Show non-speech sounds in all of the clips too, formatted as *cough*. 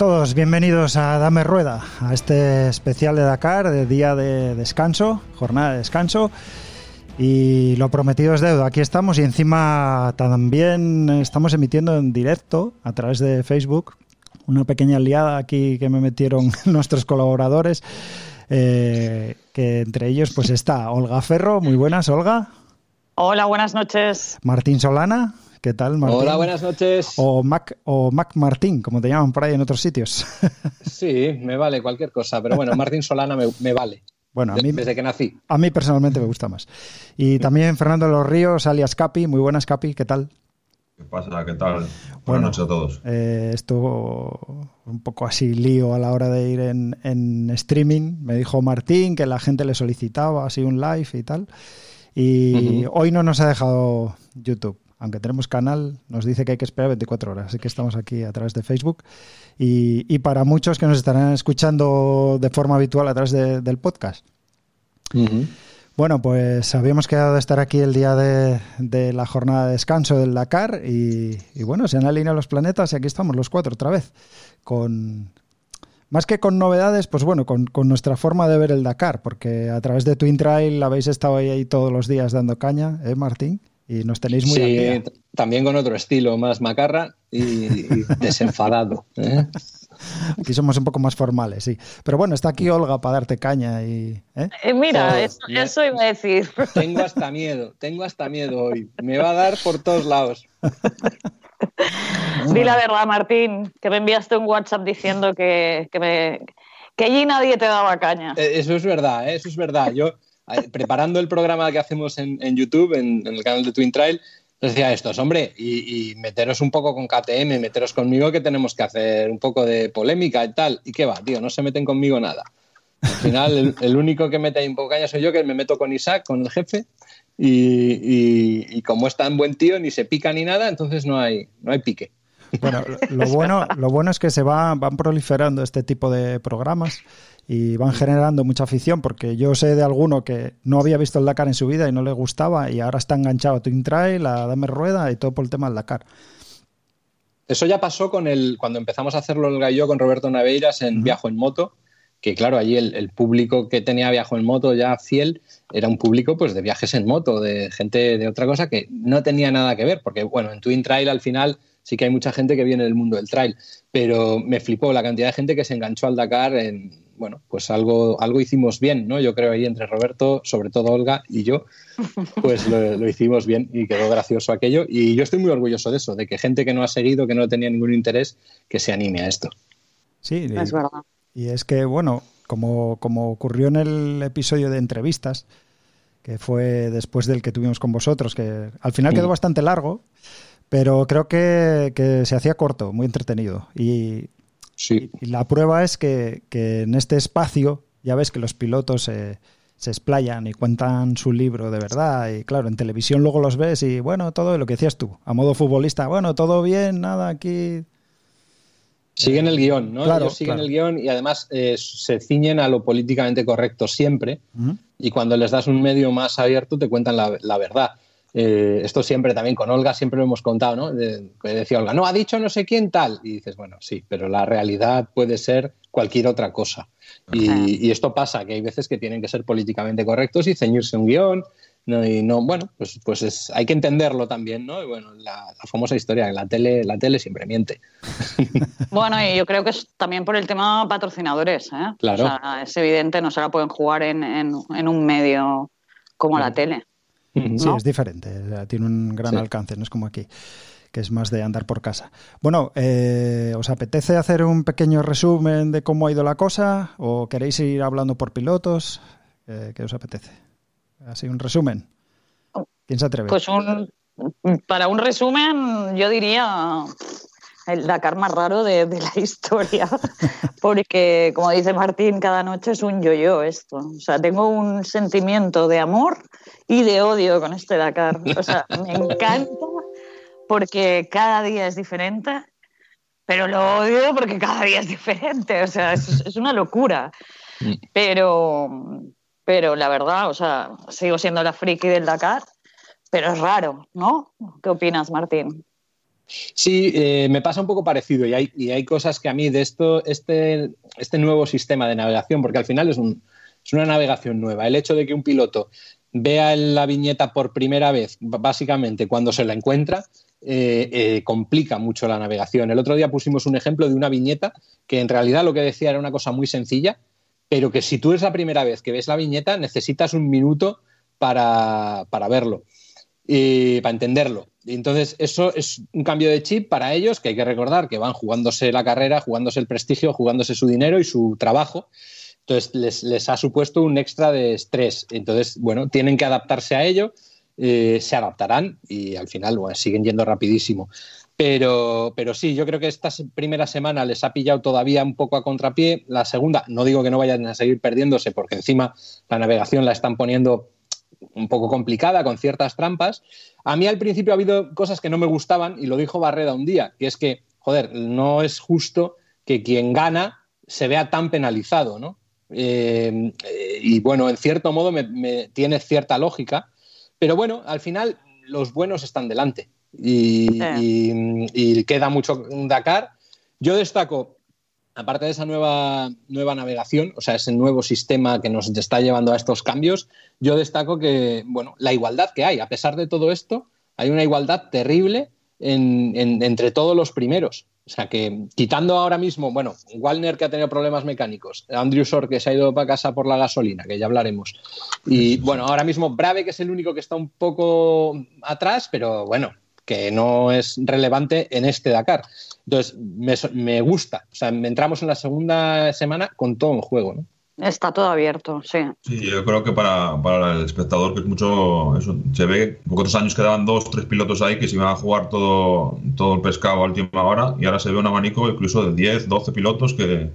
Todos, bienvenidos a Dame Rueda, a este especial de Dakar, de día de descanso, jornada de descanso. Y lo prometido es deuda, aquí estamos y encima también estamos emitiendo en directo a través de Facebook una pequeña liada aquí que me metieron *laughs* nuestros colaboradores, eh, que entre ellos pues está Olga Ferro, muy buenas Olga. Hola, buenas noches. Martín Solana. ¿Qué tal, Martín? Hola, buenas noches. O Mac, o Mac Martín, como te llaman por ahí en otros sitios. *laughs* Sí, me vale cualquier cosa, pero bueno, Martín Solana me, vale. Bueno, a mí, desde que nací. A mí personalmente me gusta más. Y también Fernando Los Ríos, alias Capi. Muy buenas, Capi, ¿qué tal? ¿Qué pasa? ¿Qué tal? Buenas noches a todos. Eh, esto un poco así lío a la hora de ir en, streaming. Me dijo Martín que la gente le solicitaba así un live y tal. Y hoy no nos ha dejado YouTube aunque tenemos canal, nos dice que hay que esperar 24 horas. Así que estamos aquí a través de Facebook. Y, para muchos que nos estarán escuchando de forma habitual a través del podcast. Bueno, pues habíamos quedado de estar aquí el día de, la jornada de descanso del Dakar. Y, bueno, se han alineado los planetas y aquí estamos los cuatro otra vez. Con, más que con novedades, pues bueno, con, nuestra forma de ver el Dakar, porque a través de Twin Trail habéis estado ahí, ahí todos los días dando caña, ¿eh, Martín? Y nos tenéis muy Sí, también con otro estilo, más macarra y, *laughs* desenfadado. ¿eh? Aquí somos un poco más formales, sí. Pero bueno, está aquí Olga para darte caña y... ¿eh? Eh, mira, eso, iba a decir. *laughs* Tengo hasta miedo, tengo hasta miedo hoy. Me va a dar por todos lados. Di la verdad, Martín, que me enviaste un WhatsApp diciendo que, que, me, que allí nadie te daba caña. Eso es verdad, eso es verdad. Yo preparando el programa que hacemos en, YouTube, en, el canal de Twin Trail, decía estos, hombre, y, meteros un poco con KTM, meteros conmigo que tenemos que hacer un poco de polémica y tal. ¿Y qué va, tío? No se meten conmigo nada. Al final, el, único que mete ahí un poco caña soy yo, que me meto con Isaac, con el jefe, y, como es tan buen tío, ni se pica ni nada, entonces no hay, no hay pique. Bueno, lo bueno, lo bueno es que se va, van proliferando este tipo de programas y van generando mucha afición porque yo sé de alguno que no había visto el Dakar en su vida y no le gustaba y ahora está enganchado a Twin Trail, a Dame Rueda y todo por el tema del Dakar. Eso ya pasó con el, cuando empezamos a hacerlo el gallo con Roberto Naveiras en Viajo en Moto, que claro, allí el, público que tenía Viajo en Moto ya fiel era un público pues de viajes en moto, de gente de otra cosa que no tenía nada que ver, porque bueno, en Twin Trail al final sí que hay mucha gente que viene del mundo del trail, pero me flipó la cantidad de gente que se enganchó al Dakar en, bueno, pues algo, algo hicimos bien, ¿no? Yo creo ahí entre Roberto, sobre todo Olga y yo, *laughs* pues lo, hicimos bien y quedó gracioso aquello. Y yo estoy muy orgulloso de eso, de que gente que no ha seguido, que no tenía ningún interés, que se anime a esto. Sí, es verdad. Y es que, bueno, como, como ocurrió en el episodio de entrevistas, que fue después del que tuvimos con vosotros, que al final quedó bastante largo, pero creo que, que, se hacía corto, muy entretenido. Y y, la prueba es que, en este espacio ya ves que los pilotos se explayan y cuentan su libro de verdad. Y claro, en televisión luego los ves y bueno, todo lo que decías tú, a modo futbolista, bueno, todo bien, nada aquí. Siguen el guion, ¿no? Ellos siguen el guion y además eh, se ciñen a lo políticamente correcto siempre. Y cuando les das un medio más abierto, te cuentan la verdad. Eh, esto siempre también con Olga, siempre lo hemos contado, ¿no? decía Olga, no, ha dicho no sé quién tal. Y dices, bueno, sí, pero la realidad puede ser cualquier otra cosa. Y, esto pasa, que hay veces que tienen que ser políticamente correctos y ceñirse un guion. ¿no? Y no, bueno, pues, pues es, hay que entenderlo también, ¿no? Y bueno, la, famosa historia, que la tele, la tele siempre miente. *laughs* Bueno, y yo creo que es también por el tema patrocinadores, ¿eh? Claro. es evidente, no se la pueden jugar en, un medio como la tele. Sí, es diferente, tiene un gran alcance, no es como aquí que es más de andar por casa. Bueno, eh, ¿os apetece hacer un pequeño resumen de cómo ha ido la cosa o queréis ir hablando por pilotos? Eh, ¿Qué os apetece? Así un resumen. ¿Quién se atreve? Pues para un resumen yo diría el Dakar más raro de, la *laughs* historia, porque como dice Martín, cada noche es un yo-yo esto. O sea, tengo un sentimiento de amor y de odio con este Dakar. O sea, me encanta porque cada día es diferente, pero lo odio porque cada día es diferente. O sea, es, una locura. Pero, pero la verdad, o sea, sigo siendo la friki del Dakar, pero es raro, ¿no? ¿Qué opinas, Martín? Sí, eh, me pasa un poco parecido y hay, y hay, cosas que a mí de esto, este, este nuevo sistema de navegación, porque al final es, un, es una navegación nueva, el hecho de que un piloto vea la viñeta por primera vez, básicamente cuando se la encuentra, eh, eh, complica mucho la navegación. El otro día pusimos un ejemplo de una viñeta que en realidad lo que decía era una cosa muy sencilla, pero que si tú es la primera vez que ves la viñeta, necesitas un minuto para, para verlo y para entenderlo. Entonces, eso es un cambio de chip para ellos, que hay que recordar que van jugándose la carrera, jugándose el prestigio, jugándose su dinero y su trabajo. Entonces, les, les ha supuesto un extra de estrés. Entonces, bueno, tienen que adaptarse a ello eh, se adaptarán y al final siguen yendo rapidísimo. Pero, pero sí, yo creo que esta primera semana les ha pillado todavía un poco a contrapié. La segunda, no digo que no vayan a seguir perdiéndose, porque encima la navegación la están poniendo un poco complicada, con ciertas trampas. A mí al principio ha habido cosas que no me gustaban, y lo dijo Barreda un día, que es que, joder, no es justo que quien gana se vea tan penalizado, ¿no? Eh, y bueno, en cierto modo me tiene cierta lógica, pero bueno, al final los buenos están delante y, queda mucho Dakar. Yo destaco, aparte de esa nueva, nueva navegación, o sea, ese nuevo sistema que nos está llevando a estos cambios, yo destaco que, bueno, la igualdad que hay, a pesar de todo esto, hay una igualdad terrible entre todos los primeros. O sea que quitando ahora mismo, bueno, Walner que ha tenido problemas mecánicos, Andrew Shore que se ha ido para casa por la gasolina, que ya hablaremos. Y bueno, ahora mismo Brave que es el único que está un poco atrás, pero bueno, que no es relevante en este Dakar. Entonces, me, me gusta. O sea, entramos en la segunda semana con todo en juego, ¿no? Está todo abierto, sí. Sí, yo creo que para, para el espectador que es mucho... Eso, se ve que otros años quedaban dos, tres pilotos ahí que se iban a jugar todo, todo el pescado a última hora y ahora se ve un abanico incluso de 10, 12 pilotos que,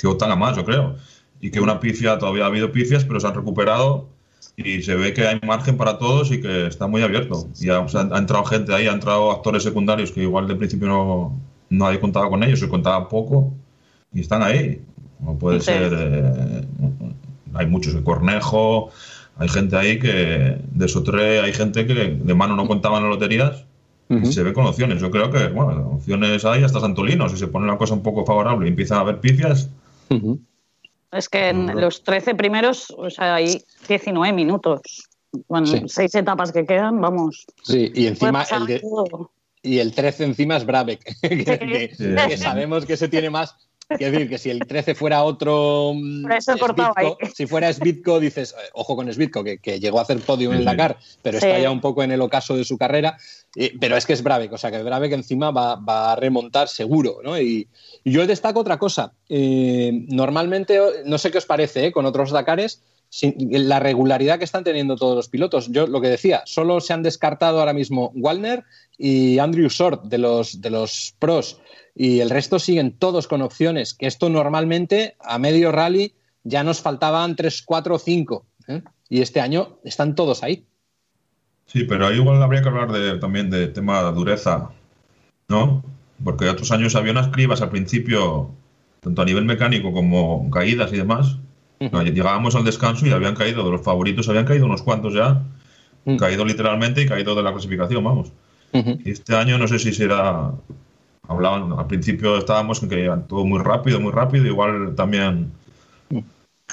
que optan a más, yo creo. Y que una pifia, todavía ha habido pifias, pero se han recuperado y se ve que hay margen para todos y que está muy abierto. Y ha, ha entrado gente ahí, ha entrado actores secundarios que igual de principio no nadie contaba con ellos, se contaba poco y están ahí. No puede ser. Eh, hay muchos de Cornejo, hay gente ahí que de Sotre, hay gente que de mano no contaban las loterías y se ve con opciones. Yo creo que, bueno, opciones hay hasta Santolino. Si se pone la cosa un poco favorable y empieza a haber pifias. Es que en los 13 primeros, o sea, hay 19 minutos. Bueno, seis etapas que quedan, vamos. Sí, y encima el de. Y el 13 encima es Brabeck, *laughs* que, sabemos que se tiene más Quiero decir que si el 13 fuera otro. Mm, si fuera Svitko, dices, eh, ojo con Svitko, que, llegó a hacer podio en el Dakar, pero está ya un poco en el ocaso de su carrera. pero es que es Brave, o sea que Brave que encima va, a remontar seguro. ¿no? Y, yo destaco otra cosa. Eh, normalmente, no sé qué os parece eh, con otros Dakares, la regularidad que están teniendo todos los pilotos. Yo lo que decía, solo se han descartado ahora mismo Wallner y Andrew Short de los, de los pros y el resto siguen todos con opciones, que esto normalmente a medio rally ya nos faltaban 3, 4, 5. Y este año están todos ahí. Sí, pero ahí igual habría que hablar de, también de tema de dureza, ¿no? Porque otros años había unas cribas al principio, tanto a nivel mecánico como caídas y demás. Llegábamos al descanso y habían caído, de los favoritos habían caído unos cuantos ya, caído literalmente y caído de la clasificación, vamos. Y este año no sé si será hablaban, al principio estábamos que iban todo muy rápido, muy rápido, igual también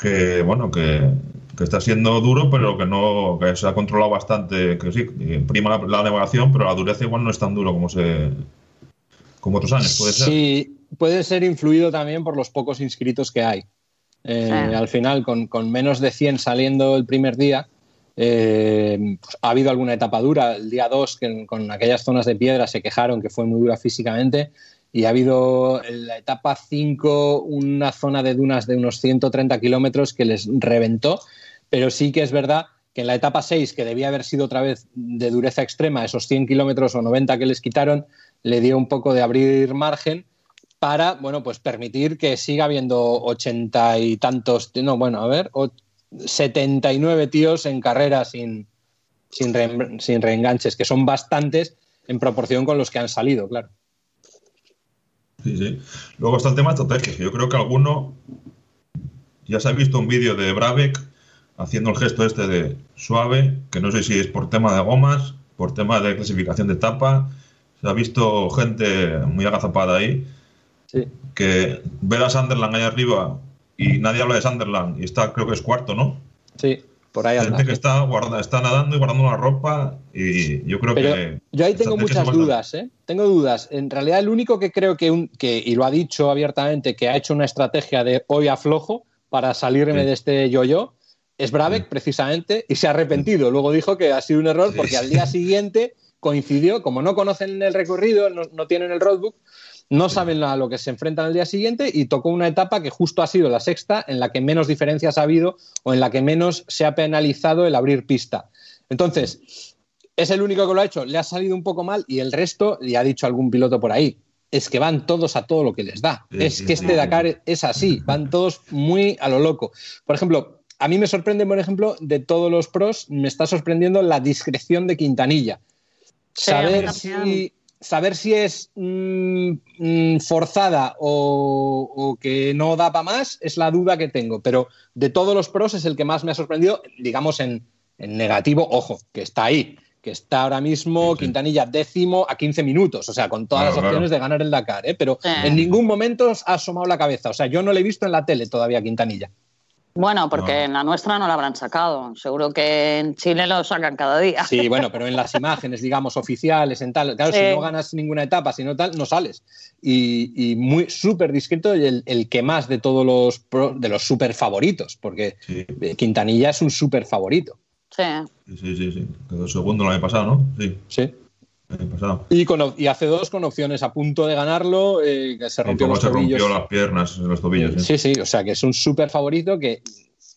que, bueno, que, está siendo duro, pero que no, que se ha controlado bastante, que sí, prima la, navegación, pero la dureza igual no es tan duro como se como otros años, puede ser. Sí, puede ser influido también por los pocos inscritos que hay. Eh, al final, con, con, menos de 100 saliendo el primer día, eh, pues, ha habido alguna etapa dura. El día 2, con aquellas zonas de piedra se quejaron que fue muy dura físicamente. Y ha habido en la etapa 5 una zona de dunas de unos 130 kilómetros que les reventó. Pero sí que es verdad que en la etapa 6, que debía haber sido otra vez de dureza extrema, esos 100 kilómetros o 90 que les quitaron, le dio un poco de abrir margen para, bueno, pues permitir que siga habiendo ochenta y tantos, no, bueno, a ver, 79 tíos en carrera sin, sin, reenganches, que son bastantes en proporción con los que han salido, claro. Sí, sí. Luego está el tema estratégico. Yo creo que alguno ya se ha visto un vídeo de Brabeck haciendo el gesto este de suave, que no sé si es por tema de gomas, por tema de clasificación de etapa. Se ha visto gente muy agazapada ahí. Sí. Que ver a Sunderland ahí arriba y nadie habla de Sunderland y está, creo que es cuarto, ¿no? Sí, por ahí anda. Gente que está, guarda, está nadando y guardando la ropa y yo creo Pero que... yo ahí tengo muchas dudas, ¿eh? Tengo dudas. En realidad, el único que creo que, un- que, y lo ha dicho abiertamente, que ha hecho una estrategia de hoy aflojo para salirme Sí. de este yo-yo, es Brabeck, Sí. precisamente, y se ha arrepentido. Luego dijo que ha sido un error Sí. porque al día siguiente coincidió, como no conocen el recorrido, no, no tienen el roadbook, no saben a lo que se enfrentan al día siguiente y tocó una etapa que justo ha sido la sexta, en la que menos diferencias ha habido o en la que menos se ha penalizado el abrir pista. Entonces, es el único que lo ha hecho, le ha salido un poco mal y el resto, y ha dicho algún piloto por ahí, es que van todos a todo lo que les da. Es que este Dakar es así, van todos muy a lo loco. Por ejemplo, a mí me sorprende, por ejemplo, de todos los pros, me está sorprendiendo la discreción de Quintanilla. Saber, si, saber si es mm, mm, forzada o, o que no da para más es la duda que tengo. Pero de todos los pros es el que más me ha sorprendido, digamos en, en negativo, ojo, que está ahí, que está ahora mismo Sí, sí. Quintanilla décimo a 15 minutos, o sea, con todas Claro, las opciones claro. de ganar el Dakar, ¿eh? pero en ningún momento ha asomado la cabeza. O sea, yo no le he visto en la tele todavía a Quintanilla. Bueno, porque No. en la nuestra no la habrán sacado. Seguro que en Chile lo sacan cada día. Sí, *laughs* bueno, pero en las imágenes, digamos, oficiales, en tal. Claro, Sí. si no ganas ninguna etapa, si no tal, no sales. Y, y muy súper discreto y el, el que más de todos los pro- de los súper favoritos, porque Sí, Quintanilla es un súper favorito. Sí. sí, sí, sí, sí. Quedó segundo el año pasado, ¿no? Sí, Sí. Pasado. Y, con, op- y hace dos con opciones a punto de ganarlo, eh, que se Y rompió cómo los se tobillos. rompió las piernas en los tobillos. ¿eh? Sí, sí, o sea que es un súper favorito que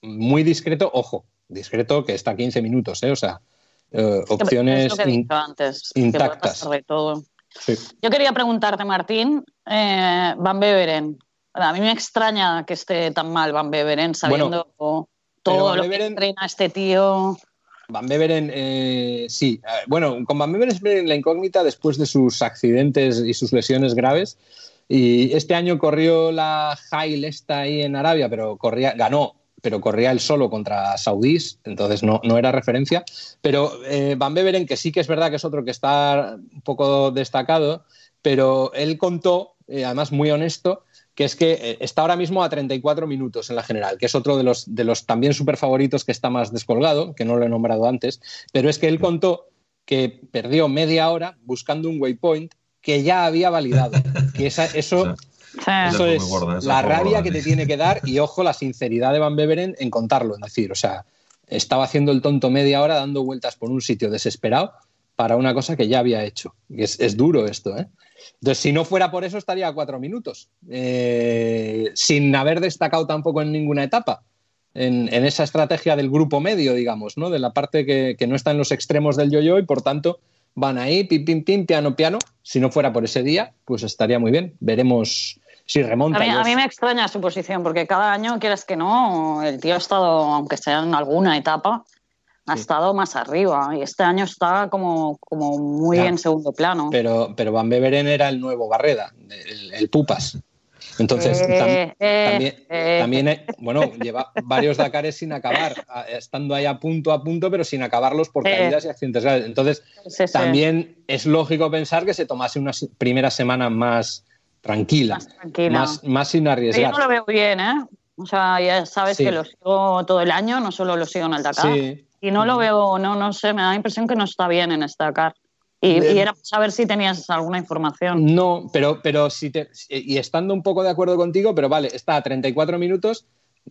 muy discreto, ojo, discreto que está a 15 minutos, ¿eh? o sea, eh, opciones. Es in- antes. intactas. todo. sí. Yo quería preguntarte, Martín, eh, Van Beveren. A mí me extraña que esté tan mal Van Beveren, sabiendo todo Van lo Beveren- que entrena este tío. Van Beveren, eh, sí. Eh, Bueno, con Van Beveren es la incógnita después de sus accidentes y sus lesiones graves. Y este año corrió la Hail esta ahí en Arabia, pero corría, ganó, pero corría él solo contra saudíes, entonces no, no era referencia. Pero eh, Van Beveren, que sí que es verdad que es otro que está un poco destacado, pero él contó, eh, además muy honesto, que es que eh, está ahora mismo a 34 minutos en la general, que es otro de los, de los también súper favoritos que está más descolgado, que no lo he nombrado antes, pero es que él contó que perdió media hora buscando un waypoint que ya había validado. Que esa- *laughs* eso, eso es gorda, la rabia gorda, que te tiene que dar y ojo la sinceridad de Van Beveren en contarlo, en decir, o sea, estaba haciendo el tonto media hora dando vueltas por un sitio desesperado para una cosa que ya había hecho. Es, es duro esto, ¿eh? Entonces, si no fuera por eso, estaría a cuatro minutos, eh, sin haber destacado tampoco en ninguna etapa. En, en esa estrategia del grupo medio, digamos, ¿no? De la parte que, que no está en los extremos del yo-yo y por tanto van ahí, pim, pim, pim, piano, piano. Si no fuera por ese día, pues estaría muy bien. Veremos si remonta. A mí, Yo- a mí me extraña su posición, porque cada año, quieras que no, el tío ha estado, aunque sea en alguna etapa, ha Sí. estado más arriba. Y este año está como, como muy en segundo plano. pero, pero Van Beveren era el nuevo Barreda, el, el Pupas. Entonces, Eh, tam- eh, también, eh. también, bueno, lleva varios Dakares sin acabar, estando ahí a punto a punto, pero sin acabarlos por caídas y accidentes graves. Entonces, Sí, sí. también es lógico pensar que se tomase una primera semana más tranquila, Más tranquila. más, más sin arriesgar. Yo no lo veo bien, ¿eh? O sea, ya sabes Sí. que lo sigo todo el año, no solo lo sigo en el Dakar. Sí. Y no lo veo, no, no sé, me da la impresión que no está bien en Dakar. Y, y era saber si tenías alguna información. No, pero, pero si te, y estando un poco de acuerdo contigo, pero vale, está a 34 minutos.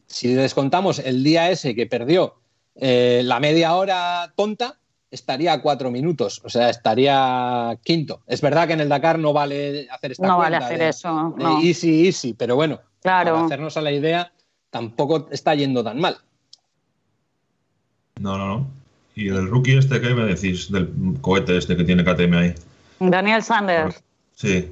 Si descontamos el día ese que perdió eh, la media hora tonta, estaría a cuatro minutos, o sea, estaría quinto. Es verdad que en el Dakar no vale hacer esta No vale hacer de- eso, de no. easy, easy, pero bueno, Claro. para hacernos a la idea, tampoco está yendo tan mal. No, no, no. ¿Y del rookie este qué me decís? Del cohete este que tiene KTM ahí. Daniel Sanders. Sí.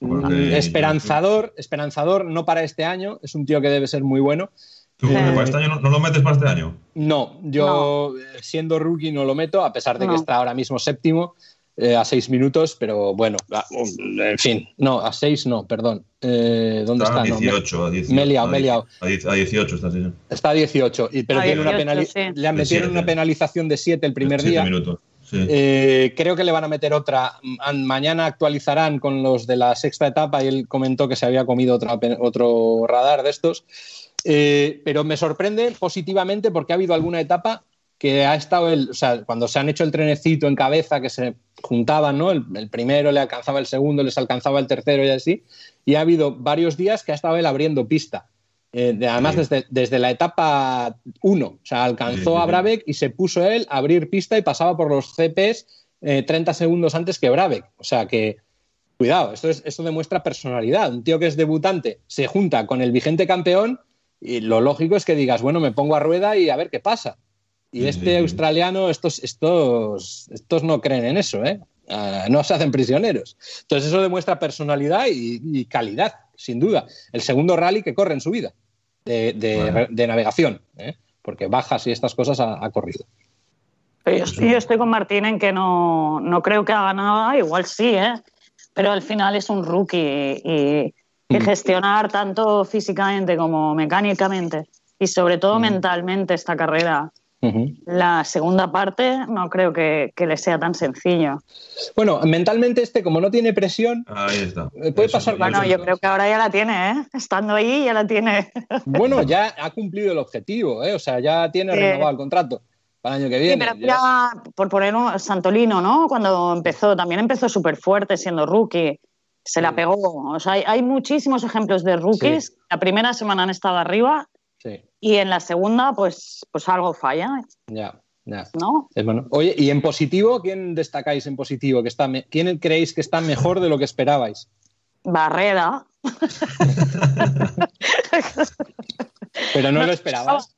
Mm, Porque- Esperanzador, esperanzador, no para este año, es un tío que debe ser muy bueno. ¿Tú Sí. para este año no, no lo metes para este año? No, yo eh, siendo rookie no lo meto, a pesar de que está ahora mismo séptimo eh, a seis minutos, pero bueno, a- en fin, no, a seis no, perdón. Eh, ¿Dónde Está está? a No, me- 18, a 18. me he liado, a me he liado. 10 A 18 está, sí. está a 18, y- pero A tiene una 18, penali- sí. le metieron siete. una penalización de siete el primer Siete día. minutos. Eh, creo que le van a meter otra. Mañana actualizarán con los de la sexta etapa y él comentó que se había comido otro radar de estos. Eh, pero me sorprende positivamente porque ha habido alguna etapa que ha estado el, o sea, cuando se han hecho el trenecito en cabeza, que se juntaban, ¿no? El, primero le alcanzaba el segundo, les alcanzaba el tercero y así. Y ha habido varios días que ha estado él abriendo pista. Eh, además, desde, desde, la etapa 1, o sea, alcanzó a Brabeck y se puso él a abrir pista y pasaba por los CPs 30 eh, segundos antes que Brabeck. O sea que, cuidado, esto, es, esto demuestra personalidad. Un tío que es debutante se junta con el vigente campeón y lo lógico es que digas, bueno, me pongo a rueda y a ver qué pasa. Y este australiano, estos, estos, estos no creen en eso, ¿eh? Ah, no se hacen prisioneros. Entonces eso demuestra personalidad y, calidad, sin duda. El segundo rally que corre en su vida de, navegación, ¿eh? porque bajas y estas cosas ha, corrido. yo, estoy, con Martín en que no, no, creo que haga nada, igual sí, ¿eh? pero al final es un rookie y, y mm. gestionar tanto físicamente como mecánicamente y sobre todo mm. mentalmente esta carrera la segunda parte no creo que, le sea tan sencillo. Bueno, mentalmente este, como no tiene presión, eh, puede pasar. Bueno, yo creo que ahora ya la tiene, ¿eh? Estando ahí ya la tiene. *laughs* Bueno, ya ha cumplido el objetivo, ¿eh? O sea, ya tiene renovado el contrato para el año que viene. Sí, pero ya, por poner un Santolino, ¿no? Cuando empezó, también empezó súper fuerte siendo rookie. Se la pegó. O sea, hay, muchísimos ejemplos de rookies. La primera semana han estado arriba y en la segunda, pues, pues algo falla. Ya, ya. ¿No? Oye, y en positivo, ¿quién destacáis en positivo? Que está ¿Quién creéis que está mejor de lo que esperabais? Barrera. *laughs* Pero no lo esperabas.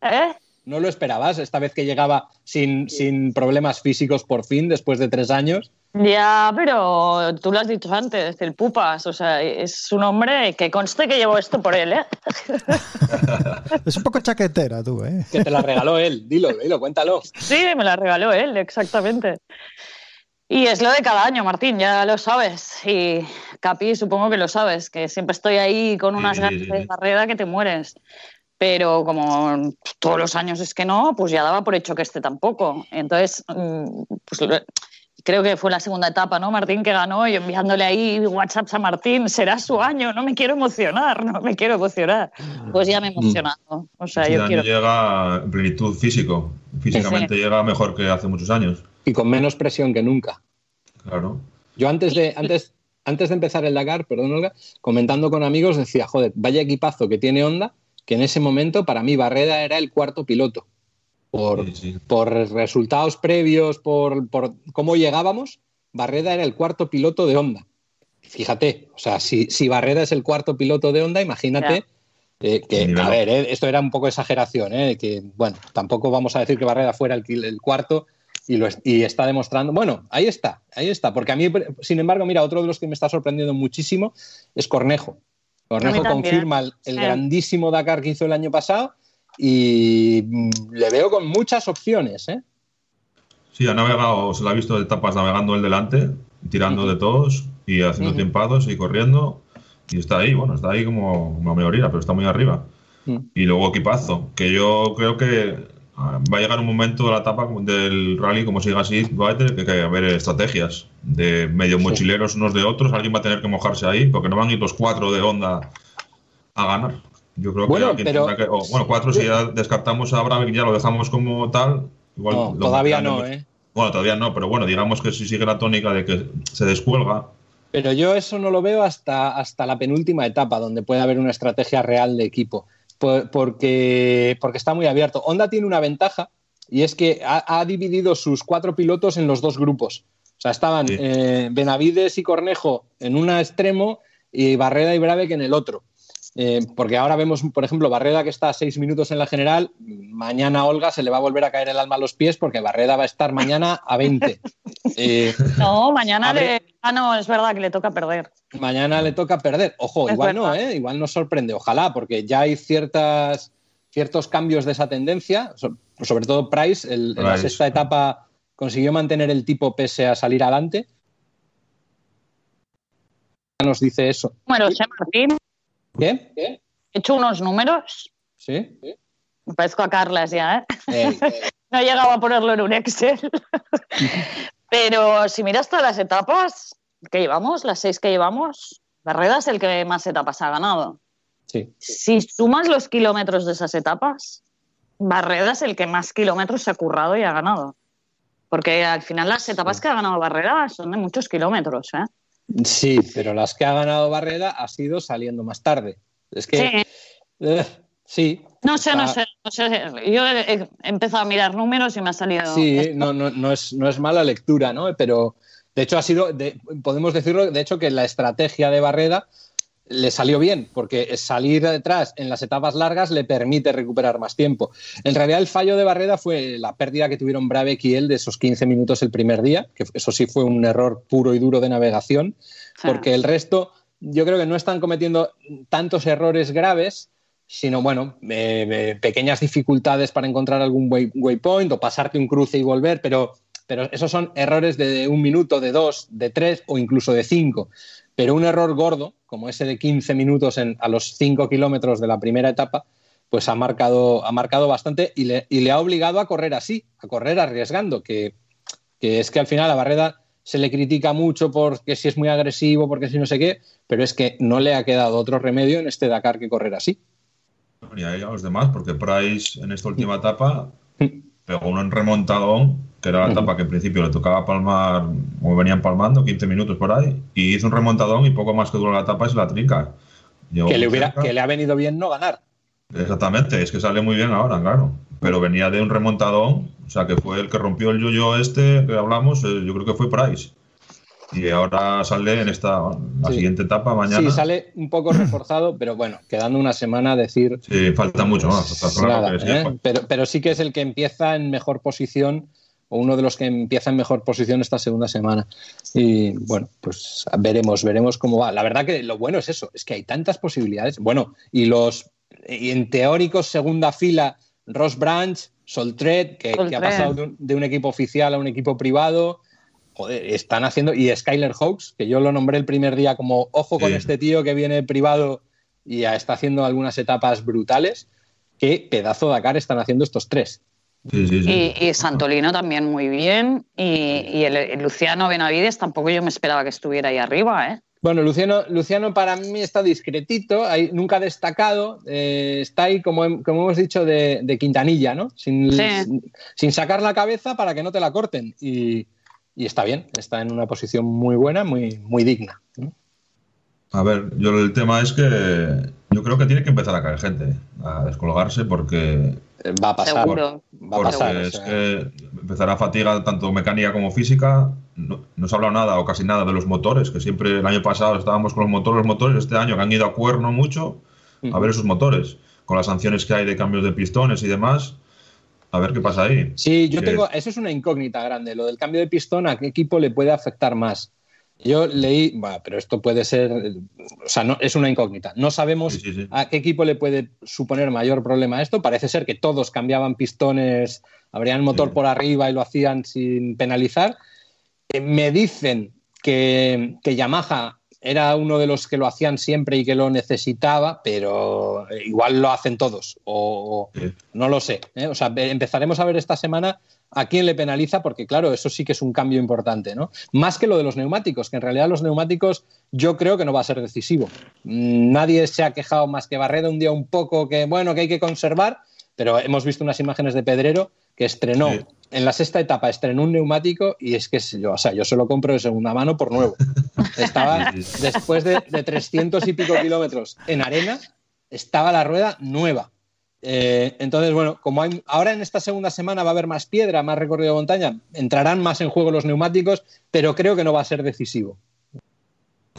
¿Eh? ¿No lo esperabas esta vez que llegaba sin, sin problemas físicos por fin, después de tres años? Ya, pero tú lo has dicho antes, el Pupas, o sea, es un hombre que conste que llevo esto por él, ¿eh? *laughs* es un poco chaquetera tú, ¿eh? Que te la regaló él, dilo, dilo, cuéntalo. Sí, me la regaló él, exactamente. Y es lo de cada año, Martín, ya lo sabes. Y Capi, supongo que lo sabes, que siempre estoy ahí con unas ganas de barrera que te mueres pero como todos los años es que no, pues ya daba por hecho que este tampoco. Entonces, mm, pues creo que fue la segunda etapa, ¿no? Martín que ganó y enviándole ahí WhatsApp a Martín, será su año, no me quiero emocionar, no me quiero emocionar. Pues ya me he mm. emocionado. O sea, yo quiero... llega en plenitud físico, físicamente llega mejor que hace muchos años. Y con menos presión que nunca. Claro. Yo antes de, antes, antes de empezar el Dakar, perdón Olga, comentando con amigos decía, joder, vaya equipazo que tiene Honda que en ese momento para mí Barreda era el cuarto piloto. Por, por resultados previos, por, cómo llegábamos, Barreda era el cuarto piloto de Honda. Fíjate, o sea, si, si Barreda es el cuarto piloto de Honda, imagínate eh, que, a ver, eh, esto era un poco exageración, eh, que bueno, tampoco vamos a decir que Barreda fuera el, el cuarto y, lo, y está demostrando, bueno, ahí está, ahí está, porque a mí, sin embargo, mira, otro de los que me está sorprendiendo muchísimo es Cornejo. Cornejo confirma el, grandísimo Dakar que hizo el año pasado y mm, le veo con muchas opciones. ¿eh? Sí, ha navegado, se lo ha visto de etapas navegando el delante, tirando de todos y haciendo tiempados y corriendo. Y está ahí, bueno, está ahí como una mayoría, pero está muy arriba. Y luego equipazo, que yo creo que va a llegar un momento de la etapa del rally, como siga así, va a tener que haber estrategias de medio mochileros unos de otros. Alguien va a tener que mojarse ahí, porque no van a ir los cuatro de onda a ganar. Yo creo bueno, que, pero, bueno, cuatro si ya descartamos a Bravic ya lo dejamos como tal. Igual todavía no, ¿eh? Bueno, todavía no, pero bueno, digamos que si sigue la tónica de que se descuelga. Pero yo eso no lo veo hasta, hasta la penúltima etapa, donde puede haber una estrategia real de equipo porque, porque está muy abierto. Honda tiene una ventaja y es que ha, dividido sus cuatro pilotos en los dos grupos. O sea, estaban eh, Benavides y Cornejo en un extremo y Barreda y Brabeck en el otro. Eh, porque ahora vemos, por ejemplo, Barreda que está a seis minutos en la general, mañana Olga se le va a volver a caer el alma a los pies porque Barreda va a estar mañana a 20. *laughs* Eh, no, mañana le... Ah, no, es verdad que le toca perder. Mañana le toca perder. Ojo, igual no, ¿eh? igual nos sorprende, ojalá, porque ya hay ciertas, ciertos cambios de esa tendencia, sobre todo Price, en la sexta etapa consiguió mantener el tipo pese a salir adelante. Nos dice eso. Bueno, Martín. ¿Qué? He hecho unos números. Sí. Me parezco a Carlas ya, ¿eh? *laughs* no he llegado a ponerlo en un Excel. *laughs* Pero si miras todas las etapas que llevamos, las seis que llevamos, Barreda es el que más etapas ha ganado. Sí. Si sumas los kilómetros de esas etapas, Barreda es el que más kilómetros se ha currado y ha ganado. Porque al final las etapas que ha ganado Barreda son de muchos kilómetros. ¿eh? Sí, pero las que ha ganado Barreda ha sido saliendo más tarde. Es que. Sí. eh, sí. No sé, no Ah. sé, no sé. Yo he empezado a mirar números y me ha salido. Sí, no, no, no, es, no es mala lectura, ¿no? Pero de hecho ha sido, de- podemos decirlo, de hecho que la estrategia de Barreda le salió bien, porque salir detrás en las etapas largas le permite recuperar más tiempo. En realidad el fallo de Barreda fue la pérdida que tuvieron Brabeck y él de esos 15 minutos el primer día, que eso sí fue un error puro y duro de navegación, porque el resto yo creo que no están cometiendo tantos errores graves, sino bueno, eh, eh, pequeñas dificultades para encontrar algún way- waypoint o pasarte un cruce y volver, pero, pero esos son errores de un minuto, de dos, de tres o incluso de cinco. Pero un error gordo, como ese de 15 minutos en- a los 5 kilómetros de la primera etapa, pues ha marcado, ha marcado bastante y le, y le ha obligado a correr así, a correr arriesgando, que, que es que al final a Barreda se le critica mucho porque si es muy agresivo, porque si no sé qué, pero es que no le ha quedado otro remedio en este Dakar que correr así. Y ahí a los demás, porque Price en esta última etapa pegó un remontadón, que era la etapa que en principio le tocaba palmar, o venían palmando, 15 minutos por ahí, y hizo un remontadón y poco más que duró la etapa es la trinca. Llegó Que le, hubiera, cerca. que le ha venido bien no ganar. Exactamente, es que sale muy bien ahora, claro. Pero venía de un remontadón, o sea, que fue el que rompió el yo-yo este que hablamos, eh, yo creo que fue Price. Y ahora sale en esta, la Sí. siguiente etapa mañana. Sí, sale un poco reforzado, pero bueno, quedando una semana decir Sí, falta mucho más. Está claro nada, sí, ¿eh? pero, pero sí que es el que empieza en mejor posición o uno de los que empieza en mejor posición esta segunda semana. Y bueno, pues veremos, veremos cómo va. La verdad que lo bueno es eso, es que hay tantas posibilidades. Bueno, y los y en teóricos segunda fila, Ross Branch, Soltred, que, que ha pasado de un, de un equipo oficial a un equipo privado. Joder, están haciendo. Y Skyler Hawks, que yo lo nombré el primer día como ojo con Sí. este tío que viene privado y ya está haciendo algunas etapas brutales. Qué pedazo de Dakar están haciendo estos tres. sí, sí, sí. Y, y Santolino también muy bien. Y, y el, el Luciano Benavides tampoco yo me esperaba que estuviera ahí arriba, ¿eh? Bueno, Luciano, Luciano para mí está discretito, ahí, nunca ha destacado, eh, está ahí, como, hem- como hemos dicho, de, de Quintanilla, ¿no? Sin, Sí. sin, sin sacar la cabeza para que no te la corten. Y, y está bien, está en una posición muy buena, muy, muy digna. ¿no? A ver, yo el tema es que yo creo que tiene que empezar a caer gente, a descolgarse, porque, Va a pasar. Seguro. Va a pasar. o es sea, que empezará fatiga tanto mecánica como física. No, no se ha hablado nada o casi nada de los motores, que siempre el año pasado estábamos con los motores, los motores, este año que han ido a cuerno mucho a ver esos motores, con las sanciones que hay de cambios de pistones y demás, a ver qué pasa ahí. Sí, yo tengo, eso es una incógnita grande, lo del cambio de pistón, ¿a qué equipo le puede afectar más? Yo leí, bueno, pero esto puede ser, o sea, no, es una incógnita. No sabemos Sí, sí, sí. a qué equipo le puede suponer mayor problema esto. Parece ser que todos cambiaban pistones, abrían el motor por arriba y lo hacían sin penalizar. Eh, me dicen que, que Yamaha era uno de los que lo hacían siempre y que lo necesitaba, pero igual lo hacen todos, o, o- Sí. no lo sé. ¿eh? O sea, empezaremos a ver esta semana a quién le penaliza, porque claro, eso sí que es un cambio importante, ¿no? Más que lo de los neumáticos, que en realidad los neumáticos yo creo que no va a ser decisivo. Mm, Nadie se ha quejado más que Barreda un día un poco que, bueno, que hay que conservar, pero hemos visto unas imágenes de Pedrero que estrenó Sí. en la sexta etapa, estrenó un neumático y es que yo, o sea, yo se lo compro de segunda mano por nuevo. *laughs* Estaba, después de, de 300 y pico kilómetros en arena, estaba la rueda nueva. Eh, entonces, bueno, como hay, ahora en esta segunda semana va a haber más piedra, más recorrido de montaña, entrarán más en juego los neumáticos, pero creo que no va a ser decisivo.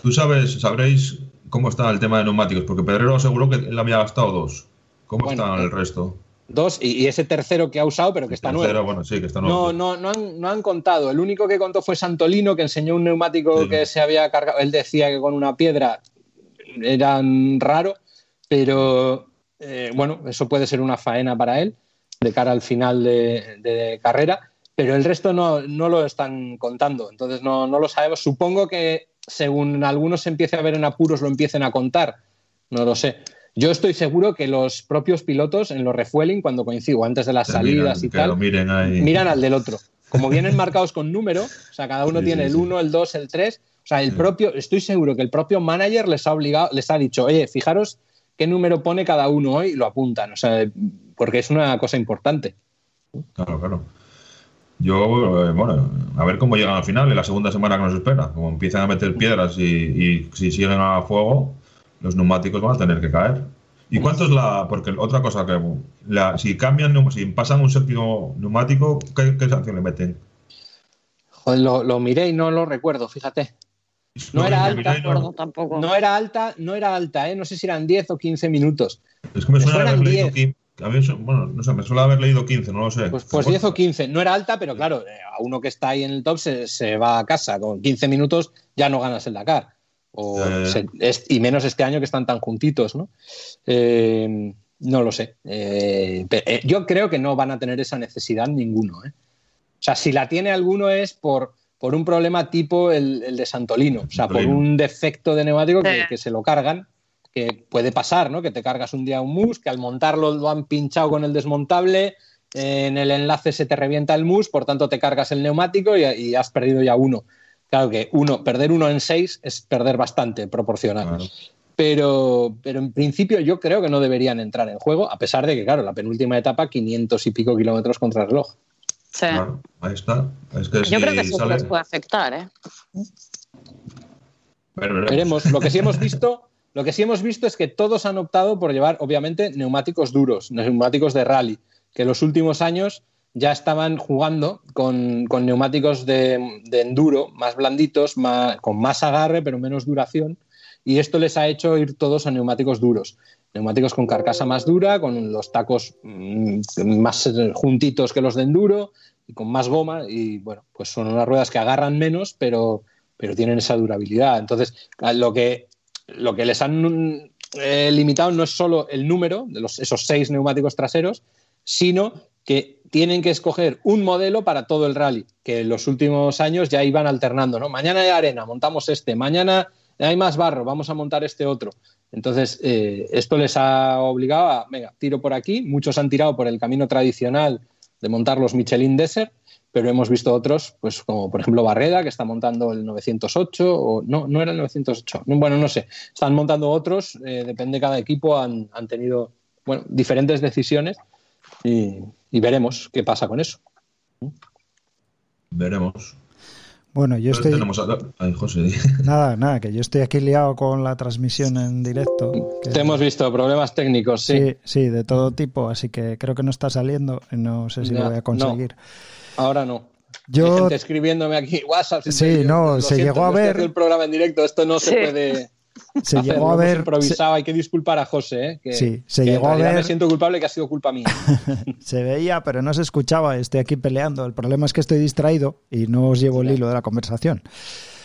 Tú sabes, sabréis cómo está el tema de neumáticos, porque Pedrero aseguró que él había gastado dos. ¿Cómo Bueno, están eh, el resto? Dos, y, y ese tercero que ha usado, pero que está Tercero, nuevo. bueno, sí, que está No, nuevo. no, no han, no han contado. El único que contó fue Santolino, que enseñó un neumático Sí. que se había cargado. Él decía que con una piedra eran raro, pero eh, bueno, eso puede ser una faena para él de cara al final de, de carrera. Pero el resto no, no lo están contando, entonces no, no lo sabemos. Supongo que según algunos se empiece a ver en apuros, lo empiecen a contar. No lo sé. Yo estoy seguro que los propios pilotos en los refueling, cuando coincido, antes de las salidas y tal, miran al del otro. Como vienen marcados con número, o sea, cada uno tiene el 1, el 2, el 3. O sea, el propio, estoy seguro que el propio manager les ha obligado, les ha dicho, oye, fijaros qué número pone cada uno hoy y lo apuntan. O sea, porque es una cosa importante. Claro, claro. Yo, eh, bueno, a ver cómo llegan al final, en la segunda semana que nos espera. Como empiezan a meter piedras y, y si siguen a fuego, los neumáticos van a tener que caer. ¿Y cuánto es la.? Porque otra cosa que. si cambian, si pasan un séptimo neumático, ¿qué, sanción le meten? Joder, lo, miré y no lo recuerdo, fíjate. No, era alta, no, tampoco. No era alta, no era alta, ¿eh? no sé si eran 10 o 15 minutos. Es que me suena haber leído 15. bueno, no sé, me suele haber leído 15, no lo sé. Pues, pues 10 o 15. No era alta, pero claro, eh, a uno que está ahí en el top se, se va a casa. Con 15 minutos ya no ganas el Dakar y menos este año que están tan juntitos, ¿no? Eh, no lo sé. Eh, eh, yo creo que no van a tener esa necesidad ninguno. O sea, si la tiene alguno es por, por un problema tipo el, de Santolino, o sea, por un defecto de neumático que, se lo cargan, que puede pasar, ¿no? Que te cargas un día un mus, que al montarlo lo han pinchado con el desmontable, en el enlace se te revienta el mus, por tanto te cargas el neumático y has perdido ya uno. Claro que uno, perder uno en seis es perder bastante proporcional. Pero, pero en principio yo creo que no deberían entrar en juego, a pesar de que, claro, la penúltima etapa, 500 y pico kilómetros contra reloj. Sí. ahí está. yo creo que eso les puede afectar, ¿eh? veremos. Lo que sí hemos visto, lo que sí hemos visto es que todos han optado por llevar, obviamente, neumáticos duros, neumáticos de rally, que en los últimos años ya estaban jugando con, neumáticos de, enduro más blanditos, con más agarre pero menos duración, y esto les ha hecho ir todos a neumáticos duros. Neumáticos con carcasa más dura, con los tacos mm, más juntitos que los de enduro y con más goma, y bueno, pues son unas ruedas que agarran menos, pero, pero tienen esa durabilidad. Entonces, lo que, lo que les han eh, limitado no es solo el número de los, esos seis neumáticos traseros, sino que tienen que escoger un modelo para todo el rally, que en los últimos años ya iban alternando, ¿no? Mañana hay arena, montamos este, mañana hay más barro, vamos a montar este otro. Entonces, eh, esto les ha obligado a, venga, tiro por aquí, muchos han tirado por el camino tradicional de montar los Michelin Desert, pero hemos visto otros, pues como por ejemplo Barreda, que está montando el 908, o no, no era el 908, bueno, no sé, están montando otros, eh, depende de cada equipo, han, han tenido bueno, diferentes decisiones y, veremos qué pasa con eso. Veremos. Bueno, yo estoy. *laughs* Nada, nada, que yo estoy aquí liado con la transmisión en directo. Te hemos visto problemas técnicos, sí. sí. de todo tipo, así que creo que no está saliendo. No sé si lo voy a conseguir. ahora no. Yo... Hay gente escribiéndome aquí WhatsApp. Sí, no, se llegó a ver. El programa en directo, esto no se puede se *laughs* llegó a ver. Improvisado, hay que disculpar a José, ¿eh? que, sí, se llegó a ver. Me siento culpable que ha sido culpa mía. *laughs* se veía, pero no se escuchaba. Estoy aquí peleando. El problema es que estoy distraído y no os llevo el hilo de la conversación.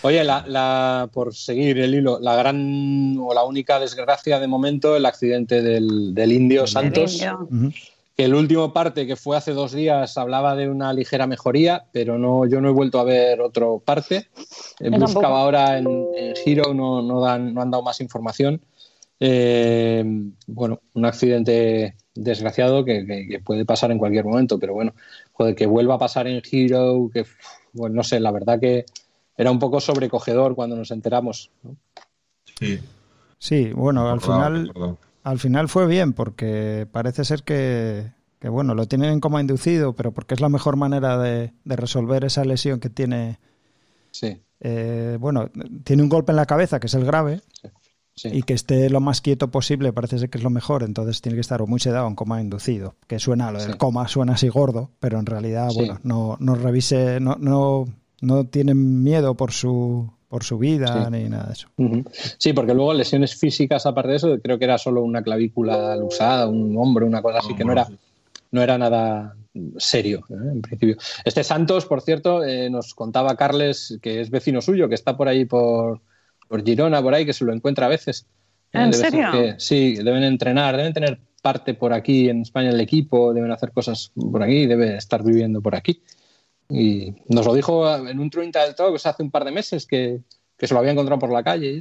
Oye, la, por seguir el hilo, la gran o la única desgracia de momento, el accidente del, Indio Santos el último parte que fue hace dos días hablaba de una ligera mejoría, pero no, yo no he vuelto a ver otro parte. buscaba ahora en, en Giro, no, no, dan, no han dado más información. Eh, bueno, un accidente desgraciado que, puede pasar en cualquier momento, pero bueno, joder, que vuelva a pasar en Giro, que, bueno, no sé, la verdad que era un poco sobrecogedor cuando nos enteramos. Sí. Sí, bueno, al final al final fue bien porque parece ser que, bueno, lo tienen como inducido, pero porque es la mejor manera de, resolver esa lesión que tiene. Sí. Eh, bueno, tiene un golpe en la cabeza, que es el grave, y que esté lo más quieto posible, parece ser que es lo mejor, entonces tiene que estar o muy sedado en coma inducido, que suena, lo del coma suena así gordo, pero en realidad, bueno, no, no revise, no, no, no tienen miedo por su por su vida ni nada de eso. Sí, porque luego lesiones físicas, aparte de eso, creo que era solo una clavícula usada, un hombro, una cosa así, que no era, no era nada serio, ¿eh? en principio. Este Santos, por cierto, eh, nos contaba Carles, que es vecino suyo, que está por ahí por, por Girona, por ahí, que se lo encuentra a veces. ¿En serio? sí, deben entrenar, deben tener parte por aquí en España el equipo, deben hacer cosas por aquí, debe estar viviendo por aquí. Y nos lo dijo en un Truinta del Talks hace un par de meses que, se lo había encontrado por la calle.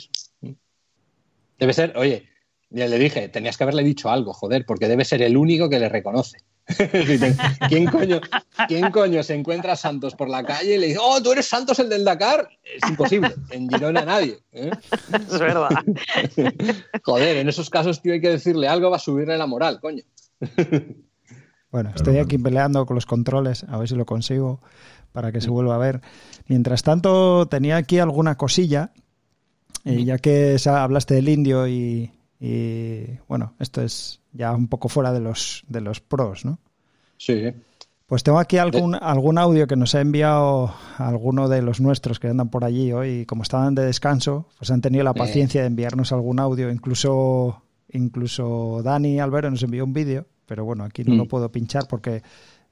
Debe ser, oye, Y le dije, tenías que haberle dicho algo, joder, porque debe ser el único que le reconoce. *laughs* ¿Quién coño, ¿Quién coño se encuentra a Santos por la calle y le dice, oh, tú eres Santos el del Dakar? Es imposible. En Girona nadie. ¿eh? Es verdad. *laughs* Joder, en esos casos, tío, hay que decirle algo, va a subirle la moral, coño. Bueno, estoy aquí peleando con los controles, a ver si lo consigo para que se vuelva a ver. Mientras tanto, tenía aquí alguna cosilla, eh, ya que hablaste del indio y, y, bueno, esto es ya un poco fuera de los, de los pros, ¿no? Sí. Pues tengo aquí algún, algún audio que nos ha enviado alguno de los nuestros que andan por allí hoy. Como estaban de descanso, pues han tenido la paciencia de enviarnos algún audio. Incluso, incluso Dani Albero nos envió un vídeo, pero bueno, aquí no lo mm. puedo pinchar porque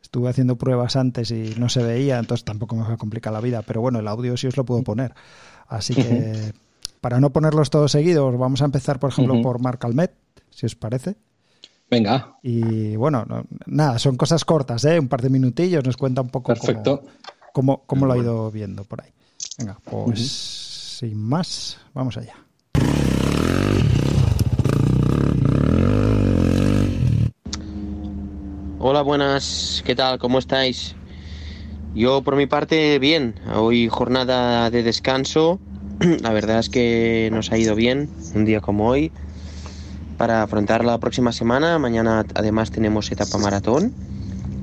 estuve haciendo pruebas antes y no se veía, entonces tampoco me va a complicar la vida. Pero bueno, el audio sí os lo puedo poner. Así que *laughs* para no ponerlos todos seguidos, vamos a empezar, por ejemplo, por Marc Almet, si os parece. Venga. Y bueno, nada, son cosas cortas, ¿eh? Un par de minutillos, nos cuenta un poco Perfecto. Cómo, cómo, lo ha ido viendo por ahí. Venga, pues sin más, vamos allá. Hola, buenas, ¿qué tal? ¿Cómo estáis? Yo por mi parte bien, hoy jornada de descanso, *clears throat* la verdad es que nos ha ido bien un día como hoy para afrontar la próxima semana. Mañana además tenemos etapa maratón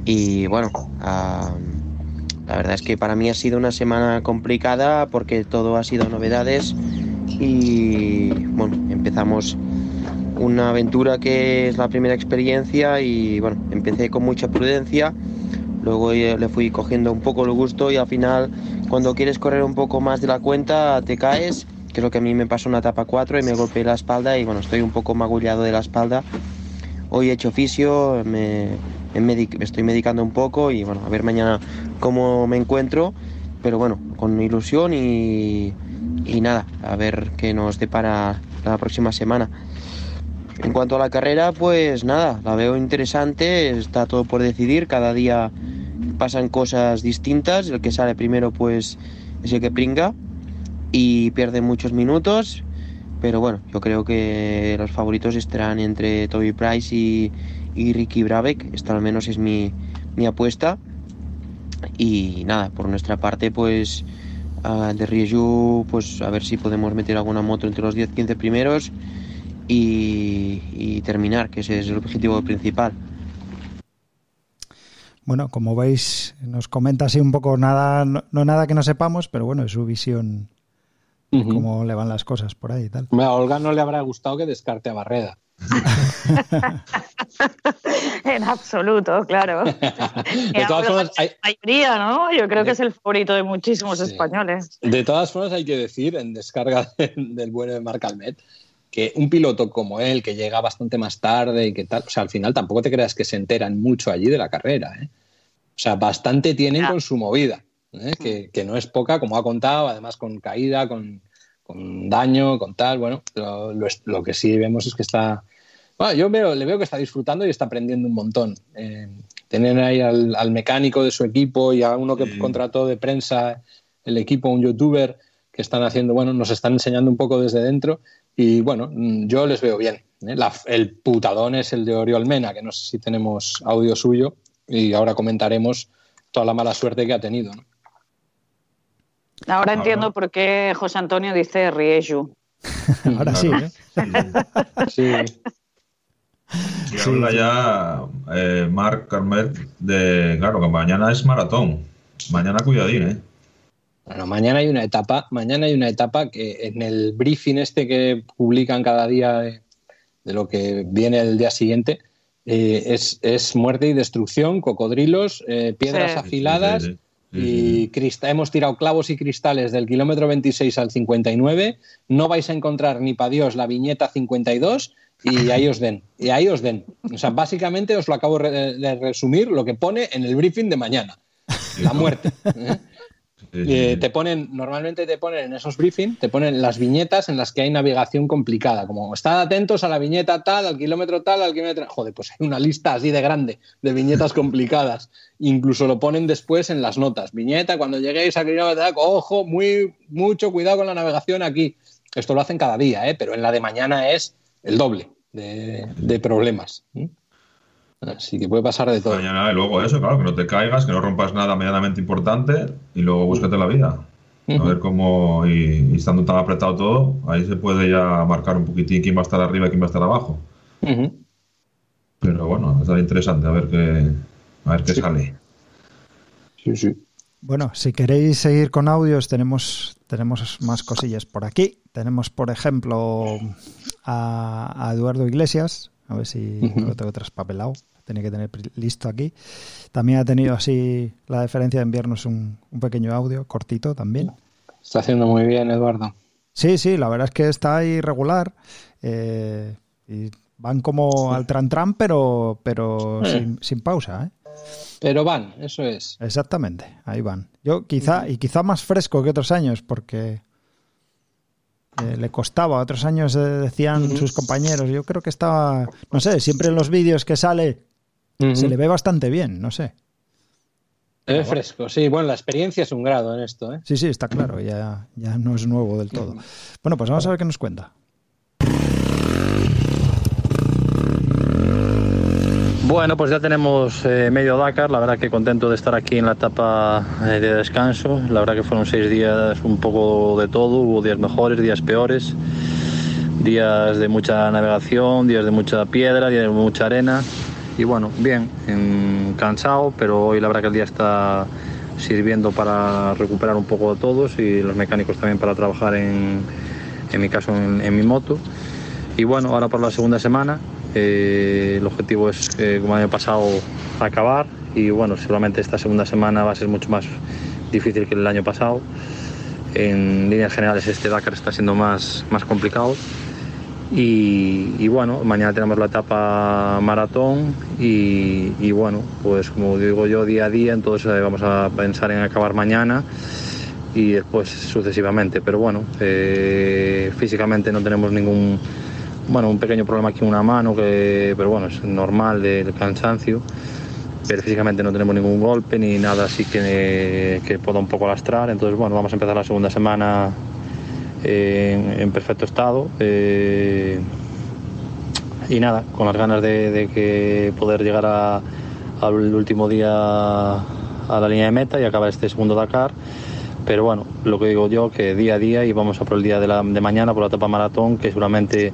y bueno, la verdad es que para mí ha sido una semana complicada porque todo ha sido novedades y bueno, empezamos una aventura que es la primera experiencia y bueno, empecé con mucha prudencia, luego le fui cogiendo un poco el gusto y al final cuando quieres correr un poco más de la cuenta te caes que es lo que a mí me pasó en una etapa 4 y me golpeé la espalda y bueno, estoy un poco magullado de la espalda. Hoy he hecho oficio, me, estoy medicando un poco y bueno, a ver mañana cómo me encuentro, pero bueno, con ilusión y nada, a ver qué nos depara la próxima semana. En cuanto a la carrera, pues nada, la veo interesante, está todo por decidir, cada día pasan cosas distintas, el que sale primero pues es el que pringa y pierde muchos minutos, pero bueno, yo creo que los favoritos estarán entre Toby Price y, Ricky Brabeck, esta al menos es mi, apuesta. Y nada, por nuestra parte, pues de Rieju, pues a ver si podemos meter alguna moto entre los 10-15 primeros y, terminar, que ese es el objetivo principal. Bueno, como veis, nos comenta así un poco nada, no, no nada que no sepamos, pero bueno, es su visión cómo le van las cosas por ahí y tal. A Olga no le habrá gustado que descarte a Barreda. *laughs* en absoluto, claro. *laughs* de todas formas, hay... mayoría, ¿no? Yo creo que es el favorito de muchísimos españoles. De todas formas, hay que decir, en descarga *laughs* del bueno de Marc Almet, que un piloto como él, que llega bastante más tarde y que tal, o sea, al final tampoco te creas que se enteran mucho allí de la carrera, ¿eh? O sea, bastante tienen con su movida. ¿eh? que, no es poca, como ha contado, además con caída, con, daño, con tal. Bueno, lo, que sí vemos es que está. Bueno, yo veo, le veo que está disfrutando y está aprendiendo un montón. Eh, tener ahí al, mecánico de su equipo y a uno que contrató de prensa el equipo, un youtuber que están haciendo, bueno, nos están enseñando un poco desde dentro y bueno, yo les veo bien. ¿eh? el putadón es el de Oriol Mena, que no sé si tenemos audio suyo y ahora comentaremos toda la mala suerte que ha tenido. ¿no? Ahora entiendo por qué José Antonio dice Rieju. *laughs* Ahora sí, ¿eh? sí. sí. habla ya eh, Marc Carmet de, claro, que mañana es maratón. Mañana cuidadín, ¿eh? Bueno, mañana hay una etapa, mañana hay una etapa que en el briefing este que publican cada día de, lo que viene el día siguiente, eh, es, muerte y destrucción, cocodrilos, eh, piedras afiladas y hemos tirado clavos y cristales del kilómetro 26 al 59. No vais a encontrar ni para Dios la viñeta 52 y ahí os den. Y ahí os den. O sea, básicamente os lo acabo de resumir lo que pone en el briefing de mañana. La muerte. ¿eh? Eh, te ponen, normalmente te ponen en esos briefings, te ponen las viñetas en las que hay navegación complicada, como estad atentos a la viñeta tal, al kilómetro tal, al kilómetro. Joder, pues hay una lista así de grande de viñetas *laughs* complicadas. Incluso lo ponen después en las notas. Viñeta, cuando lleguéis al kilómetro tal, ojo, muy, mucho cuidado con la navegación aquí. Esto lo hacen cada día, ¿eh? pero en la de mañana es el doble. de, problemas. Así que puede pasar de todo. y luego eso, claro, que no te caigas, que no rompas nada medianamente importante y luego búscate la vida. A ver cómo, y, estando tan apretado todo, ahí se puede ya marcar un poquitín quién va a estar arriba y quién va a estar abajo. Pero bueno, estará interesante a ver qué, a ver qué sale. Sí, sí. Bueno, si queréis seguir con audios, tenemos, tenemos más cosillas por aquí. Tenemos, por ejemplo, a, Eduardo Iglesias. A ver si lo tengo traspapelado. Tenía que tener listo aquí. También ha tenido así la diferencia de enviarnos un, un pequeño audio, cortito también. Está haciendo muy bien, Eduardo. Sí, sí, la verdad es que está ahí regular. Eh, y van como al tran tran, pero, pero sin, sin pausa, ¿eh? Pero van, eso es. Exactamente, ahí van. Yo quizá, y quizá más fresco que otros años, porque eh, le costaba. Otros años eh, decían sus compañeros. Yo creo que estaba, no sé, siempre en los vídeos que sale se le ve bastante bien, no sé. Se ve fresco, sí. Bueno, la experiencia es un grado en esto, ¿eh? Sí, sí, está claro, ya, ya no es nuevo del todo. Bueno, pues vamos a ver qué nos cuenta. Bueno, pues ya tenemos eh, medio Dakar, la verdad que contento de estar aquí en la etapa eh, de descanso, la verdad que fueron seis días un poco de todo, hubo días mejores, días peores, días de mucha navegación, días de mucha piedra, días de mucha arena y bueno, bien, cansado, pero hoy la verdad que el día está sirviendo para recuperar un poco de todos y los mecánicos también para trabajar en, en mi caso en mi moto. Y bueno, ahora por la segunda semana eh, el objetivo es, como el año pasado, acabar y bueno, seguramente esta segunda semana va a ser mucho más difícil que el año pasado. En líneas generales este Dakar está siendo más, más complicado. Y, bueno, mañana tenemos la etapa maratón y, bueno, pues como digo yo, día a día, entonces eh, vamos a pensar en acabar mañana y después sucesivamente. Pero bueno, eh, físicamente no tenemos ningún bueno, un pequeño problema aquí en una mano, que, pero bueno, es normal del cansancio. Pero físicamente no tenemos ningún golpe ni nada así que, que pueda un poco lastrar. Entonces, bueno, vamos a empezar la segunda semana en, perfecto estado. Eh, y nada, con las ganas de, que poder llegar al último día a la línea de meta y acabar este segundo Dakar. Pero bueno, lo que digo yo, que día a día y vamos a por el día de, la, de mañana, por la etapa maratón, que seguramente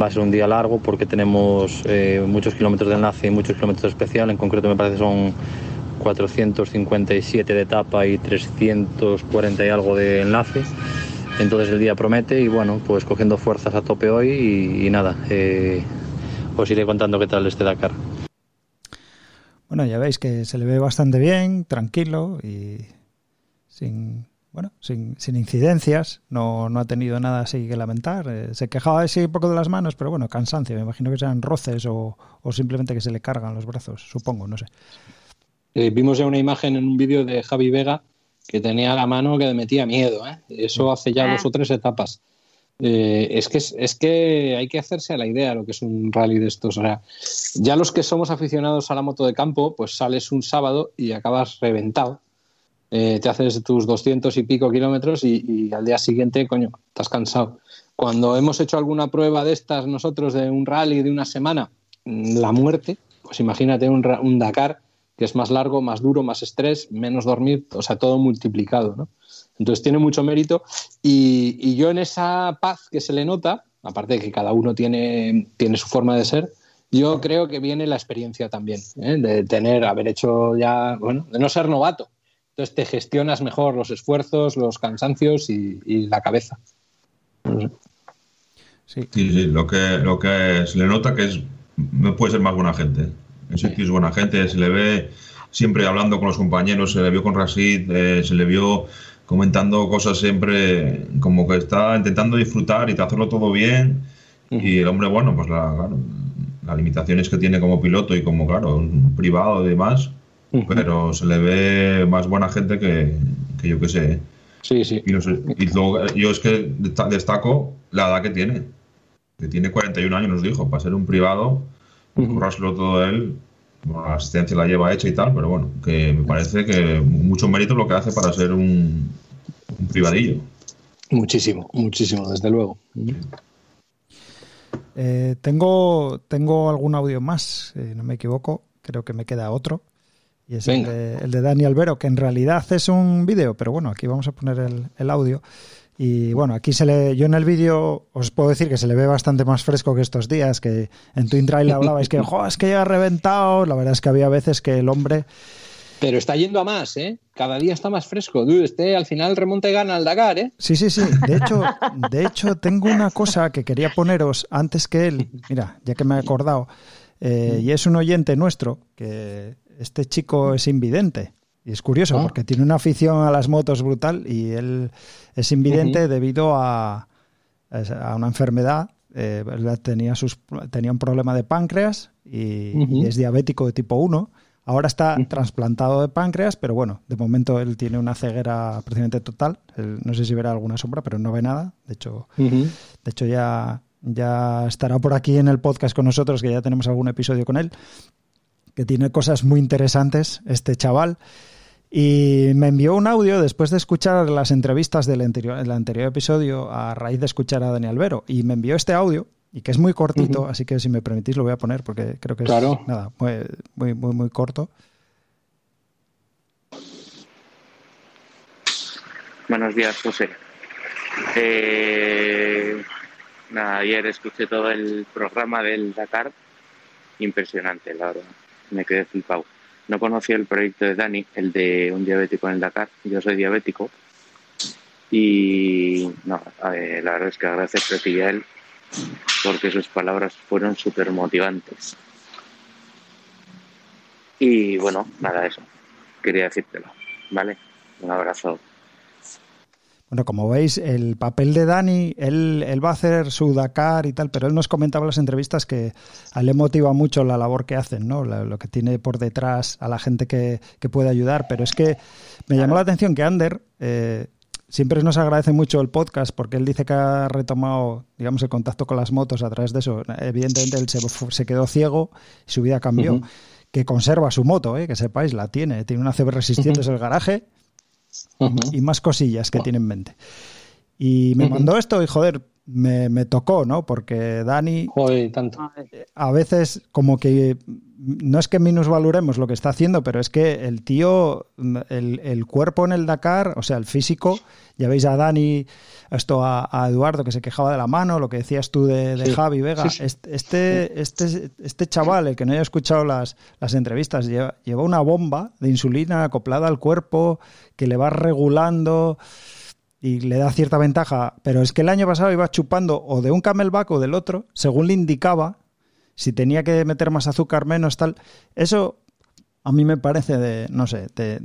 va a ser un día largo porque tenemos eh, muchos kilómetros de enlace y muchos kilómetros de especial. En concreto me parece son 457 de etapa y 340 y algo de enlace. Entonces el día promete y bueno, pues cogiendo fuerzas a tope hoy y, nada, eh, os iré contando qué tal este Dakar. Bueno, ya veis que se le ve bastante bien, tranquilo y sin bueno, sin, sin incidencias, no, no, ha tenido nada así que lamentar. Eh, se quejaba así un poco de las manos, pero bueno, cansancio, me imagino que sean roces o, o simplemente que se le cargan los brazos, supongo, no sé. Eh, vimos ya una imagen en un vídeo de Javi Vega que tenía la mano que le metía miedo, ¿eh? eso hace ya dos o tres etapas. es, que, es que hay que hacerse a la idea lo que es un rally de estos. O sea, ya los que somos aficionados a la moto de campo, pues sales un sábado y acabas reventado eh, te haces tus 200 y pico kilómetros y, al día siguiente, coño, estás cansado. Cuando hemos hecho alguna prueba de estas nosotros de un rally de una semana, mm, la muerte, pues imagínate un, Dakar que es más largo, más duro, más estrés, menos dormir, o sea, todo multiplicado, ¿no? Entonces tiene mucho mérito y, yo en esa paz que se le nota, aparte de que cada uno tiene, tiene su forma de ser, yo creo que viene la experiencia también, ¿eh? de tener, haber hecho ya, bueno, de no ser novato, entonces te gestionas mejor los esfuerzos, los cansancios y, la cabeza. Sí. sí, lo que, lo que se le nota que es no puede ser más buena gente. Ese tío es buena gente, se le ve siempre hablando con los compañeros, se le vio con Rasid, eh, se le vio comentando cosas siempre como que está intentando disfrutar y hacerlo todo bien. Y el hombre, bueno, pues la, claro, las limitaciones que tiene como piloto y como, claro, un privado y demás, pero se le ve más buena gente que, yo que sé. ¿eh? Sí, sí. Y, luego, yo es que destaco la edad que tiene, que tiene 41 años, nos dijo, para ser un privado, uh todo él, la asistencia la lleva hecha y tal, pero bueno, que me parece que mucho mérito lo que hace para ser un, privadillo. Muchísimo, muchísimo, desde luego. Eh, tengo, tengo algún audio más, no me equivoco, creo que me queda otro. Y es el de, el de, Dani Albero, que en realidad es un vídeo, pero bueno, aquí vamos a poner el, el audio. Y bueno, aquí se le, yo en el vídeo os puedo decir que se le ve bastante más fresco que estos días, que en Twin Trail *laughs* hablabais que, jo, es que ya ha reventado. La verdad es que había veces que el hombre. Pero está yendo a más, ¿eh? Cada día está más fresco. Dude, este al final remonta y gana al Dakar, ¿eh? Sí, sí, sí. De hecho, *laughs* de hecho, tengo una cosa que quería poneros antes que él. Mira, ya que me he acordado. Eh, y es un oyente nuestro, que este chico es invidente. Y es curioso, ah. porque tiene una afición a las motos brutal y él es invidente debido a, a, una enfermedad. Eh, tenía, sus, tenía un problema de páncreas y, es diabético de tipo 1. Ahora está trasplantado de páncreas, pero bueno, de momento él tiene una ceguera prácticamente total. no sé si verá alguna sombra, pero no ve nada. De hecho, de hecho ya, ya estará por aquí en el podcast con nosotros, que ya tenemos algún episodio con él, que tiene cosas muy interesantes, este chaval. Y me envió un audio después de escuchar las entrevistas del anterior, anterior episodio a raíz de escuchar a Daniel Vero. Y me envió este audio, y que es muy cortito, así que si me permitís lo voy a poner porque creo que es nada, muy, muy, muy, muy corto. Buenos días, José. Eh, ayer escuché todo el programa del Dakar. Impresionante, la verdad. Me quedé flipado. No conocía el proyecto de Dani, el de un diabético en el Dakar. Yo soy diabético. Y no, la verdad es que agradecer a él porque sus palabras fueron súper motivantes. Y bueno, nada, eso. Quería decírtelo. ¿Vale? Un abrazo. Bueno, como veis, el papel de Dani, él, él, va a hacer su Dakar y tal, pero él nos comentaba en las entrevistas que a él le motiva mucho la labor que hacen, ¿no? Lo, que tiene por detrás a la gente que, puede ayudar. Pero es que me llamó la atención que Ander eh, siempre nos agradece mucho el podcast porque él dice que ha retomado, digamos, el contacto con las motos a través de eso. Evidentemente él se, quedó ciego y su vida cambió. Que conserva su moto, ¿eh? que sepáis, la tiene. Tiene una CB resistente en el garaje y más cosillas que tiene en mente. Y me mandó esto y joder, me, me, tocó, ¿no? Porque Dani joder, tanto. a veces como que no es que minusvaloremos lo que está haciendo, pero es que el tío, el, el, cuerpo en el Dakar, o sea, el físico, ya veis a Dani, esto a, Eduardo que se quejaba de la mano, lo que decías tú de, Javi Vega, este, este, este chaval, el que no haya escuchado las, las entrevistas, lleva, lleva una bomba de insulina acoplada al cuerpo que le va regulando y le da cierta ventaja, pero es que el año pasado iba chupando o de un camelback o del otro, según le indicaba, si tenía que meter más azúcar, menos tal. Eso a mí me parece de, no sé, de,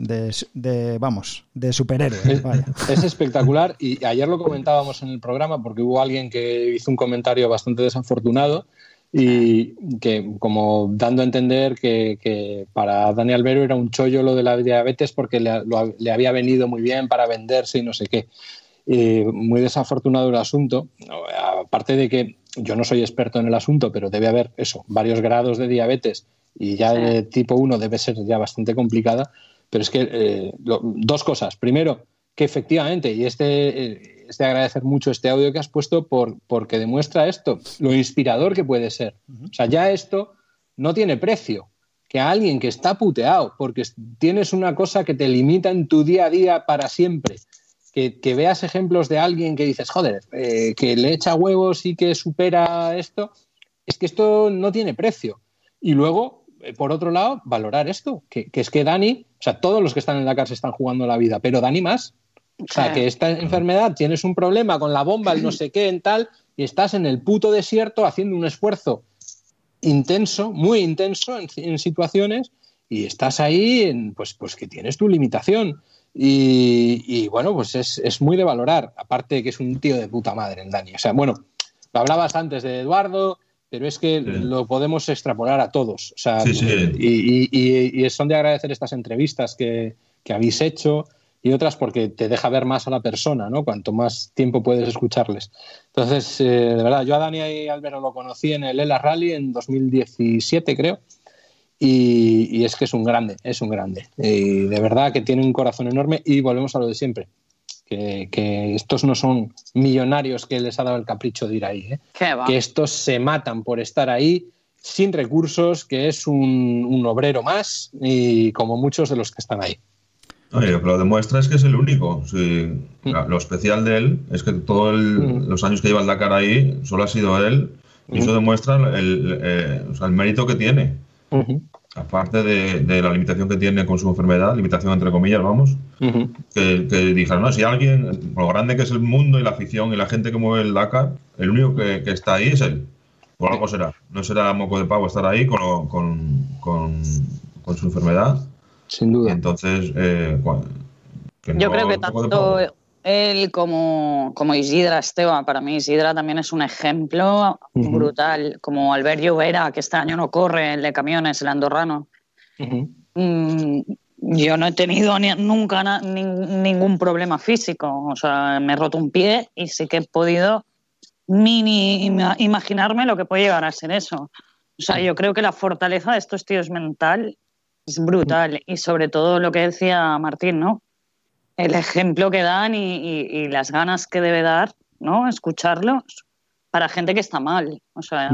de, vamos, de superhéroe. *laughs* Es, espectacular y ayer lo comentábamos en el programa porque hubo alguien que hizo un comentario bastante desafortunado y que como dando a entender que, para Daniel Vero era un chollo lo de la diabetes porque le, le había venido muy bien para venderse y no sé qué. muy desafortunado el asunto, aparte de que yo no soy experto en el asunto, pero debe haber eso, varios grados de diabetes y ya de tipo 1 debe ser ya bastante complicada, pero es que eh, dos cosas. Primero, que efectivamente, y este, eh, este agradecer mucho este audio que has puesto por, porque demuestra esto, lo inspirador que puede ser. O sea, ya esto no tiene precio. Que a alguien que está puteado porque tienes una cosa que te limita en tu día a día para siempre, que, veas ejemplos de alguien que dices, joder, eh, que le echa huevos y que supera esto, es que esto no tiene precio. Y luego, eh, por otro lado, valorar esto, que, es que Dani, o sea, todos los que están en la cárcel están jugando la vida, pero Dani más. O sea, que esta enfermedad tienes un problema con la bomba, el no sé qué, en tal, y estás en el puto desierto haciendo un esfuerzo intenso, muy intenso en, en situaciones, y estás ahí, en, pues, pues que tienes tu limitación. Y, bueno, pues es, muy de valorar, aparte de que es un tío de puta madre el Dani. O sea, bueno, lo hablabas antes de Eduardo, pero es que lo podemos extrapolar a todos. O sea, y, son de agradecer estas entrevistas que, habéis hecho y otras porque te deja ver más a la persona, ¿no? Cuanto más tiempo puedes escucharles. Entonces, eh, de verdad, yo a Dani y Álvaro lo conocí en el ELA Rally en 2017, creo. Y, es que es un grande, es un grande. Y de verdad que tiene un corazón enorme y volvemos a lo de siempre. que, que estos no son millonarios que les ha dado el capricho de ir ahí, ¿eh? Que estos se matan por estar ahí sin recursos, que es un, un obrero más y como muchos de los que están ahí. Lo que lo demuestra es que es el único. Sí, la- Lo especial de él es que todos Mm. los años que lleva el Dakar ahí solo ha sido él y eso Mm. demuestra el, eh, o sea, el mérito que tiene. Ujú, Aparte de, de la limitación que tiene con su enfermedad, limitación entre comillas, vamos, ujú. que, que dijeron, no, si alguien, por lo grande que es el mundo y la afición y la gente que mueve el Dakar, el único que, que está ahí es él. Por algo será. No será moco de pavo estar ahí con, con, con, con su enfermedad. Sin Y duda. entonces, eh, cua- que Yo no creo que tanto él como, como Isidra Esteban, para mí Isidra también es un ejemplo Ujú. brutal, como Albert Llovera, que este año no corre, el de camiones, el andorrano. Ujú. Mm, yo no he tenido ni- nunca na- nin- ningún problema físico, o sea, me he roto un pie y sí que he podido ni, ni ima- imaginarme lo que puede llegar a ser eso. O sea, yo creo que la fortaleza de estos tíos mental es brutal y sobre todo lo que decía Martín, ¿no? El ejemplo que dan y, y- y las ganas que debe dar, ¿no? Escucharlos para gente que está mal. O sea.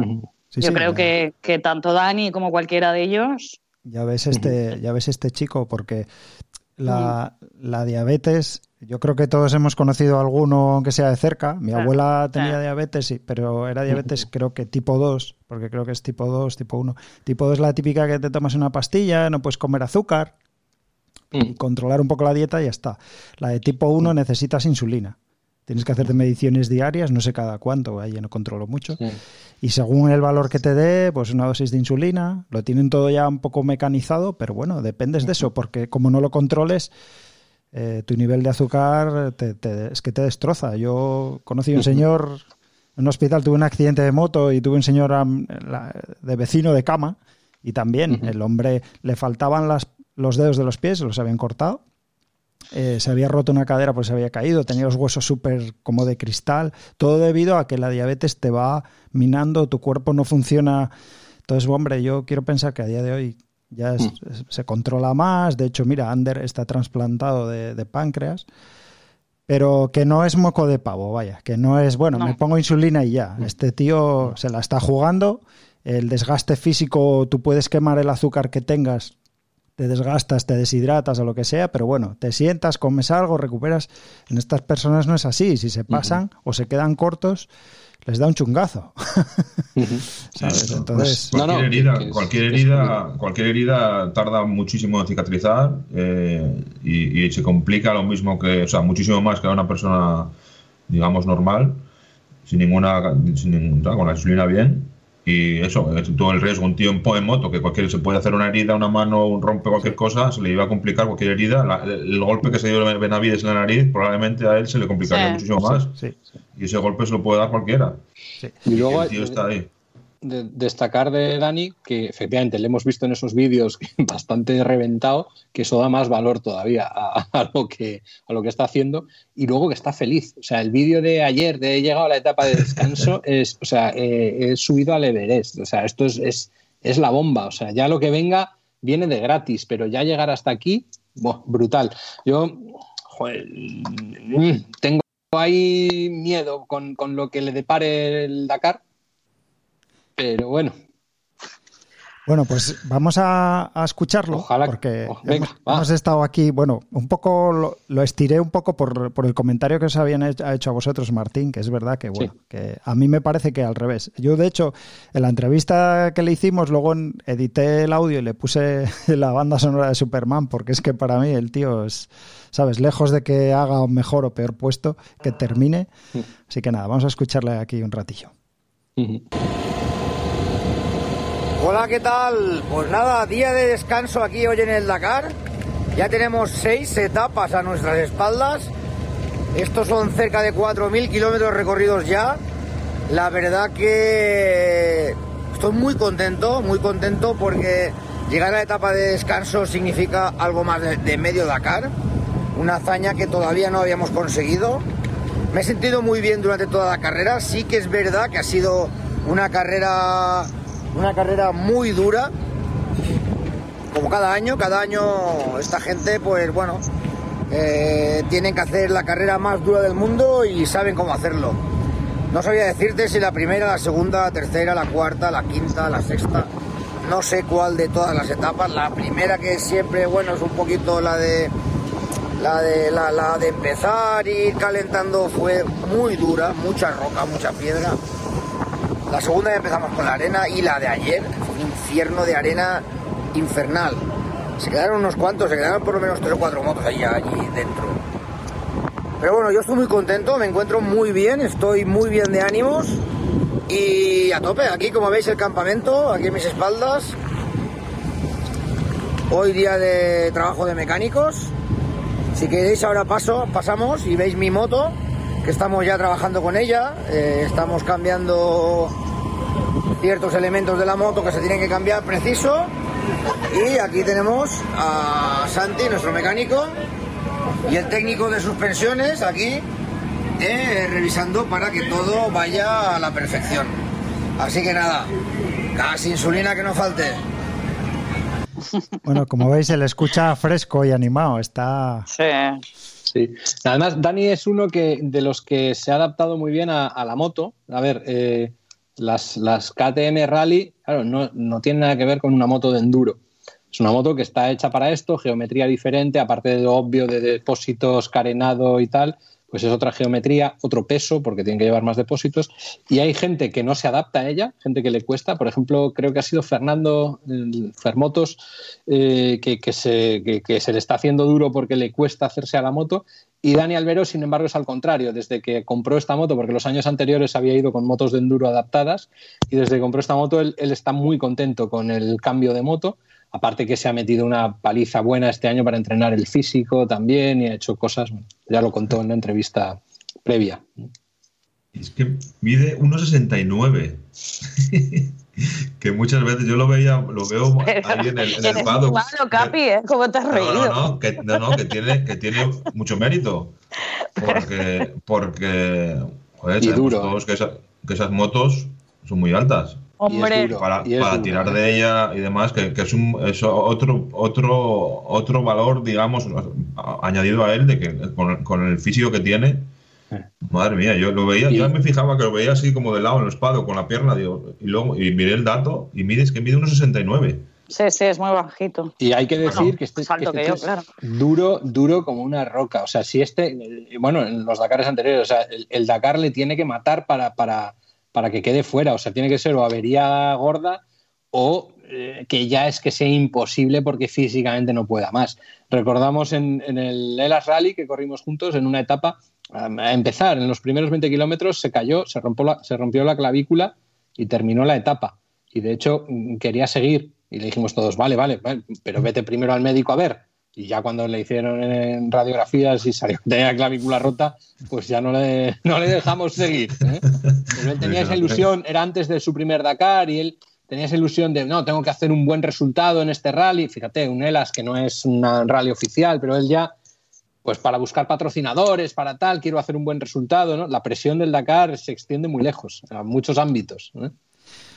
Sí, yo sí, creo que, que tanto Dani como cualquiera de ellos Ya ves este, ya ves este chico, porque la, la diabetes, yo creo que todos hemos conocido a alguno, aunque sea de cerca. Mi abuela tenía diabetes, sí, pero era diabetes *laughs* creo que tipo 2, porque creo que es tipo 2, tipo 1. Tipo 2 es la típica que te tomas una pastilla, no puedes comer azúcar y Ujú. controlar un poco la dieta y ya está. La de tipo 1 necesitas insulina. Tienes que hacerte mediciones diarias, no sé cada cuánto, ahí no controlo mucho. Sí. Y según el valor que te dé, pues una dosis de insulina, lo tienen todo ya un poco mecanizado, pero bueno, dependes de eso, porque como no lo controles, eh, tu nivel de azúcar te- te- es que te destroza. Yo conocí a un señor en un hospital, tuve un accidente de moto y tuve un señor de vecino de cama y también el hombre le faltaban las, los dedos de los pies, los habían cortado. eh, se había roto una cadera porque se había caído, tenía los huesos súper como de cristal, todo debido a que la diabetes te va minando, tu cuerpo no funciona. Entonces, hombre, yo quiero pensar que a día de hoy ya es- es- se controla más, de hecho, mira, Ander está trasplantado de, de páncreas, pero que no es moco de pavo, vaya, que no es, bueno, No. me pongo insulina y ya, este tío se la está jugando, el desgaste físico, tú puedes quemar el azúcar que tengas te desgastas, te deshidratas o lo que sea, pero bueno, te sientas, comes algo, recuperas. En estas personas no es así. Si se pasan o se quedan cortos, les da un chungazo. *laughs* ¿sabes? Eso, Entonces, pues, cualquier No, no, herida, es- cualquier herida, cualquier herida tarda muchísimo en cicatrizar eh, y, y se complica lo mismo que, o sea, muchísimo más que a una persona, digamos, normal, sin ninguna, sin ningún- con la insulina bien. Y eso, es todo el riesgo. Un tío en, en moto que cualquier se puede hacer una herida, una mano, un rompe cualquier cosa, se le iba a complicar cualquier herida. La- el, el golpe que se dio Benavides en la nariz, probablemente a él se le complicaría Sí. muchísimo más. sí, Y ese golpe se lo puede dar cualquiera. sí. Y luego el tío está ahí. De- destacar de Dani que efectivamente le hemos visto en esos vídeos *laughs* bastante reventado, que eso da más valor todavía a, a lo que, a lo que está haciendo y luego que está feliz. O sea, el vídeo de ayer de he llegado a la etapa de descanso *laughs* es, o sea, eh, he subido al Everest. O sea, esto es, es, es la bomba. O sea, ya lo que venga viene de gratis, pero ya llegar hasta aquí, buah, brutal. Yo, joder, mm, tengo ahí miedo con, con lo que le depare el Dakar, pero bueno, Bueno, pues vamos a, a escucharlo, Ojalá- porque oh, venga, hemos, hemos estado aquí, bueno, un poco lo, lo estiré un poco por, por el comentario que os habían hecho, a vosotros, Martín, que es verdad que, bueno, Sí. que a mí me parece que al revés. Yo, de hecho, en la entrevista que le hicimos, luego edité el audio y le puse *laughs* la banda sonora de Superman, porque es que para mí el tío es, ¿sabes? Lejos de que haga un mejor o peor puesto, que termine. Así que nada, vamos a escucharle aquí un ratillo. Ujú. Hola, ¿qué tal? Pues nada, día de descanso aquí hoy en el Dakar. Ya tenemos seis etapas a nuestras espaldas. Estos son cerca de 4.000 kilómetros recorridos ya. La verdad que estoy muy contento, muy contento porque llegar a la etapa de descanso significa algo más de, medio Dakar. Una hazaña que todavía no habíamos conseguido. Me he sentido muy bien durante toda la carrera. Sí que es verdad que ha sido una carrera, una carrera muy dura. Como cada año, cada año esta gente, pues bueno, eh, tienen que hacer la carrera más dura del mundo y saben cómo hacerlo. No sabía decirte si la primera, la segunda, la tercera, la cuarta, la quinta, la sexta. No sé cuál de todas las etapas. La primera que siempre, bueno, es un poquito la de la de la, la de empezar y ir calentando fue muy dura, mucha roca, mucha piedra. La segunda empezamos con la arena y la de ayer, un infierno de arena infernal. Se quedaron unos cuantos, se quedaron por lo menos tres o cuatro motos allí, allí dentro. Pero bueno, yo estoy muy contento, me encuentro muy bien, estoy muy bien de ánimos y a tope. Aquí, como veis, el campamento, aquí en mis espaldas. Hoy día de trabajo de mecánicos. Si queréis ahora paso, pasamos y veis mi moto, que estamos ya trabajando con ella. Eh, estamos cambiando ciertos elementos de la moto que se tienen que cambiar preciso. Y aquí tenemos a Santi, nuestro mecánico, y el técnico de suspensiones aquí eh, revisando para que todo vaya a la perfección. Así que nada, gas insulina que no falte. Bueno, como veis, se le escucha fresco y animado. Está. Sí. Sí. Además, Dani es uno que de los que se ha adaptado muy bien a, a la moto. A ver, eh, las, las, KTM Rally, claro, no, no tienen nada que ver con una moto de enduro. Es una moto que está hecha para esto, geometría diferente, aparte de lo obvio de depósitos, carenado y tal, pues es otra geometría, otro peso, porque tienen que llevar más depósitos. Y hay gente que no se adapta a ella, gente que le cuesta. Por ejemplo, creo que ha sido Fernando Fermotos, eh, que, se, le está haciendo duro porque le cuesta hacerse a la moto. Y Dani Albero, sin embargo, es al contrario. Desde que compró esta moto, porque los años anteriores había ido con motos de enduro adaptadas, y desde que compró esta moto, él está muy contento con el cambio de moto aparte que se ha metido una paliza buena este año para entrenar el físico también y ha hecho cosas, ya lo contó en la entrevista previa. Es que mide 1,69. *laughs* que muchas veces yo lo veía, lo veo *laughs* ahí en el, en el paddock. Malo, Capi, ¿eh? ¿Cómo te has reído? No, no, no, que, no, no, que, tiene, que tiene mucho mérito. Porque, porque joder, y duro. todos que, esa, que esas motos son muy altas. Hombre, para, para tirar de ella y demás, que, que es, un, es otro, otro, otro valor, digamos, añadido a él, de que con, con el físico que tiene, madre mía, yo lo veía, yo me fijaba que lo veía así como de lado en el espado, con la pierna, digo, y luego y miré el dato, y mires que mide unos 69. Sí, sí, es muy bajito. Y hay que decir bueno, que este, que este que yo, claro. es duro, duro como una roca. O sea, si este, bueno, en los Dakares anteriores, o sea, el, el Dakar le tiene que matar para, para, para que quede fuera. O sea, tiene que ser o avería gorda o eh, que ya es que sea imposible porque físicamente no pueda más. Recordamos en, el Elas Rally que corrimos juntos en una etapa, a empezar, en los primeros 20 kilómetros se cayó, se rompió, la, se rompió la clavícula y terminó la etapa. Y de hecho quería seguir y le dijimos todos, vale, vale, vale, pero vete primero al médico a ver. Y ya cuando le hicieron en radiografías y salió *laughs* tenía clavícula rota, pues ya no le, *laughs* no le dejamos seguir. ¿eh? Pero él tenía esa ilusión, era antes de su primer Dakar y él tenía esa ilusión de, no, tengo que hacer un buen resultado en este rally. Fíjate, un ELAS que no es un rally oficial, pero él ya, pues para buscar patrocinadores, para tal, quiero hacer un buen resultado. ¿no? La presión del Dakar se extiende muy lejos, a muchos ámbitos. ¿eh?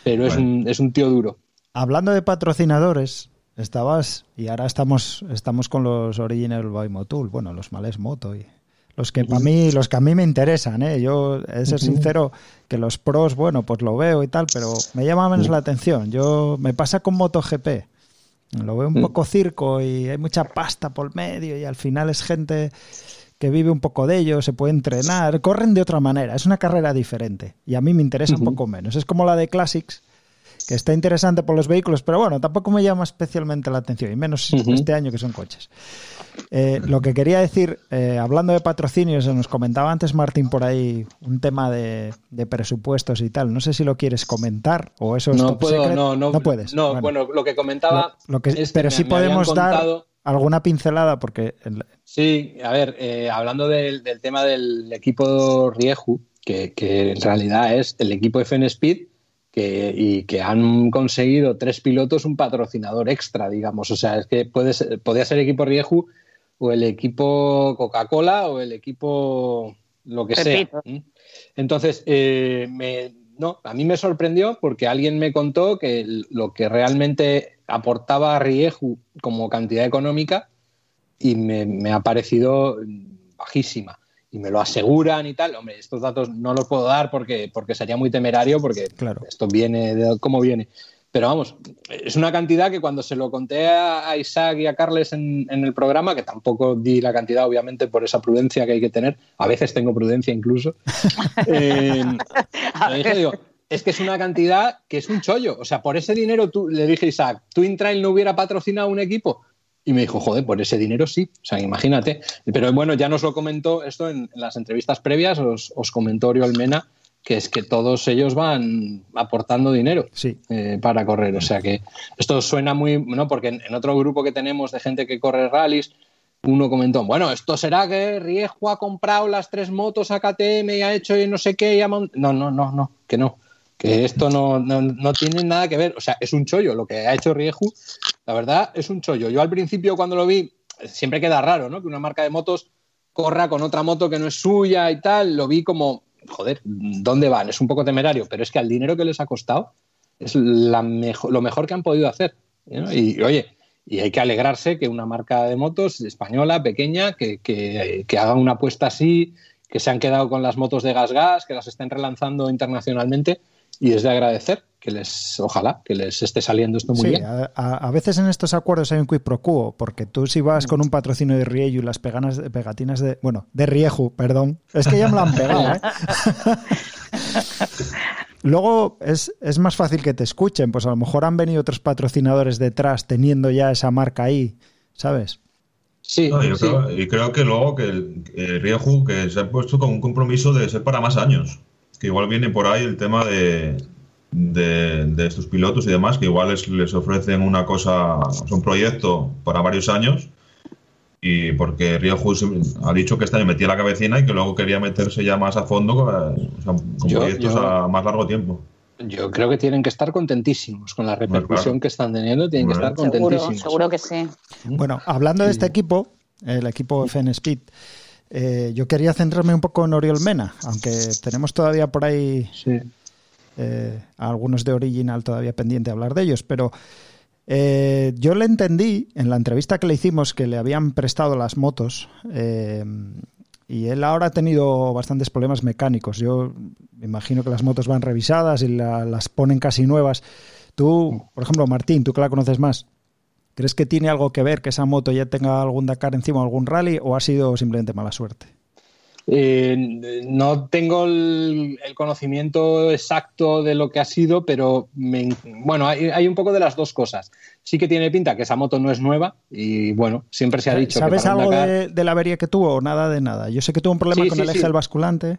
Pero bueno. es, un, es un tío duro. Hablando de patrocinadores, estabas y ahora estamos estamos con los Original by Motul, bueno, los Males Moto y los que para mí los que a mí me interesan, ¿eh? Yo he de ser sincero que los pros, bueno, pues lo veo y tal, pero me llama menos la atención. Yo me pasa con MotoGP. Lo veo un poco circo y hay mucha pasta por medio y al final es gente que vive un poco de ello, se puede entrenar, corren de otra manera, es una carrera diferente y a mí me interesa un poco menos. Es como la de Classics, que está interesante por los vehículos, pero bueno, tampoco me llama especialmente la atención, y menos uh -huh. este año que son coches. Eh, lo que quería decir, eh, hablando de patrocinios, nos comentaba antes Martín por ahí un tema de, de, presupuestos y tal. No sé si lo quieres comentar o eso es no puedo. No, no, no puedes. No, bueno, bueno, lo que comentaba. Lo, lo que, es pero sí me, podemos me dar alguna pincelada porque. El... Sí, a ver, eh, hablando del, del, tema del equipo Rieju, que, que en realidad es el equipo FN Speed que, y que han conseguido tres pilotos un patrocinador extra, digamos. O sea, es que puede ser, podía ser equipo Rieju o el equipo Coca-Cola o el equipo lo que sea. Entonces, eh, me, no, a mí me sorprendió porque alguien me contó que lo que realmente aportaba a Rieju como cantidad económica y me, ha parecido bajísima. Y me lo aseguran y tal. Hombre, estos datos no los puedo dar porque, porque sería muy temerario, porque claro. esto viene de cómo viene. Pero vamos, es una cantidad que cuando se lo conté a Isaac y a Carles en, el programa, que tampoco di la cantidad, obviamente, por esa prudencia que hay que tener, a veces tengo prudencia incluso, *laughs* eh, digo, es que es una cantidad que es un chollo. O sea, por ese dinero tú, le dije a Isaac, ¿Twin Trail no hubiera patrocinado un equipo? Y me dijo, joder, por ese dinero sí. O sea, imagínate. Pero bueno, ya nos lo comentó esto en, las entrevistas previas, os, os comentó Oriol Mena, que es que todos ellos van aportando dinero eh, para correr. O sea que esto suena muy, ¿no? Porque en, otro grupo que tenemos de gente que corre rallies, uno comentó, bueno, esto será que Riejo ha comprado las tres motos a KTM y ha hecho y no sé qué. Y No, no, no, no, que no. Que esto no, no, tiene nada que ver. O sea, es un chollo. Lo que ha hecho Rieju, la verdad, es un chollo. Yo al principio cuando lo vi, siempre queda raro, ¿no? Que una marca de motos corra con otra moto que no es suya y tal. Lo vi como, joder, ¿dónde van? Es un poco temerario, pero es que al dinero que les ha costado es la lo mejor que han podido hacer. Y, oye, y hay que alegrarse que una marca de motos española, pequeña, que, que, haga una apuesta así, que se han quedado con las motos de gas-gas, que las estén relanzando internacionalmente, y es de agradecer que les, ojalá, que les esté saliendo esto muy bien. A, a, veces en estos acuerdos hay un quid pro quo, porque tú si vas con un patrocinio de Rieju y las peganas, pegatinas de, bueno, de Rieju, perdón, es que ya me lo han pegado, ¿eh? *laughs* Luego es, es, más fácil que te escuchen, pues a lo mejor han venido otros patrocinadores detrás teniendo ya esa marca ahí, ¿sabes? Sí, y creo que luego que el, Rieju que se ha puesto con un compromiso de ser para más años que igual viene por ahí el tema de, de, estos pilotos y demás, que igual les, ofrecen una cosa, un proyecto para varios años, y porque Río ha dicho que este año metía la cabecina y que luego quería meterse ya más a fondo con proyectos a más largo tiempo. Yo creo que tienen que estar contentísimos con la repercusión que están teniendo, tienen que estar contentísimos. Seguro, que sí. Bueno, hablando de este equipo, el equipo FN Speed, eh, yo quería centrarme un poco en Oriol Mena, aunque tenemos todavía por ahí eh, algunos de Original todavía pendiente de hablar de ellos, pero eh, yo le entendí en la entrevista que le hicimos que le habían prestado las motos y él ahora ha tenido bastantes problemas mecánicos. Yo me imagino que las motos van revisadas y las ponen casi nuevas. Tú, por ejemplo, Martín, tú que la conoces más, ¿Crees que tiene algo que ver que esa moto ya tenga algún Dakar encima, algún rally, o ha sido simplemente mala suerte? Eh, no tengo el, conocimiento exacto de lo que ha sido, pero bueno, hay, un poco de las dos cosas. Sí que tiene pinta que esa moto no es nueva y bueno, siempre se ha dicho. ¿Sabes algo de, la avería que tuvo o nada de nada? Yo sé que tuvo un problema con el eje del basculante.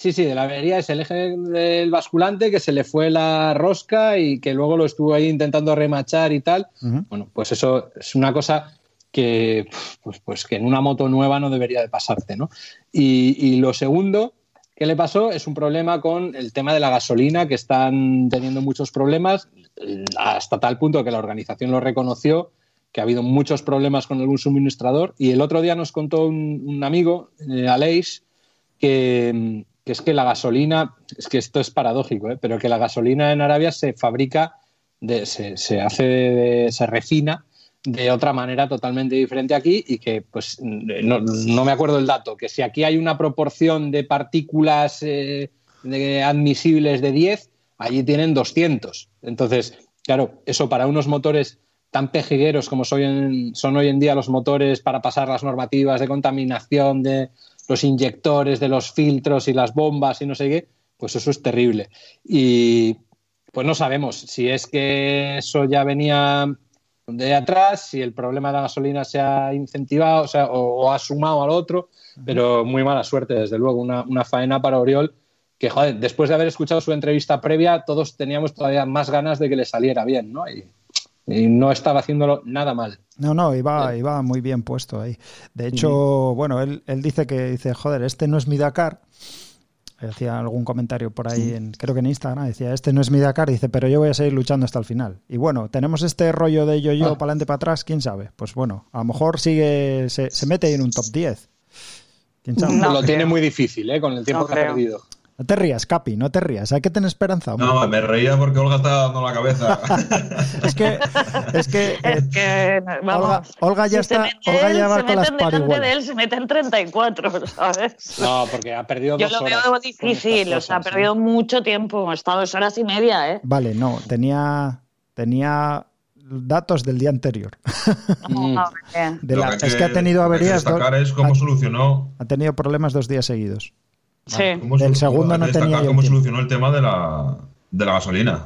Sí, sí, de la avería es el eje del basculante que se le fue la rosca y que luego lo estuvo ahí intentando remachar y tal. Bueno, pues eso es una cosa que, pues, pues, que en una moto nueva no debería de pasarte, ¿no? Y, lo segundo que le pasó es un problema con el tema de la gasolina, que están teniendo muchos problemas, hasta tal punto que la organización lo reconoció, que ha habido muchos problemas con algún suministrador. Y el otro día nos contó un, amigo, eh, Aleix, que, que es que la gasolina, es que esto es paradójico, ¿eh? pero que la gasolina en Arabia se fabrica, se, hace, se refina de otra manera totalmente diferente aquí y que, pues, no, me acuerdo el dato, que si aquí hay una proporción de partículas eh, admisibles de 10, allí tienen 200. Entonces, claro, eso para unos motores tan pejigueros como son hoy en día los motores para pasar las normativas de contaminación, de, los inyectores de los filtros y las bombas y no sé qué, pues eso es terrible. Y pues no sabemos si es que eso ya venía de atrás, si el problema de la gasolina se ha incentivado o, sea, o, ha sumado al otro, pero muy mala suerte, desde luego, una, una faena para Oriol que, joder, después de haber escuchado su entrevista previa, todos teníamos todavía más ganas de que le saliera bien, ¿no? Y, y no estaba haciéndolo nada mal. No, no, iba, iba muy bien puesto ahí. De hecho, bueno, él, él, dice que dice, joder, este no es mi Dakar. Hacía algún comentario por ahí, en, creo que en Instagram, decía, este no es mi Dakar, dice, pero yo voy a seguir luchando hasta el final. Y bueno, tenemos este rollo de yo-yo ah. para adelante, para atrás, quién sabe. Pues bueno, a lo mejor sigue, se, se mete en un top 10. ¿Quién sabe? lo tiene muy difícil, ¿eh? Con el tiempo que ha perdido. No te rías, Capi, no te rías. Hay que tener esperanza. hombre. No, me reía porque Olga estaba dando la cabeza. *laughs* es que, es que, Es que, vamos. Olga, Olga ya si está, Olga él, ya va se con las delante de parihuelas. él, se meten 34, *laughs* ¿sabes? No, porque ha perdido Yo dos lo horas. veo con difícil, o sea, ha cosas, ¿eh? perdido mucho tiempo, está dos horas y media, ¿eh? Vale, no, tenía, tenía datos del día anterior. *laughs* No, hombre. De Lo la- que es que ha tenido lo averías. destacar es cómo ha- solucionó. ha tenido problemas dos días seguidos. Sí, cómo solu- segundo no tenía cómo tiempo. solucionó el tema de la, de la gasolina.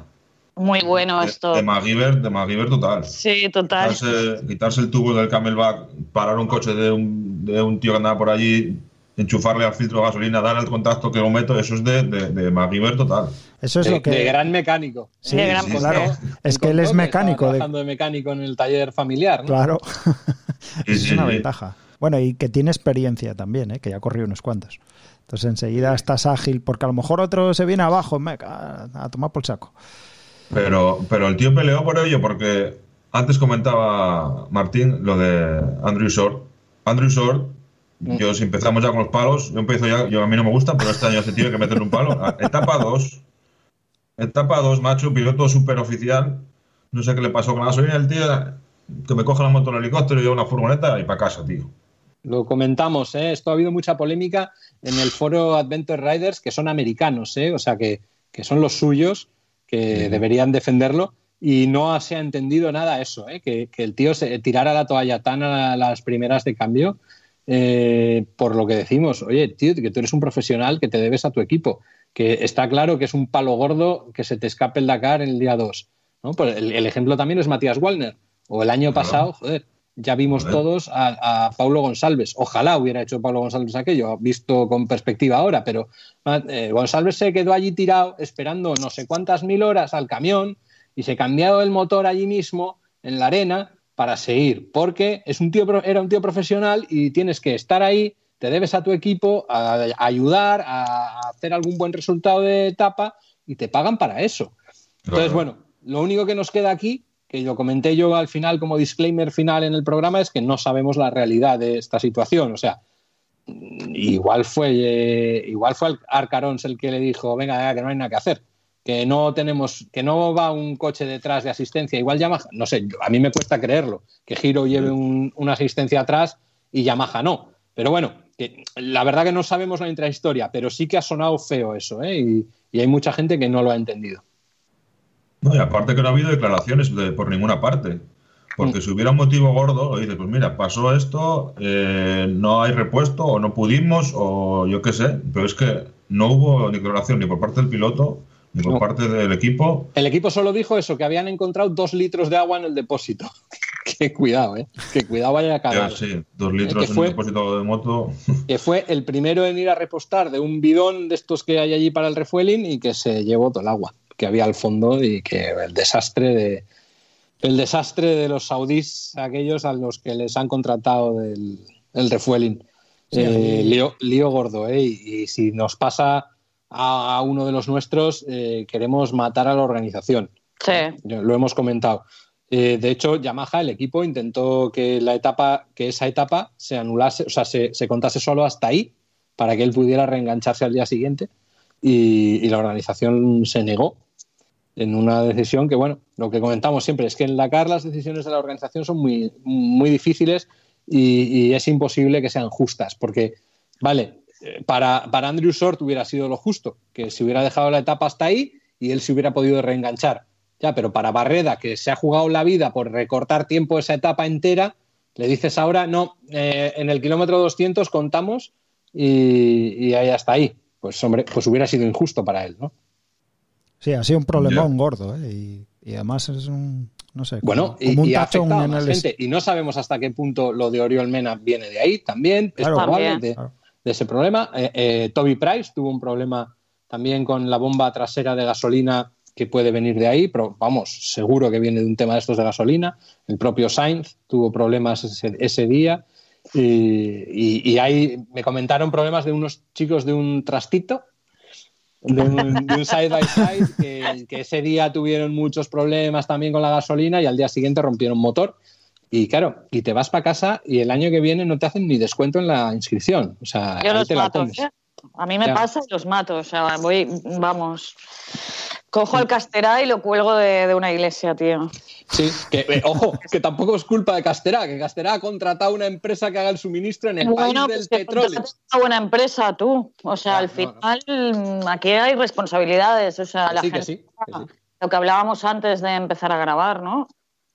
muy bueno De, esto. de MacGyver, de MacGyver total. Sí, total. Quitarse, quitarse el tubo del Camelback, parar un coche de un, de un tío que andaba por allí, enchufarle al filtro de gasolina, darle el contacto que lo meto, eso es de, de, de MacGyver total. Eso es De, lo que. de gran mecánico. Sí, de gran sí, claro. Es que él es mecánico. trabajando de mecánico en el taller familiar, ¿no? claro. Sí, *laughs* es sí, una sí. ventaja. Bueno, y que tiene experiencia también, ¿eh? que ya ha corrido unos cuantos. Entonces enseguida estás ágil, porque a lo mejor otro se viene abajo, me ca- a tomar por saco. Pero, pero el tío peleó por ello porque antes comentaba Martín lo de Andrew Short. Andrew Short, yo si empezamos ya con los palos, yo empiezo ya, yo a mí no me gusta, pero este año se tiene que meterle un palo. A- Etapa 2, etapa 2, macho, piloto super oficial. No sé qué le pasó con la gasolina, el tío que me coge la moto en el helicóptero y lleva una furgoneta y para casa, tío. Lo comentamos, ¿eh? esto ha habido mucha polémica en el foro Adventure Riders, que son americanos, ¿eh? o sea, que, que son los suyos, que deberían defenderlo, y no se ha entendido nada eso, ¿eh? que, que el tío se tirara la toalla tan a las primeras de cambio, eh, por lo que decimos, oye, tío, que tú eres un profesional, que te debes a tu equipo, que está claro que es un palo gordo que se te escape el Dakar el día 2. ¿no? Pues el, el ejemplo también es Matías Wallner, o el año pasado, joder, ya vimos todos a, a Paulo González. Ojalá hubiera hecho Paulo González aquello, visto con perspectiva ahora, pero eh, González se quedó allí tirado esperando no sé cuántas mil horas al camión y se cambió el motor allí mismo en la arena para seguir, porque es un tío, era un tío profesional y tienes que estar ahí, te debes a tu equipo, a, a ayudar, a, hacer algún buen resultado de etapa y te pagan para eso. Entonces, bueno, lo único que nos queda aquí, que lo comenté yo al final como disclaimer final en el programa, es que no sabemos la realidad de esta situación. O sea, igual fue, eh, igual fue Arcarons el que le dijo, venga, venga, que no hay nada que hacer, que no tenemos, que no va un coche detrás de asistencia, igual Yamaha, no sé, a mí me cuesta creerlo, que Giro lleve un- una asistencia atrás y Yamaha no. Pero bueno, que la verdad que no sabemos la intrahistoria, pero sí que ha sonado feo eso, ¿eh? y, y hay mucha gente que no lo ha entendido. No, y aparte que no ha habido declaraciones de- por ninguna parte. Porque si hubiera un motivo gordo, dices, pues mira, pasó esto, eh, no hay repuesto, o no pudimos, o yo qué sé. Pero es que no hubo declaración ni por parte del piloto, ni por No. parte del equipo. El equipo solo dijo eso, que habían encontrado dos litros de agua en el depósito. *laughs* que cuidado, ¿eh? Que cuidado vaya a cagar. sí, dos litros que en fue- depósito de moto. *laughs* Que fue el primero en ir a repostar de un bidón de estos que hay allí para el refueling y que se llevó todo el agua que había al fondo y que el desastre de el desastre de los saudíes, aquellos a los que les han contratado el, el refueling. Sí, Eh, lío, lío gordo, ¿eh? Y, y si nos pasa a, a uno de los nuestros, eh, queremos matar a la organización. Sí. Lo hemos comentado. Eh, de hecho, Yamaha, el equipo, intentó que la etapa, que esa etapa se anulase, o sea, se, se contase solo hasta ahí, para que él pudiera reengancharse al día siguiente. Y, y la organización se negó en una decisión que, bueno, lo que comentamos siempre es que en Dakar las decisiones de la organización son muy, muy difíciles y, y es imposible que sean justas, porque, vale, eh, para, para Andrew Short hubiera sido lo justo, que se hubiera dejado la etapa hasta ahí y él se hubiera podido reenganchar. Ya, pero para Barreda, que se ha jugado la vida por recortar tiempo esa etapa entera, le dices ahora, no, eh, en el kilómetro 200 contamos y, y ahí hasta ahí. Pues hombre, pues hubiera sido injusto para él, ¿no? Sí, ha sido un problemón gordo, ¿eh? Y, y además es un, no sé, como, Bueno, y, como un y tachón a en el gente. Y no sabemos hasta qué punto lo de Oriol Mena viene de ahí también. Claro. es probable de, Claro. de ese problema. Eh, eh, Toby Price tuvo un problema también con la bomba trasera de gasolina que puede venir de ahí, pero vamos, seguro que viene de un tema de estos de gasolina. El propio Sainz tuvo problemas ese, ese día. Y, y- y ahí me comentaron problemas de unos chicos de un trastito, de un, de un side by side, que, que ese día tuvieron muchos problemas también con la gasolina y al día siguiente rompieron motor. Y claro, y te vas para casa y el año que viene no te hacen ni descuento en la inscripción. O sea, Yo ahí los te la mato, comes. ¿eh? A mí me Ya. pasa y los mato. O sea, voy, vamos. Cojo el casterá y lo cuelgo de, de una iglesia, tío. Sí, que eh, ojo, que tampoco es culpa de Casterá, que Casterá ha contratado una empresa que haga el suministro en el Bueno, país pues del que petróleo. una buena empresa, tú. O sea, al no, final mm, aquí hay responsabilidades. O sea, Que la sí, que gente, sí, que sí. lo que hablábamos antes de empezar a grabar, ¿no?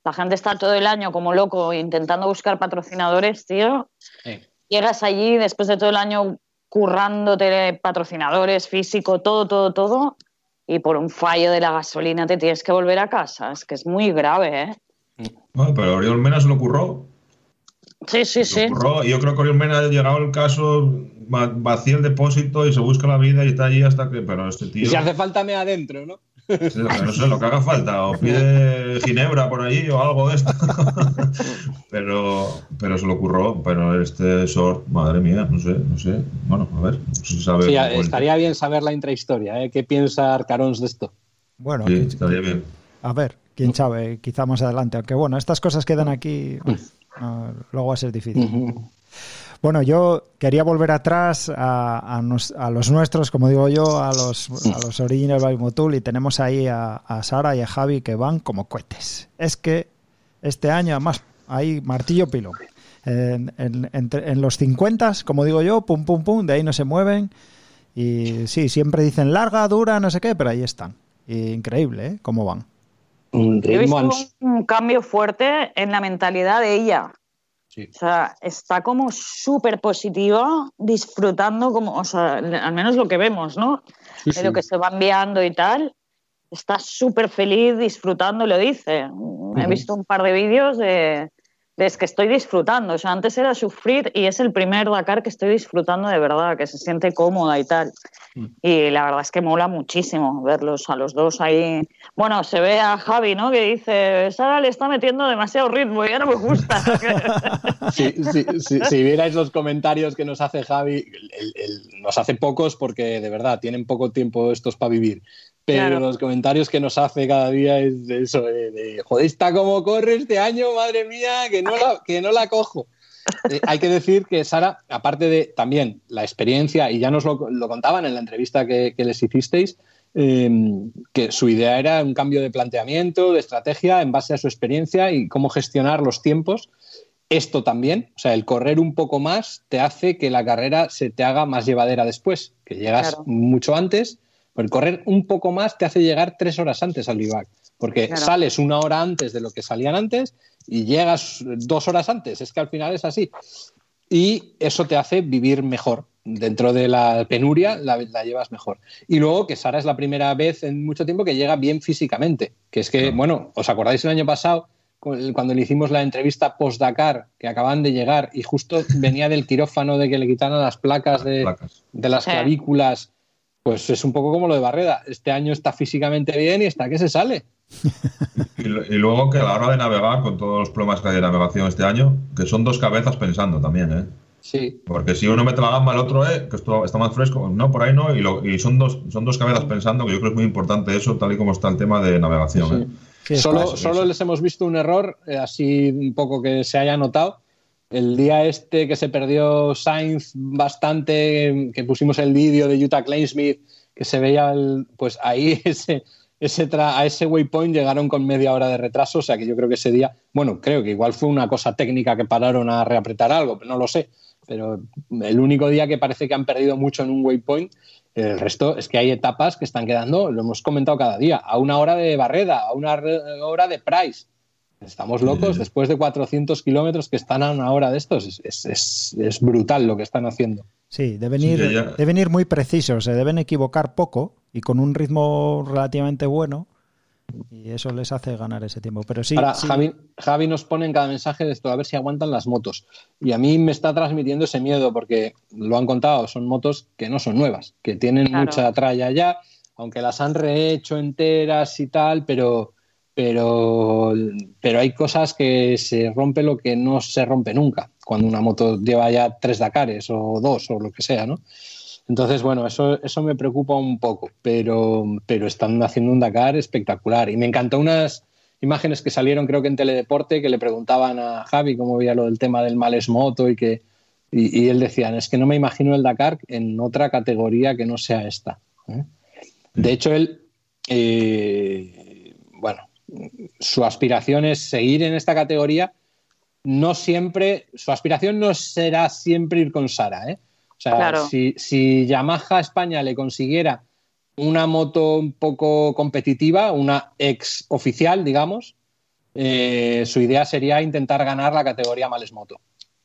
La gente está todo el año como loco intentando buscar patrocinadores, tío. Eh, Llegas allí después de todo el año currándote patrocinadores, físico, todo, todo, todo. Y por un fallo de la gasolina te tienes que volver a casa. Es que es muy grave, ¿eh? Bueno, pero Oriol Mena se lo curró. Sí, sí, Se sí. lo curró. Y yo creo que Oriol Mena ha llegado el caso, va- vacía el depósito y se busca la vida y está allí hasta que. Pero este Y tío. si hace falta me adentro, ¿no? Sí, lo que- no sé, lo que haga falta, o pide ginebra por allí o algo de esto. *laughs* pero, pero se lo ocurrió. Pero este short, madre mía, no sé, no sé. Bueno, a ver, no sé. Sí, estaría bien saber la intrahistoria, ¿eh? ¿Qué piensa Arcarons de esto? Bueno, Sí, estaría bien. a ver, quién sabe, quizá más adelante. Aunque bueno, estas cosas quedan aquí, bueno, no, luego va a ser difícil. Bueno, yo quería volver atrás a, a nos- a los nuestros, como digo yo, a los, a los Original by Motul y tenemos ahí a, a Sara y a Javi que van como cohetes. Es que este año, además, hay martillo pilón. En, en- entre- en los 50, como digo yo, pum, pum, pum, de ahí no se mueven. Y sí, siempre dicen larga, dura, no sé qué, pero ahí están. Y increíble, ¿eh? ¿Cómo van? Yo he visto un cambio fuerte en la mentalidad de ella. Sí. O sea, está como súper positiva, disfrutando como, o sea, al menos lo que vemos, ¿no? Sí, De lo sí. que se va enviando y tal. Está súper feliz disfrutando, lo dice. He visto un par de vídeos de, de es que estoy disfrutando. O sea, antes era sufrir y es el primer Dakar que estoy disfrutando de verdad, que se siente cómoda y tal. Y la verdad es que mola muchísimo verlos a los dos ahí. Bueno, se ve a Javi, ¿no? Que dice, Sara le está metiendo demasiado ritmo y ya no me gusta. *laughs* Sí, sí, sí, si vierais los comentarios que nos hace Javi, el- el- nos hace pocos porque de verdad tienen poco tiempo estos para vivir. Pero Claro. los comentarios que nos hace cada día es de eso, de, de, joder, está como corre este año, madre mía, que no la, que no la cojo. Eh, hay que decir que Sara, aparte de también la experiencia, y ya nos lo, lo contaban en la entrevista que, que les hicisteis, eh, que su idea era un cambio de planteamiento, de estrategia en base a su experiencia y cómo gestionar los tiempos. Esto también, o sea, el correr un poco más te hace que la carrera se te haga más llevadera después, que llegas Claro. mucho antes, el correr un poco más te hace llegar tres horas antes al vivac, porque Claro. sales una hora antes de lo que salían antes y llegas dos horas antes, es que al final es así. Y eso te hace vivir mejor. Dentro de la penuria la, la llevas mejor. Y luego que Sara es la primera vez en mucho tiempo que llega bien físicamente. Que es que, bueno, ¿os acordáis el año pasado cu- cuando le hicimos la entrevista post-Dakar, que acaban de llegar y justo venía del quirófano de que le quitaran las placas de, Placas. de las Sí. clavículas? Pues es un poco como lo de Barreda. Este año está físicamente bien y está que se sale. Y, luego que a la hora de navegar, con todos los problemas que hay de navegación este año, que son dos cabezas pensando también, ¿eh? Sí, Porque si uno mete la gamba, el otro, eh, que esto está más fresco, no, por ahí no, y, lo- y son, dos, son dos cabezas pensando, que yo creo que es muy importante eso, tal y como está el tema de navegación. ¿eh? Sí, es solo, solo les hemos visto un error, eh, así un poco que se haya notado. El día este que se perdió Sainz bastante, que pusimos el vídeo de Utah Klainsmith, que se veía, el- pues ahí *laughs* ese, ese tra- a ese waypoint llegaron con media hora de retraso, o sea que yo creo que ese día, bueno, creo que igual fue una cosa técnica que pararon a reapretar algo, no lo sé. Pero el único día que parece que han perdido mucho en un waypoint, el resto es que hay etapas que están quedando, lo hemos comentado cada día, a una hora de Barreda, a una hora de Price. Estamos locos Sí. después de 400 kilómetros que están a una hora de estos. Es, es- es- es brutal lo que están haciendo. Sí, deben ir, ya- deben ir muy precisos, se deben equivocar poco y con un ritmo relativamente bueno y eso les hace ganar ese tiempo. Pero sí, Ahora, sí, Javi, Javi nos pone en cada mensaje de esto, a ver si aguantan las motos. Y a mí me está transmitiendo ese miedo porque lo han contado, son motos que no son nuevas, que tienen Claro. mucha tralla ya, aunque las han rehecho enteras y tal, pero, pero, pero hay cosas que se rompe lo que no se rompe nunca, cuando una moto lleva ya tres Dakares o dos o lo que sea, ¿no? Entonces, bueno, eso, eso me preocupa un poco, pero, pero están haciendo un Dakar espectacular. Y me encantó unas imágenes que salieron, creo que en Teledeporte, que le preguntaban a Javi cómo veía lo del tema del males moto y que Y, y él decía, es que no me imagino el Dakar en otra categoría que no sea esta. ¿eh? De hecho, él, eh, su aspiración es seguir en esta categoría. No siempre, su aspiración no será siempre ir con Sara. ¿eh? O sea, Claro. si, si Yamaha España le consiguiera una moto un poco competitiva, una ex oficial, digamos, eh, su idea sería intentar ganar la categoría Males Moto.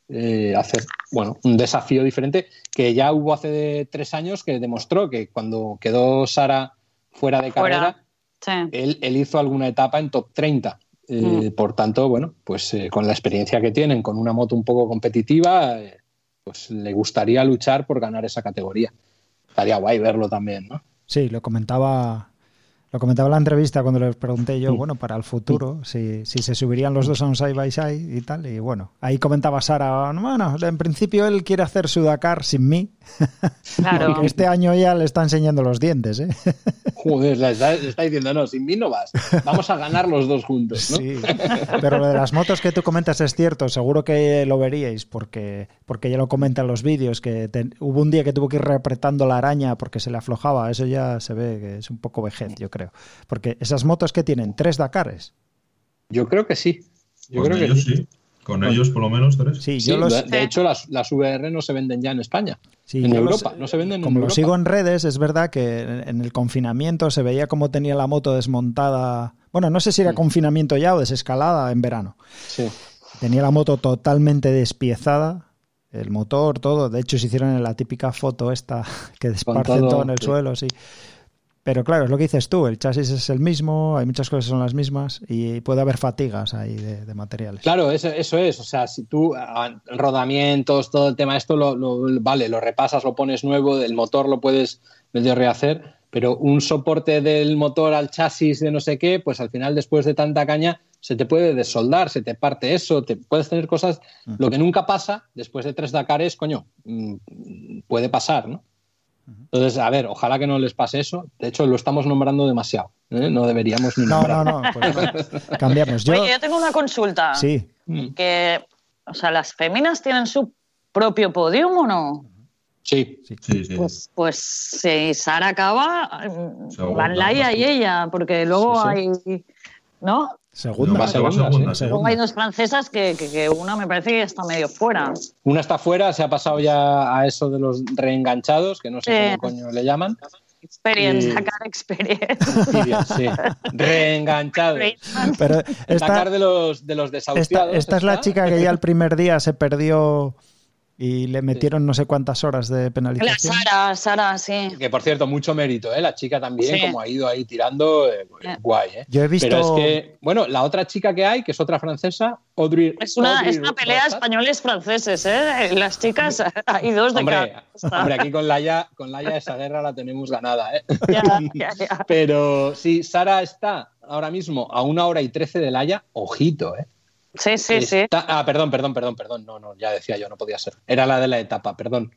Eh, hacer, bueno, un desafío diferente que ya hubo hace tres años que demostró que cuando quedó Sara fuera de Fuera. Carrera, Sí. él, él hizo alguna etapa en top 30. Eh, Mm. Por tanto, bueno, pues eh, con la experiencia que tienen, con una moto un poco competitiva, eh, pues le gustaría luchar por ganar esa categoría. Estaría guay verlo también, ¿no? Sí, lo comentaba, lo comentaba en la entrevista cuando les pregunté yo, bueno, para el futuro, si, si se subirían los dos a un side by side y tal. Y bueno, ahí comentaba Sara, bueno, en principio él quiere hacer su Dakar sin mí. *laughs* Claro. Porque este año ya le está enseñando los dientes, ¿eh? *laughs* Joder, le está, diciendo, no, sin mí no vas. Vamos a ganar los dos juntos, ¿no? Sí, pero lo de las motos que tú comentas es cierto, seguro que lo veríais porque, porque ya lo comentan los vídeos, que te- hubo un día que tuvo que ir reapretando la araña porque se le aflojaba, eso ya se ve que es un poco vejez, yo creo. Porque esas motos que tienen tres Dakares, Yo creo que sí. Yo Con creo que ellos sí. sí. Con ellos por lo menos tres. sí, Sí, yo los... de, hecho, las, las VR no se venden ya en España. Sí, en Europa, los- no se venden en Como lo Europa. sigo en redes, es verdad que en el confinamiento se veía cómo tenía la moto desmontada. Bueno, no sé si era confinamiento ya o desescalada en verano. Sí. Tenía la moto totalmente despiezada, el motor, todo. De hecho, se hicieron en la típica foto esta *laughs* que desparcen todo, todo en el sí. suelo, sí. Pero claro, es lo que dices tú, el chasis es el mismo, hay muchas cosas que son las mismas y puede haber fatigas ahí de, de materiales. Claro, eso, eso es. O sea, si tú ah, rodamientos, todo el tema, esto lo, lo- vale, lo repasas, lo pones nuevo, el motor lo puedes medio rehacer, pero un soporte del motor al chasis de no sé qué, pues al final, después de tanta caña, se te puede desoldar, se te parte eso, te puedes tener cosas. Lo que nunca pasa después de tres Dakares, coño, mm, puede pasar, ¿no? Entonces, a ver, ojalá que no les pase eso. De hecho, lo estamos nombrando demasiado. ¿eh? No deberíamos ni No, nombrar. no, no, pues no. cambiamos. Yo, Oye, yo tengo una consulta. sí, Mm, Que, o sea, ¿las féminas tienen su propio podium o no? Sí, Sí, sí. Pues, pues si Sara acaba, van Laia y ella, porque luego Sí, hay. ¿No? Segunda. Va segunda, sí. La Luego hay dos francesas que, que, que una me parece que está medio fuera. Una está fuera, se ha pasado ya a eso de los reenganchados, que no sé Sí. cómo coño le llaman. Experience, Y- sacar experience. Sí. Reenganchados. Pero El Dakar esta, de los, de los desahuciados. esta es la chica que ya el primer día se perdió y le metieron no sé cuántas horas de La penalización. Sara, Sara, sí. Que por cierto, mucho mérito, ¿eh? La chica también, Sí. como ha ido ahí tirando, eh, Eh. guay, ¿eh? Yo he visto... Pero es que, bueno, la otra chica que hay, que es otra francesa, Audrey. Es una, Audrey es una pelea españoles-franceses, ¿eh? Las chicas, *laughs* hay dos de Hombre, cada. Hombre, aquí con Laia, con Laia esa guerra la tenemos ganada, ¿eh? *laughs* Ya, ya. Pero sí, Sara está ahora mismo a una hora y trece de Laia, ojito, ¿eh? Sí, sí, sí. Ah, perdón, perdón, perdón, perdón. No, no, ya decía yo, no podía ser. Era la de la etapa, perdón.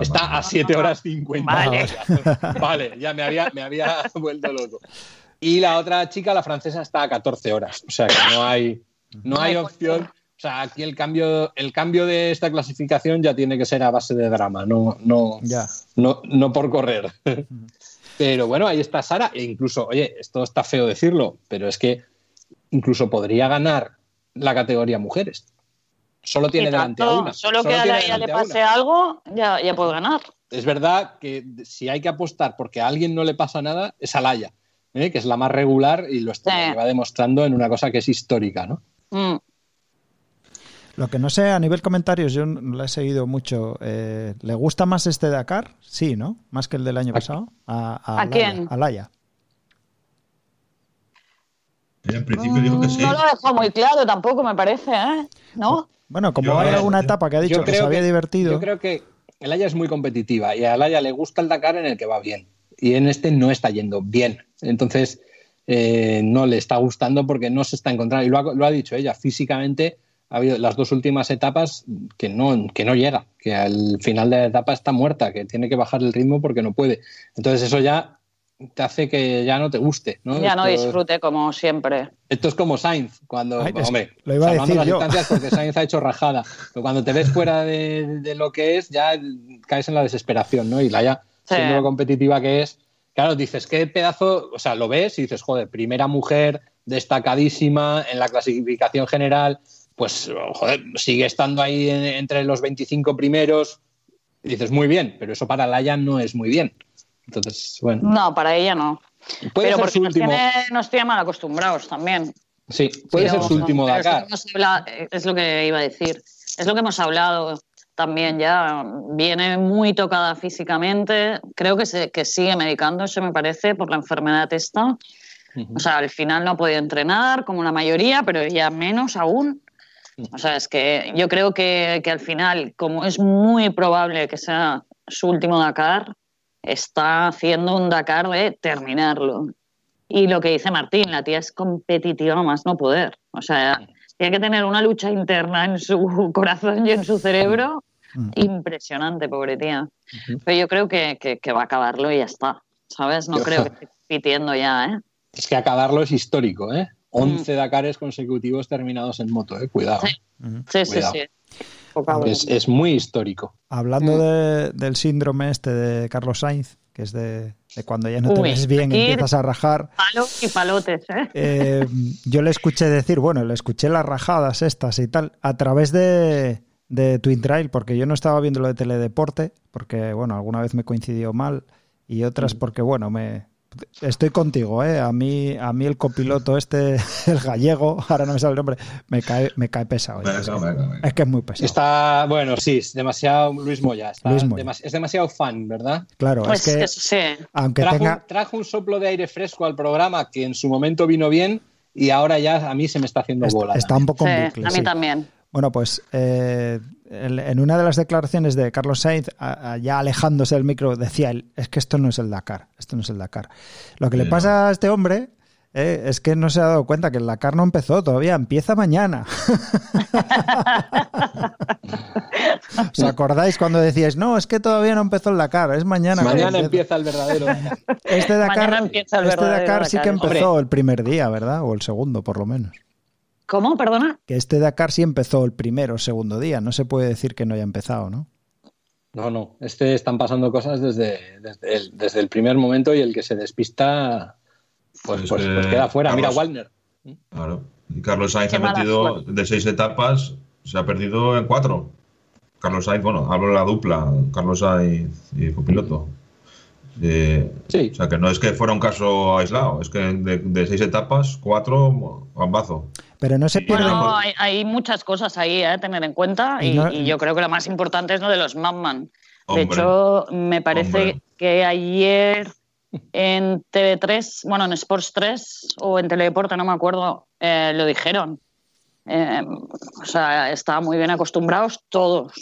Está a 7 horas 50. Vale. *laughs* Vale, ya me había, me había *laughs* vuelto loco. Y la otra chica, la francesa, está a 14 horas. O sea que no hay, no hay Ay, opción. O sea, aquí el cambio, el cambio de esta clasificación ya tiene que ser a base de drama, no, no, Ya. no, no por correr. *laughs* Pero bueno, ahí está Sara. E incluso, oye, esto está feo decirlo, pero es que incluso podría ganar la categoría mujeres. Solo tiene delante a una. Solo que a tiene Laia le a pase algo, ya, ya puede ganar. Es verdad que si hay que apostar porque a alguien no le pasa nada, es a Laia, ¿eh? que es la más regular y lo está, Sí. lleva demostrando en una cosa que es histórica, ¿no? Mm. Lo que no sé, a nivel comentarios, yo no la he seguido mucho. eh, ¿Le gusta más este Dakar? Sí, ¿no? Más que el del año pasado. ¿A, ¿A Laia, quién? A Laia. Ella en principio dijo que sí. No lo ha dejado muy claro tampoco, me parece, ¿eh? ¿No? Bueno, como Yo, hay alguna etapa que ha dicho que se había que- divertido. Yo creo que Laia es muy competitiva y a Laia le gusta el Dakar en el que va bien. Y en este no está yendo bien. Entonces, eh, no le está gustando porque no se está encontrando. Y lo ha, lo ha dicho ella, físicamente ha habido las dos últimas etapas que no, que no llega, que al final de la etapa está muerta, que tiene que bajar el ritmo porque no puede. Entonces, eso ya te hace que ya no te guste. ¿no? Ya no Esto- disfrute como siempre. Esto es como Sainz, cuando, Ay, es- hombre, lo iba a salvando decir las yo. distancias porque *laughs* Sainz ha hecho rajada, pero cuando te ves fuera de, de lo que es, ya caes en la desesperación, ¿no? Y la ya, Sí. siendo lo competitiva que es, claro, dices, qué pedazo, o sea, lo ves y dices, joder, primera mujer destacadísima en la clasificación general, pues, joder, sigue estando ahí en- entre los 25 primeros, y dices, muy bien, pero eso para Laia no es muy bien. Entonces, bueno, No, para ella no. puede Pero ser porque su nos último. tiene, nos tiene mal acostumbrados también. Sí, puede Pero- ser su último pero es lo Dakar. que habla- Es lo que iba a decir. Es lo que hemos hablado también ya. Viene muy tocada físicamente. Creo que, se, que sigue medicándose, me parece, por la enfermedad esta. O sea, al final no ha podido entrenar, como la mayoría, pero ya menos aún. O sea, es que yo creo que, que al final, como es muy probable que sea su último Dakar, está haciendo un Dakar de terminarlo. Y lo que dice Martín, la tía es competitiva más no poder. O sea, tiene que tener una lucha interna en su *laughs* corazón y en su cerebro impresionante, pobre tía. Pero yo creo que, que- que va a acabarlo y ya está. ¿Sabes? No creo que esté compitiendo ya, ¿eh? Es que acabarlo es histórico, ¿eh? 11 Dakares consecutivos terminados en moto, ¿eh? Cuidado. Sí. Sí, sí, Cuidado. Es, es muy histórico. Hablando Mm. de- del síndrome este de Carlos Sainz, que es de, de cuando ya no te Uy, ves bien y empiezas a rajar. Palos y palotes, ¿eh? Eh, yo le escuché decir, bueno, le escuché las rajadas estas y tal, a través de, de Twin Trail, porque yo no estaba viendo lo de Teledeporte, porque, bueno, alguna vez me coincidió mal, y otras porque, bueno, me... Estoy contigo, ¿eh? A mí, a mí el copiloto este, *laughs* el gallego, ahora no me sale el nombre, me cae, me cae pesado. Venga, es, que- venga, venga. es que es muy pesado. Está, bueno, sí, es demasiado Luis Moya. está Luis Moya. demas- es demasiado fan, ¿verdad? Claro, Pues es que, sí. aunque Trajo, tenga... trajo un soplo de aire fresco al programa que en su momento vino bien y ahora ya a mí se me está haciendo Está, bola. está un poco en Sí, bucle, a mí sí. también. Bueno, pues eh, en una de las declaraciones de Carlos Sainz, ya alejándose del micro, decía él, es que esto no es el Dakar, esto no es el Dakar. Lo que le pasa a este hombre eh, es que no se ha dado cuenta que el Dakar no empezó todavía, empieza mañana. *laughs* ¿Os acordáis cuando decíais, no, es que todavía no empezó el Dakar, es mañana? Mañana empieza el verdadero. *laughs* Este Dakar, el este verdadero Dakar sí que empezó el primer día, ¿verdad? O el segundo, por lo menos. ¿Cómo? Perdona. Que este Dakar sí empezó el primero o segundo día, no se puede decir que no haya empezado, ¿no? No, no, este están pasando cosas desde, desde, el, desde el primer momento y el que se despista, pues, Es pues, pues queda fuera. Mira, Walner. Claro. Y Carlos Sainz Qué ha mala metido de seis etapas, se ha perdido en cuatro. Carlos Sainz, bueno, hablo de la dupla, Carlos Sainz y copiloto. Eh, Sí. O sea, que no es que fuera un caso aislado, es que de, de seis etapas, cuatro, gambazo. Pero no se pierde... Bueno, hay, hay muchas cosas ahí ¿eh? a tener en cuenta Y y, no- y yo creo que lo más importante es lo de los Madman. Hombre. De hecho, me parece Hombre. que ayer en TV3, bueno, en Sports 3 o en Teledeporte, no me acuerdo, eh, lo dijeron. Eh, o sea, estaban muy bien acostumbrados todos.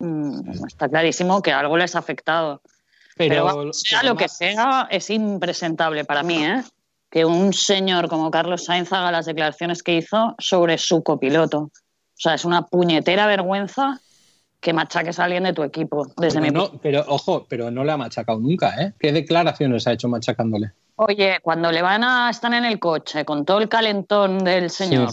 Mm, está clarísimo que algo les ha afectado. Pero, sea lo que sea, es impresentable para mí, ¿eh? Que un señor como Carlos Sainz haga las declaraciones que hizo sobre su copiloto. O sea, es una puñetera vergüenza que machaques a alguien de tu equipo, desde mi Pero, punto no, pero ojo, pero no le ha machacado nunca, ¿eh? ¿Qué declaraciones ha hecho machacándole? Oye, cuando le van a estar en el coche con todo el calentón del señor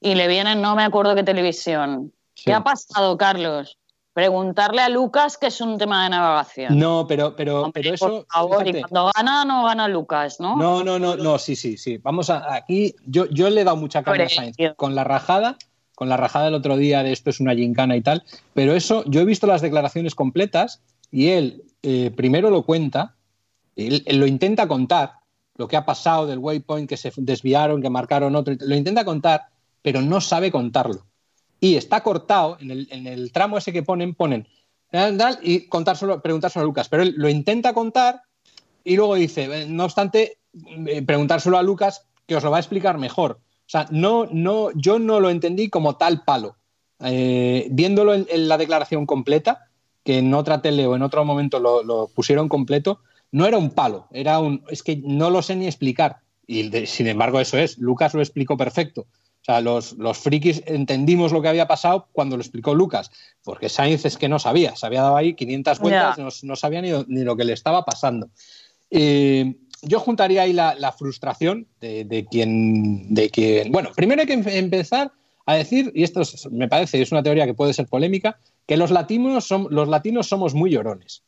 y le vienen, no me acuerdo qué televisión. Sí. ¿Qué ha pasado, Carlos? Preguntarle a Lucas que es un tema de navegación. No, pero, pero, Hombre, pero eso. por favor, y cuando gana, no gana Lucas, ¿no? No, no, no, no, sí, sí, sí. Vamos a, aquí, yo, yo le he dado mucha carne a Sainz con la rajada, con la rajada del otro día de esto es una gincana y tal, pero eso, yo he visto las declaraciones completas y él eh, primero lo cuenta, él, él lo intenta contar, lo que ha pasado del waypoint, que se desviaron, que marcaron otro, lo intenta contar, pero no sabe contarlo. Y está cortado, en el, en el tramo ese que ponen, ponen, y contárselo, preguntárselo a Lucas, pero él lo intenta contar y luego dice, eh, no obstante, eh, preguntárselo a Lucas, que os lo va a explicar mejor. O sea, no, no, yo no lo entendí como tal palo. Eh, viéndolo en, en la declaración completa, que en otra tele o en otro momento lo, lo pusieron completo, no era un palo, era un. Es que no lo sé ni explicar. Y de- sin embargo, eso es. Lucas lo explicó perfecto. O sea, los, los frikis entendimos lo que había pasado cuando lo explicó Lucas, porque Sainz es que no sabía, se había dado ahí 500 vueltas, no, no sabía ni, ni lo que le estaba pasando. Eh, yo juntaría ahí la, la frustración de, de quien, de quien. Bueno, primero hay que em- empezar a decir, y esto es- me parece, es una teoría que puede ser polémica, que los latinos, son, los latinos somos muy llorones.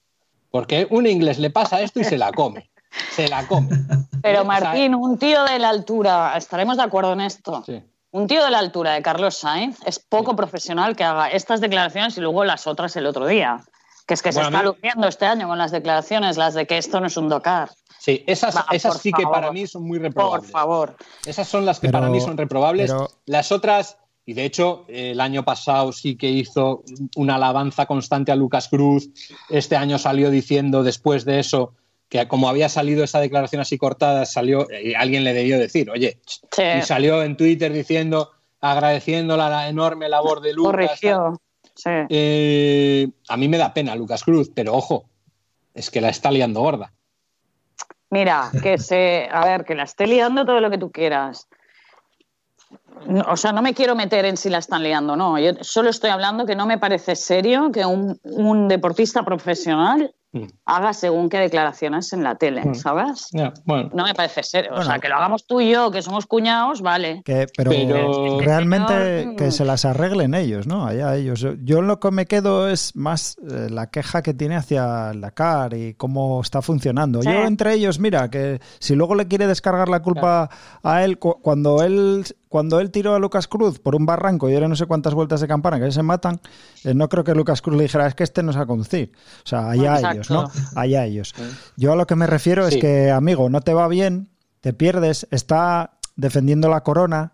Porque un inglés le pasa esto y se la come. Se la come. *laughs* Pero Martín, un tío de la altura, estaremos de acuerdo en esto. sí. Un tío de la altura de Carlos Sainz es poco profesional que haga estas declaraciones y luego las otras el otro día. Que es que Bueno, se está mí- luciendo este año con las declaraciones, las de que esto no es un Dakar. Sí, esas, Va, esas por sí que para mí son muy Por reprobables. favor. Esas son las que Pero- para mí son reprobables. pero- Las otras, y de hecho, el año pasado sí que hizo una alabanza constante a Lucas Cruz. Este año salió diciendo, después de eso, que como había salido esa declaración así cortada, salió, y alguien le debió decir, oye, Sí. y salió en Twitter diciendo, agradeciendo la, la enorme labor de Lucas. Corrigió. Sí. Eh, a mí me da pena Lucas Cruz, pero ojo, es que la está liando gorda. Mira, que se. A ver, que la esté liando todo lo que tú quieras. No, o sea, no me quiero meter en si la están liando no. Yo solo estoy hablando que no me parece serio que un, un deportista profesional. Haga según qué declaraciones en la tele, Mm. ¿sabes? Bueno, No me parece serio. o Bueno. sea, que lo hagamos tú y yo, que somos cuñados, vale. Que, pero, Pero- realmente Señor, que se las arreglen ellos, ¿no? Allá ellos. Yo, lo que me quedo es más eh, la queja que tiene hacia el Dakar y cómo está funcionando. Sí. Yo entre ellos, mira, que si luego le quiere descargar la culpa a él, cu- cuando él cuando él tiró a Lucas Cruz por un barranco y era no sé cuántas vueltas de campana que se matan, eh, no creo que Lucas Cruz le dijera, es que este no sabe conducir. O sea, allá ellos, ¿no? Allá ellos. Yo a lo que me refiero Sí. es que, amigo, no te va bien, te pierdes, está defendiendo la corona,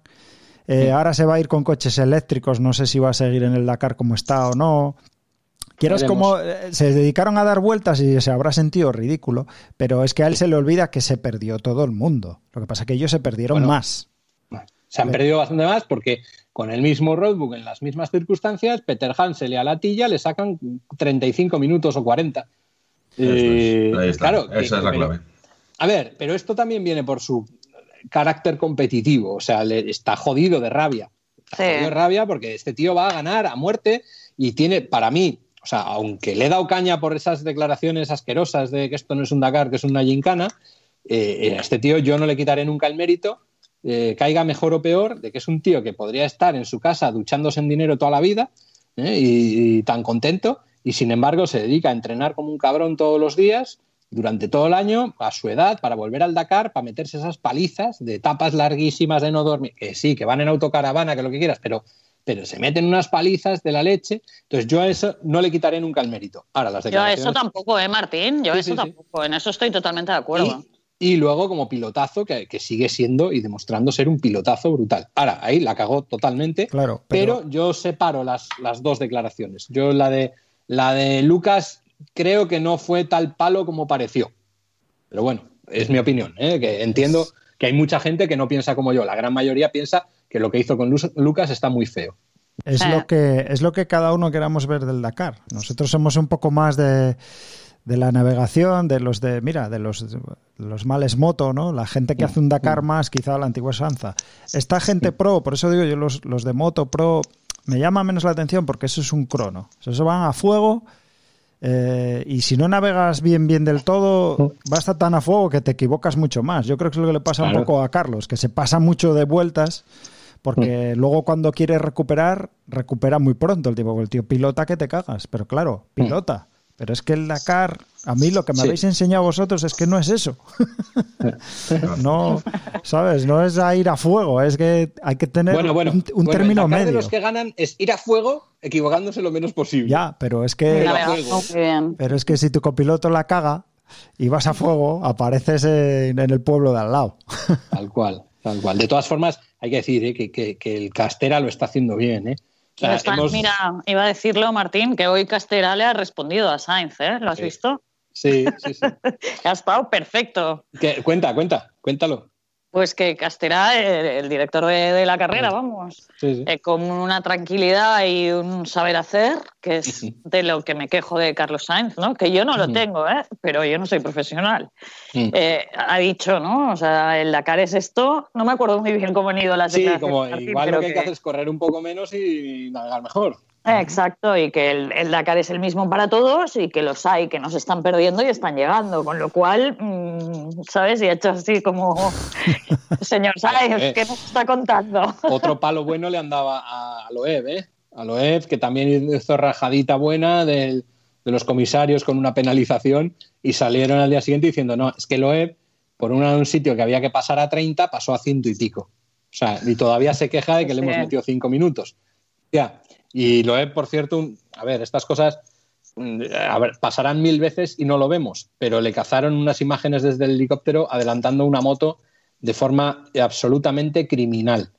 eh, Ahora se va a ir con coches eléctricos, no sé si va a seguir en el Dakar como está o no. Quieras como eh, se dedicaron a dar vueltas y se habrá sentido ridículo, pero es que a él se le olvida que se perdió todo el mundo. Lo que pasa es que ellos se perdieron Bueno, más. Se han perdido bastante más porque con el mismo roadbook, en las mismas circunstancias, Peter Hansel y a la tilla le sacan 35 minutos o 40. Eso es. Eh, Ahí está. claro, Esa que- es la pero- clave. A ver, pero esto también viene por su carácter competitivo, o sea, le, está jodido de rabia. Está Sí. jodido de rabia porque este tío va a ganar a muerte y tiene, para mí, o sea, aunque le he dado caña por esas declaraciones asquerosas de que esto no es un Dakar, que es una gincana, eh, a este tío yo no le quitaré nunca el mérito, eh, caiga mejor o peor, de que es un tío que podría estar en su casa duchándose en dinero toda la vida ¿eh? y, y tan contento, y sin embargo se dedica a entrenar como un cabrón todos los días durante todo el año a su edad para volver al Dakar, para meterse esas palizas de etapas larguísimas de no dormir, que sí, que van en autocaravana, que lo que quieras, pero, pero se meten unas palizas de la leche. Entonces yo a eso no le quitaré nunca el mérito. Ahora, las Yo a declaraciones... eso tampoco, ¿eh, Martín? Yo a Sí, eso sí, sí. tampoco. En eso estoy totalmente de acuerdo. Y, y luego como pilotazo, que, que sigue siendo y demostrando ser un pilotazo brutal. Ahora, ahí la cagó totalmente, Claro, pero, pero, yo separo las, las dos declaraciones. Yo la de, la de Lucas creo que no fue tal palo como pareció. Pero bueno, es mi opinión, ¿eh? que entiendo que hay mucha gente que no piensa como yo. La gran mayoría piensa que lo que hizo con Lu- Lucas está muy feo. es lo que es lo que cada uno queramos ver del Dakar. Nosotros somos un poco más de, de la navegación, de los de, mira, de los, de los males moto, ¿no? La gente que hace un Dakar más, quizá la antigua Sanza. Esta gente pro, por eso digo yo, los, los de moto pro, me llama menos la atención porque eso es un crono. Eso van a fuego. eh, y si no navegas bien, bien del todo, va a estar tan a fuego que te equivocas mucho más. Yo creo que es lo que le pasa un poco a Carlos, que se pasa mucho de vueltas, porque luego cuando quiere recuperar, recupera muy pronto el tipo. El tío pilota que te cagas, pero claro, pilota. Pero es que el Dakar, a mí lo que me Sí. habéis enseñado vosotros es que no es eso. *laughs* no, ¿sabes? No es a ir a fuego, es que hay que tener Bueno, bueno, un, un bueno, término el Dakar medio. de los que ganan es ir a fuego equivocándose lo menos posible. Ya, pero es que... Pero es que si tu copiloto la caga y vas a fuego, apareces en, en el pueblo de al lado. Tal cual, tal cual. De todas formas, hay que decir ¿eh? que, que- que el Castera lo está haciendo bien. ¿eh? Sea, hemos- Mira, iba a decirlo, Martín, que hoy Castera le ha respondido a Sainz, ¿eh? ¿Lo has Sí. visto? Sí, sí, sí. *laughs* Ha estado perfecto. Que- cuenta, cuenta, cuéntalo. Pues que Castera, el, director de, de la carrera, vamos, Sí, sí. eh, con una tranquilidad y un saber hacer, que es de lo que me quejo de Carlos Sainz, ¿no? Que yo no lo tengo, ¿eh? Pero yo no soy profesional. Eh, ha dicho, ¿no? O sea, el Dakar es esto. No me acuerdo muy bien cómo han ido las Sí, como Martín, igual lo que hay que hacer es correr un poco menos y navegar mejor. Exacto, y que el, el, Dakar es el mismo para todos y que los hay que nos están perdiendo y están llegando, con lo cual, mmm, ¿sabes? Y ha hecho así como, *laughs* señor Sáenz, eh, ¿qué nos está contando? *laughs* Otro palo bueno le andaba a Loeb, ¿eh? A Loeb, que también hizo rajadita buena del, de los comisarios con una penalización y salieron al día siguiente diciendo, no, es que Loeb, por una, un sitio que había que pasar a 30, pasó a ciento y pico. O sea, y todavía se queja de que sí. le hemos metido cinco minutos. Ya, y lo por cierto, a ver, estas cosas ver, pasarán mil veces y no lo vemos, pero le cazaron unas imágenes desde el helicóptero adelantando una moto de forma absolutamente criminal.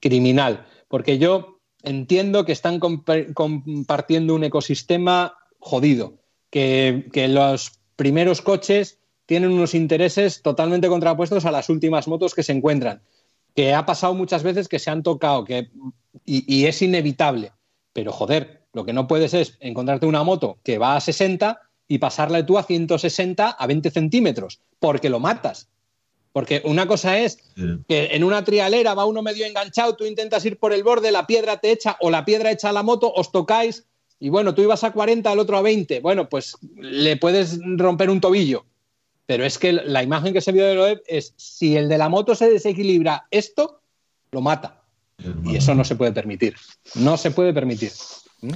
Criminal. Porque yo entiendo que están comp compartiendo un ecosistema jodido, que, que los primeros coches tienen unos intereses totalmente contrapuestos a las últimas motos que se encuentran, que ha pasado muchas veces que se han tocado, que, y es inevitable pero joder, lo que no puedes es encontrarte una moto que va a 60 y pasarle tú a 160 a 20 centímetros, porque lo matas. Porque una cosa es que en una trialera va uno medio enganchado, tú intentas ir por el borde, la piedra te echa o la piedra echa a la moto, os tocáis y bueno, tú ibas a 40, el otro a 20. Bueno, pues le puedes romper un tobillo. Pero es que la imagen que se vio de Loeb es si el de la moto se desequilibra esto, lo mata. Y eso no se puede permitir. No se puede permitir. ¿Mm?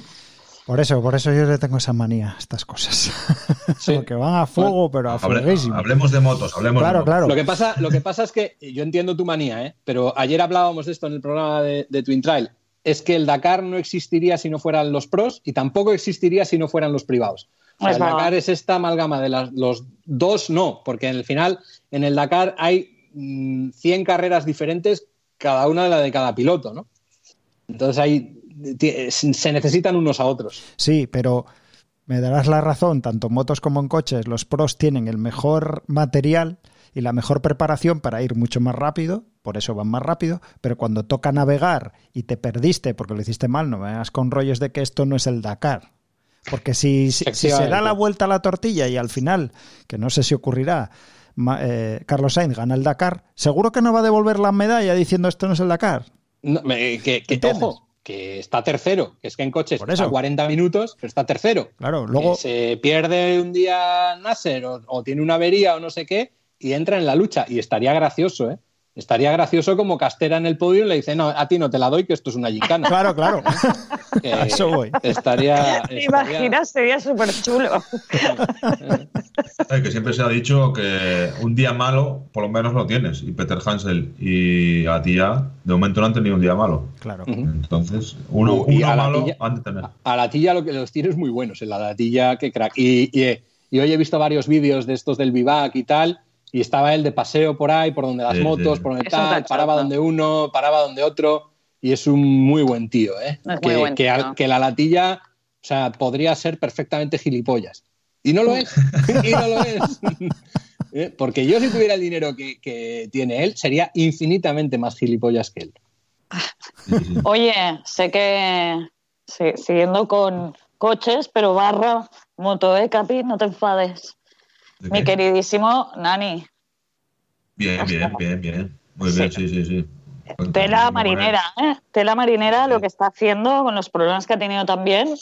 Por eso, por eso yo le tengo esa manía a estas cosas. *laughs* Sí. Porque van a fuego, bueno, pero a fueguísimo. Hablemos de motos, hablemos claro, de motos. Claro. Lo que, pasa, lo que pasa es que yo entiendo tu manía, ¿eh? pero ayer hablábamos de esto en el programa de, de Twin Trail. Es que el Dakar no existiría si no fueran los pros y tampoco existiría si no fueran los privados. O sea, el Dakar es esta amalgama de las, los dos, no, porque en el final, en el Dakar hay mmm, 100 carreras diferentes cada una de la de cada piloto, ¿no? Entonces ahí se necesitan unos a otros. Sí, pero me darás la razón, tanto en motos como en coches, los pros tienen el mejor material y la mejor preparación para ir mucho más rápido, por eso van más rápido, pero cuando toca navegar y te perdiste porque lo hiciste mal, no me hagas con rollos de que esto no es el Dakar. Porque si, si, si se da la vuelta a la tortilla y al final, que no sé si ocurrirá, eh, Carlos Sainz gana el Dakar, seguro que no va a devolver la medalla diciendo esto no es el Dakar. No, me, que, que ojo, que está tercero, que es que en coches está 40 minutos, pero está tercero. Claro, luego se pierde un día Nasser o, o, tiene una avería o no sé qué y entra en la lucha y estaría gracioso, ¿eh? Estaría gracioso como Castera en el podio y le dice, no, a ti no te la doy, que esto es una gincana. Claro, claro. *laughs* Eh, a eso voy. Estaría... ¿Te imaginas? Sería súper chulo. *laughs* que siempre se ha dicho que un día malo, por lo menos lo tienes. Y Peter Hansel y a ti ya, de momento no han tenido un día malo. Claro. Entonces, uno, uno a malo tilla, han de tener. A la tilla lo que los tienes muy buenos. En la tilla, que crack. Y, y, y hoy he visto varios vídeos de estos del vivac y tal y estaba él de paseo por ahí, por donde las sí, motos, sí. por donde tal, paraba donde uno, paraba donde otro, y es un muy buen tío, ¿eh? que, buen tío. Que, que, la latilla, o sea, podría ser perfectamente gilipollas. Y no lo es, *laughs* y no lo es. *laughs* ¿Eh? Porque yo si tuviera el dinero que, que, tiene él, sería infinitamente más gilipollas que él. *laughs* Oye, sé que sí, siguiendo con coches, pero barra moto, ¿eh, Capi? No te enfades. Mi queridísimo Nani. Bien, bien, bien, bien. Muy bien, sí, sí, sí. Tela marinera, ¿eh? Tela marinera lo que está haciendo con los problemas que ha tenido también,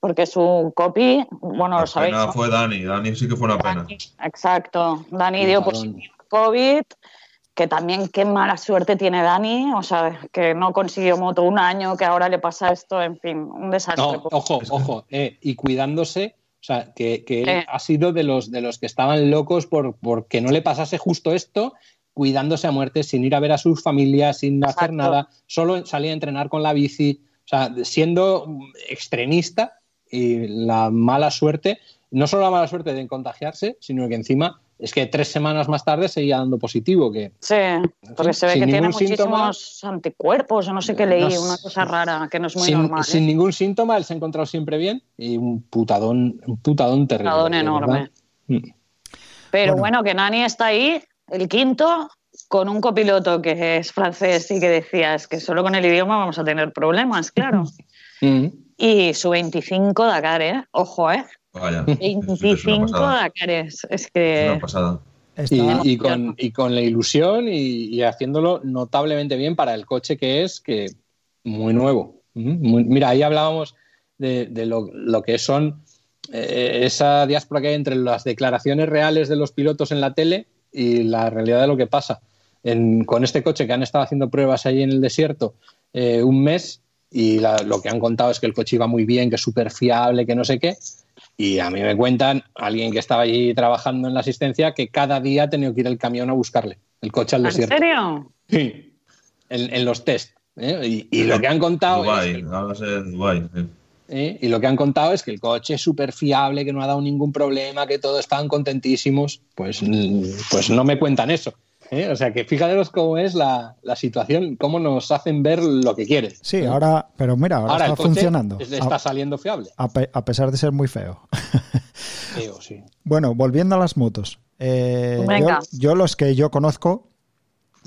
porque su copy, bueno, la lo sabéis. Pena fue Dani, Dani sí que fue una Dani, pena. Exacto, Dani dio positivo COVID, que también qué mala suerte tiene Dani, o sea, que no consiguió moto un año, que ahora le pasa esto, en fin, un desastre. No, ojo, ojo, eh, y cuidándose o sea, que, que él ha sido de los, de los que estaban locos por, por que no le pasase justo esto, cuidándose a muerte, sin ir a ver a sus familias, sin Exacto. hacer nada, solo salía a entrenar con la bici, o sea, siendo extremista y la mala suerte, no solo la mala suerte de contagiarse, sino que encima es que tres semanas más tarde seguía dando positivo. Que, sí, porque se ve que tiene muchísimos síntoma, anticuerpos, o no sé qué leí, no, una cosa rara, que no es muy sin, normal. ¿eh? Sin ningún síntoma, él se ha encontrado siempre bien y un putadón, un putadón terrible. Un putadón enorme. Mm. Pero bueno. bueno, que Nani está ahí, el quinto, con un copiloto que es francés y que decía, es que solo con el idioma vamos a tener problemas, claro. *laughs* Mm. Y su 25 Dakar, ¿eh? Ojo, ¿eh? Vaya, 25 Dakares. Es que. Es una pasada. Y, y, con, y, con, la ilusión y, y, haciéndolo notablemente bien para el coche que es, que muy nuevo. Muy, mira, ahí hablábamos de, de lo, lo, que son eh, esa diáspora que hay entre las declaraciones reales de los pilotos en la tele y la realidad de lo que pasa. En, con este coche que han estado haciendo pruebas ahí en el desierto eh, un mes y la, lo que han contado es que el coche iba muy bien, que es súper fiable, que no sé qué. Y a mí me cuentan, alguien que estaba allí trabajando en la asistencia, que cada día ha tenido que ir el camión a buscarle el coche al desierto. ¿En serio? Sí, en, en los test. ¿eh? Y, y, lo que han contado Dubai, es que, Dubai, sí. ¿eh? y lo que han contado es que el coche es súper fiable, que no ha dado ningún problema, que todos están contentísimos. Pues, pues no me cuentan eso. ¿Eh? O sea que fíjate cómo es la, la, situación, cómo nos hacen ver lo que quieren. Sí, ahora, pero mira, ahora, ahora está funcionando. Está a, saliendo fiable. A, pe a, pesar de ser muy feo. feo *laughs* sí. Bueno, volviendo a las motos. Eh, yo, yo, los que yo conozco,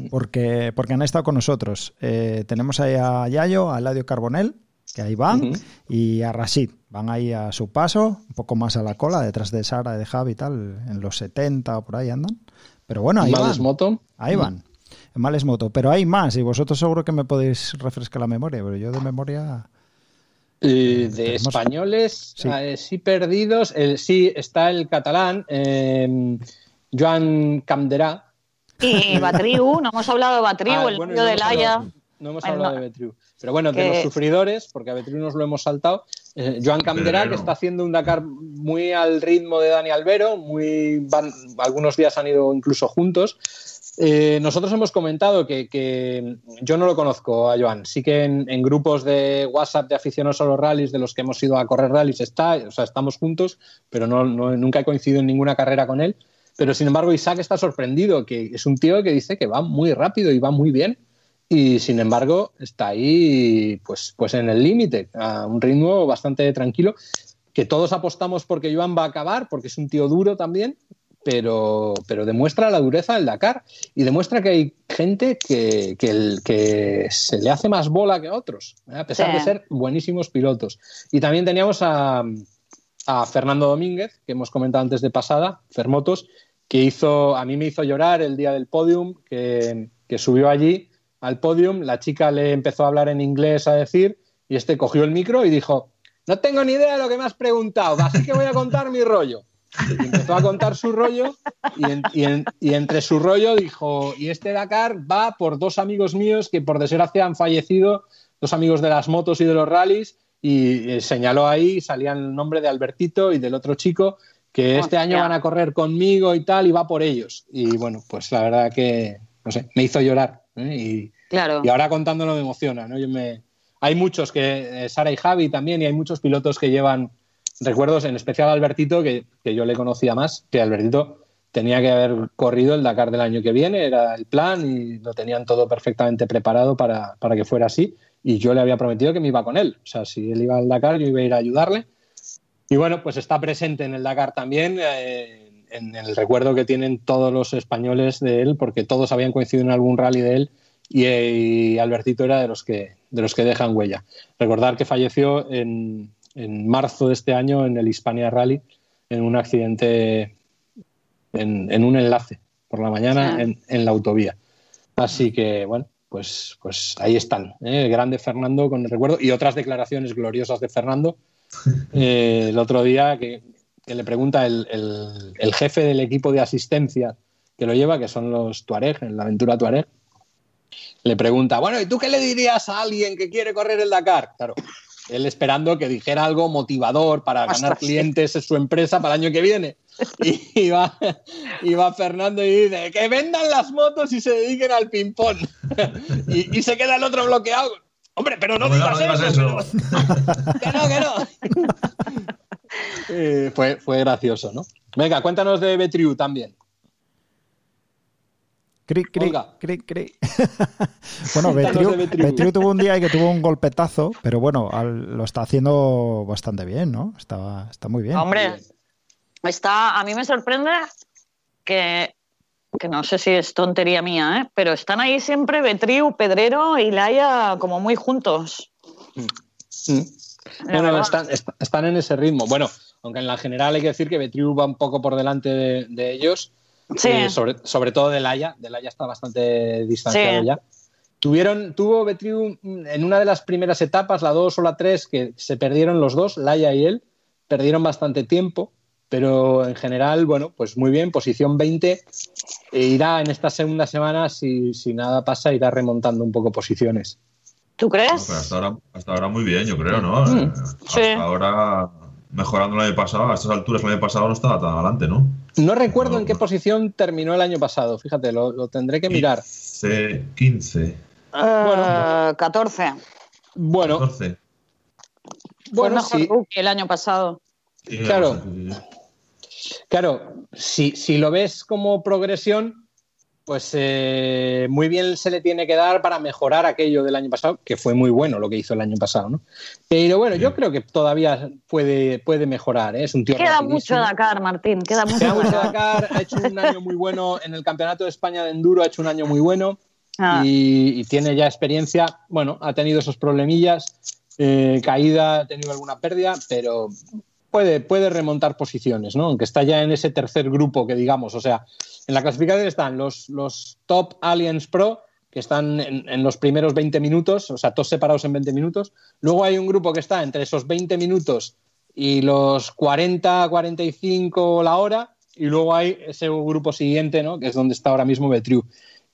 porque, porque han estado con nosotros, eh, tenemos ahí a Yayo, a Eladio Carbonell, que ahí van, uh -huh. y a Rashid. Van ahí a su paso, un poco más a la cola, detrás de Sara, de Javi y tal, en los 70 o por ahí andan. Pero bueno, ahí ¿Males van. moto? Ahí van. Males Moto. Pero hay más, y vosotros seguro que me podéis refrescar la memoria, pero yo de memoria. Eh, de tenemos... españoles, sí. Eh, sí perdidos, el, sí está el catalán, eh, Joan Camderá. Y Batriu, no hemos hablado de Batriu, ah, el bueno, no de Laia. No hemos bueno, hablado de Betriu. Pero bueno, de los sufridores, porque a Betriu nos lo hemos saltado, eh, Joan Camderá, que está haciendo un Dakar muy al ritmo de Dani Albero, muy van, algunos días han ido incluso juntos. Eh, nosotros hemos comentado que, que, yo no lo conozco a Joan, sí que en, en, grupos de WhatsApp de aficionados a los rallies, de los que hemos ido a correr rallies, está, o sea, estamos juntos, pero no, no, nunca he coincidido en ninguna carrera con él. Pero sin embargo, Isaac está sorprendido, que es un tío que dice que va muy rápido y va muy bien y sin embargo está ahí pues, pues en el límite, a un ritmo bastante tranquilo, que todos apostamos porque Joan va a acabar, porque es un tío duro también, pero, pero demuestra la dureza del Dakar y demuestra que hay gente que, que, el, que se le hace más bola que a otros, ¿eh? a pesar sí. de ser buenísimos pilotos. Y también teníamos a, a Fernando Domínguez, que hemos comentado antes de pasada, Fermotos, que hizo, a mí me hizo llorar el día del podium, que, que subió allí al podium, la chica le empezó a hablar en inglés a decir, y este cogió el micro y dijo, no tengo ni idea de lo que me has preguntado, así que voy a contar mi rollo. Y empezó a contar su rollo y, en, y, en, y, entre su rollo dijo, y este Dakar va por dos amigos míos que por desgracia han fallecido, dos amigos de las motos y de los rallies, y eh, señaló ahí, salía el nombre de Albertito y del otro chico, que este año van a correr conmigo y tal, y va por ellos. Y bueno, pues la verdad que, no sé, me hizo llorar. ¿Eh? Y, claro. y, ahora contándolo me emociona, ¿no? Yo me... Hay muchos que, eh, Sara y Javi también, y hay muchos pilotos que llevan recuerdos, en especial Albertito, que, que, yo le conocía más, que Albertito tenía que haber corrido el Dakar del año que viene, era el plan y lo tenían todo perfectamente preparado para, para que fuera así. Y yo le había prometido que me iba con él. O sea, si él iba al Dakar, yo iba a ir a ayudarle. Y bueno, pues está presente en el Dakar también. Eh, en el recuerdo que tienen todos los españoles de él, porque todos habían coincidido en algún rally de él y, y Albertito era de los, que, de los que dejan huella. Recordar que falleció en, en marzo de este año en el Hispania Rally en un accidente, en, en un enlace por la mañana en, en, la autovía. Así que, bueno, pues, pues ahí están. ¿eh? El grande Fernando con el recuerdo y otras declaraciones gloriosas de Fernando. *laughs* Eh, el otro día que que le pregunta el, el, el, jefe del equipo de asistencia que lo lleva, que son los Tuareg, en la aventura Tuareg, le pregunta, bueno, ¿y tú qué le dirías a alguien que quiere correr el Dakar? Claro, él esperando que dijera algo motivador para Ostras, ganar clientes en su empresa para el año que viene. *laughs* Y, va, y va Fernando y dice, que vendan las motos y se dediquen al ping-pong. *laughs* y, y, se queda el otro bloqueado. Hombre, pero no, no digas, no digas eso. eso. *laughs* que no, que no. Eh, fue, fue gracioso, ¿no? Venga, cuéntanos de Betriu también. Cri, cri, cri, cri. *laughs* bueno, Betriu, Betriu, tuvo un día que tuvo un *laughs* golpetazo, pero bueno, al, lo está haciendo bastante bien, ¿no? Está, está muy bien. Hombre, está, a mí me sorprende que, que no sé si es tontería mía, ¿eh? pero están ahí siempre Betriu, Pedrero y Laia como muy juntos. Mm. Mm. *laughs* Bueno, están, están, en ese ritmo. Bueno, aunque en la general hay que decir que Betriu va un poco por delante de, de ellos, sí. eh, sobre, sobre, todo de Laia. De Laia está bastante distanciado sí. ya. Tuvieron, tuvo Betriu en una de las primeras etapas, la 2 o la 3, que se perdieron los dos, Laia y él, perdieron bastante tiempo, pero en general, bueno, pues muy bien, posición 20. E irá en esta segunda semana, si, si nada pasa, irá remontando un poco posiciones. ¿Tú crees? hasta, ahora, hasta ahora muy bien, yo creo, ¿no? Mm, Eh, sí. Hasta ahora, mejorando el año pasado, a estas alturas el año pasado no estaba tan adelante, ¿no? No recuerdo en qué No. posición terminó el año pasado, fíjate, lo, lo tendré que mirar. C 15, Eh, 14. Bueno, 14. Fue bueno, mejor sí, rookie el año pasado. Sí, Claro. sí, sí. claro, si, si lo ves como progresión, pues eh, muy bien se le tiene que dar para mejorar aquello del año pasado, que fue muy bueno lo que hizo el año pasado, ¿no? Pero bueno, yo creo que todavía puede, puede mejorar, ¿eh? es un tío Queda mucho rapidísimo. Dakar, Martín. Queda mucho Queda mucho Dakar. Dakar, ha hecho un año muy bueno en el Campeonato de España de Enduro, ha hecho un año muy bueno Ah. y, y tiene ya experiencia. Bueno, ha tenido esos problemillas, eh, caída, ha tenido alguna pérdida, pero puede, puede remontar posiciones, ¿no? Aunque está ya en ese tercer grupo que digamos, o sea, en la clasificación están los, los top Aliens Pro, que están en, en los primeros 20 minutos, o sea, todos separados en 20 minutos. Luego hay un grupo que está entre esos 20 minutos y los 40, 45 la hora, y luego hay ese grupo siguiente, ¿no? Que es donde está ahora mismo Betriu.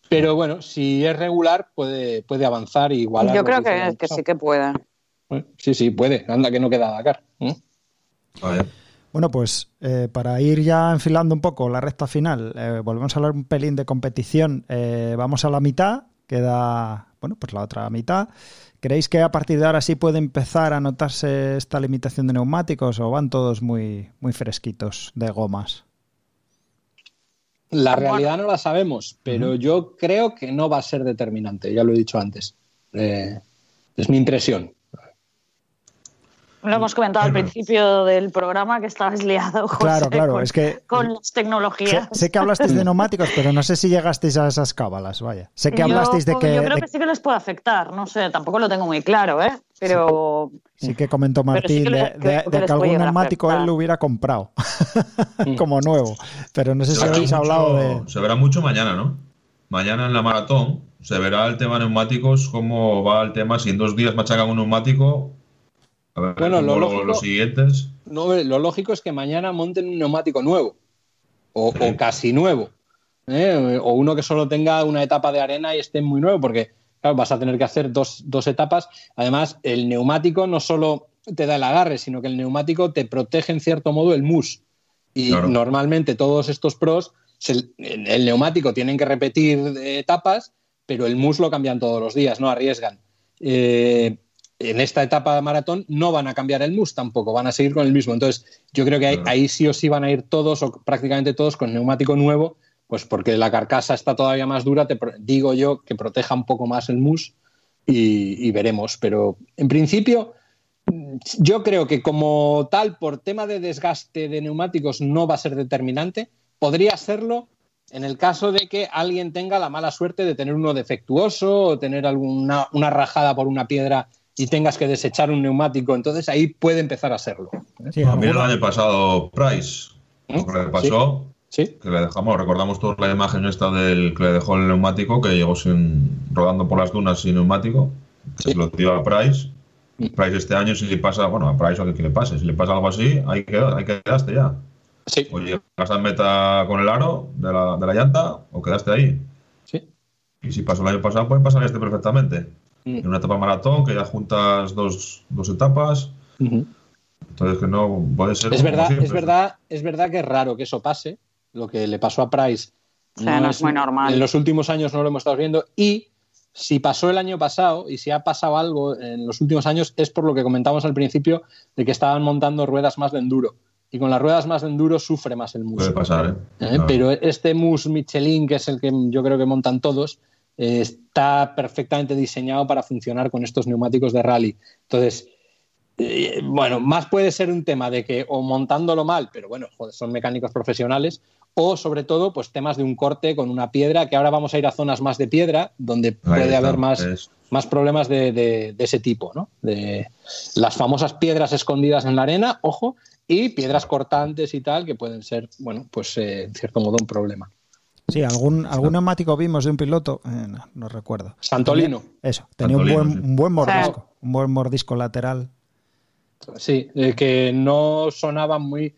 Pero bueno, si es regular, puede, puede avanzar y igualar. Yo creo que, sí que puede. Bueno, Sí, sí, puede. Anda que no queda Dakar. ¿eh? Vaya. Bueno, pues eh, para ir ya enfilando un poco la recta final, eh, volvemos a hablar un pelín de competición. Eh, vamos a la mitad, queda, bueno, pues la otra mitad. ¿Creéis que a partir de ahora sí puede empezar a notarse esta limitación de neumáticos o van todos muy, muy fresquitos de gomas? La realidad no la sabemos, pero yo creo que no va a ser determinante, ya lo he dicho antes. Es mi impresión. Lo hemos comentado al principio del programa que estabas liado, José, Claro, claro, con, es que- con las tecnologías. sé que hablasteis de neumáticos, pero no sé si llegasteis a esas cábalas, vaya. Sé que Yo- hablasteis de que, Yo creo de- que sí que les puede afectar, no sé, tampoco lo tengo muy claro, ¿eh? Pero sí que comentó sí Martín que de, les- que- de- que de les que algún neumático él lo hubiera comprado *laughs* como nuevo. Pero no sé si habéis mucho- hablado de... Se verá mucho mañana, ¿no? Mañana en la maratón se verá el tema neumáticos, cómo va el tema, si en dos días machacan un neumático, a ver Bueno, lo lógico- los siguientes. No, lo lógico es que mañana monten un neumático nuevo o, o casi nuevo. ¿eh? O uno que solo tenga una etapa de arena y esté muy nuevo, porque claro, vas a tener que hacer dos, dos etapas. Además, el neumático no solo te da el agarre, sino que el neumático te protege en cierto modo el mus. Y Claro. normalmente todos estos pros, el, el neumático tienen que repetir etapas, pero el mus lo cambian todos los días, no arriesgan. Eh, en esta etapa de maratón no van a cambiar el mus tampoco, van a seguir con el mismo. Entonces, yo creo que ahí, sí o sí van a ir todos o prácticamente todos con neumático nuevo, pues porque la carcasa está todavía más dura, te digo yo que proteja un poco más el mus y, y veremos. Pero en principio, yo creo que como tal, por tema de desgaste de neumáticos, no va a ser determinante. Podría serlo en el caso de que alguien tenga la mala suerte de tener uno defectuoso o tener alguna una rajada por una piedra y tengas que desechar un neumático, entonces ahí puede empezar a serlo. ¿eh? Sí, A mí el año pasado, Price, ¿Mm? lo que le pasó, Sí, que le dejamos, recordamos todos la imagen esta del que le dejó el neumático, que llegó sin, rodando por las dunas sin neumático, que Sí. se lo dio a Price. Mm. Price este año, si le pasa, bueno, a Price o a que le pase, si le pasa algo así, ahí, queda, ahí quedaste ya. sí, O llegas a meta con el aro de la, de la llanta o quedaste ahí. sí. Y si pasó el año pasado, puede pasar este perfectamente. Mm. En una etapa maratón, que ya juntas dos, dos etapas, Ujú. entonces que no puede ser. Es verdad, siempre. es verdad, es verdad que es raro que eso pase. Lo que le pasó a Price O sea, no es muy normal. En los últimos años no lo hemos estado viendo. Y si pasó el año pasado y si ha pasado algo en los últimos años, es por lo que comentamos al principio de que estaban montando ruedas más de enduro. Y con las ruedas más de enduro sufre más el mus. Puede pasar, ¿eh? ¿eh? Claro. Pero este mus Michelin, que es el que yo creo que montan todos, eh, está perfectamente diseñado para funcionar con estos neumáticos de rally. Entonces, eh, bueno, más puede ser un tema de que o montándolo mal, pero bueno, joder, son mecánicos profesionales, o sobre todo, pues temas de un corte con una piedra, que ahora vamos a ir a zonas más de piedra, donde puede está, haber más, es- más problemas de, de- de ese tipo, ¿no? De las famosas piedras escondidas en la arena, ojo, y piedras cortantes y tal, que pueden ser, bueno, pues eh, en cierto modo un problema. Sí, algún, algún neumático vimos de un piloto, eh, no, no recuerdo. Santolino. Tenía- eso, tenía un buen, sí. un buen mordisco, un buen mordisco lateral. Sí, eh, que no sonaba muy.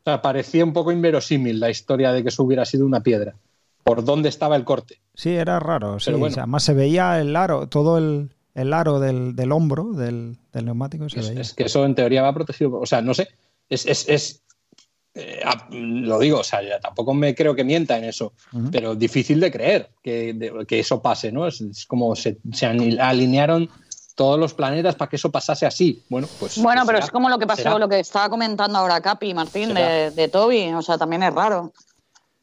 O sea, parecía un poco inverosímil la historia de que eso hubiera sido una piedra. Por dónde estaba el corte. Sí, era raro. Sí. Pero bueno. O sea, además se veía el aro, todo el, el aro del, del hombro del, del neumático se Es, veía. es que eso en teoría va protegido. O sea, no sé. Es. es, es- eh, ah, lo digo, o sea, ya tampoco me creo que mienta en eso, Ujú. pero difícil de creer que, de- que eso pase, ¿no? Es, es como se, alinearon todos los planetas para que eso pasase así. Bueno, pues. Bueno, pues pero será, es como lo que pasó, será. lo que estaba comentando ahora Capi, Martín, de, de Toby. O sea, también es raro.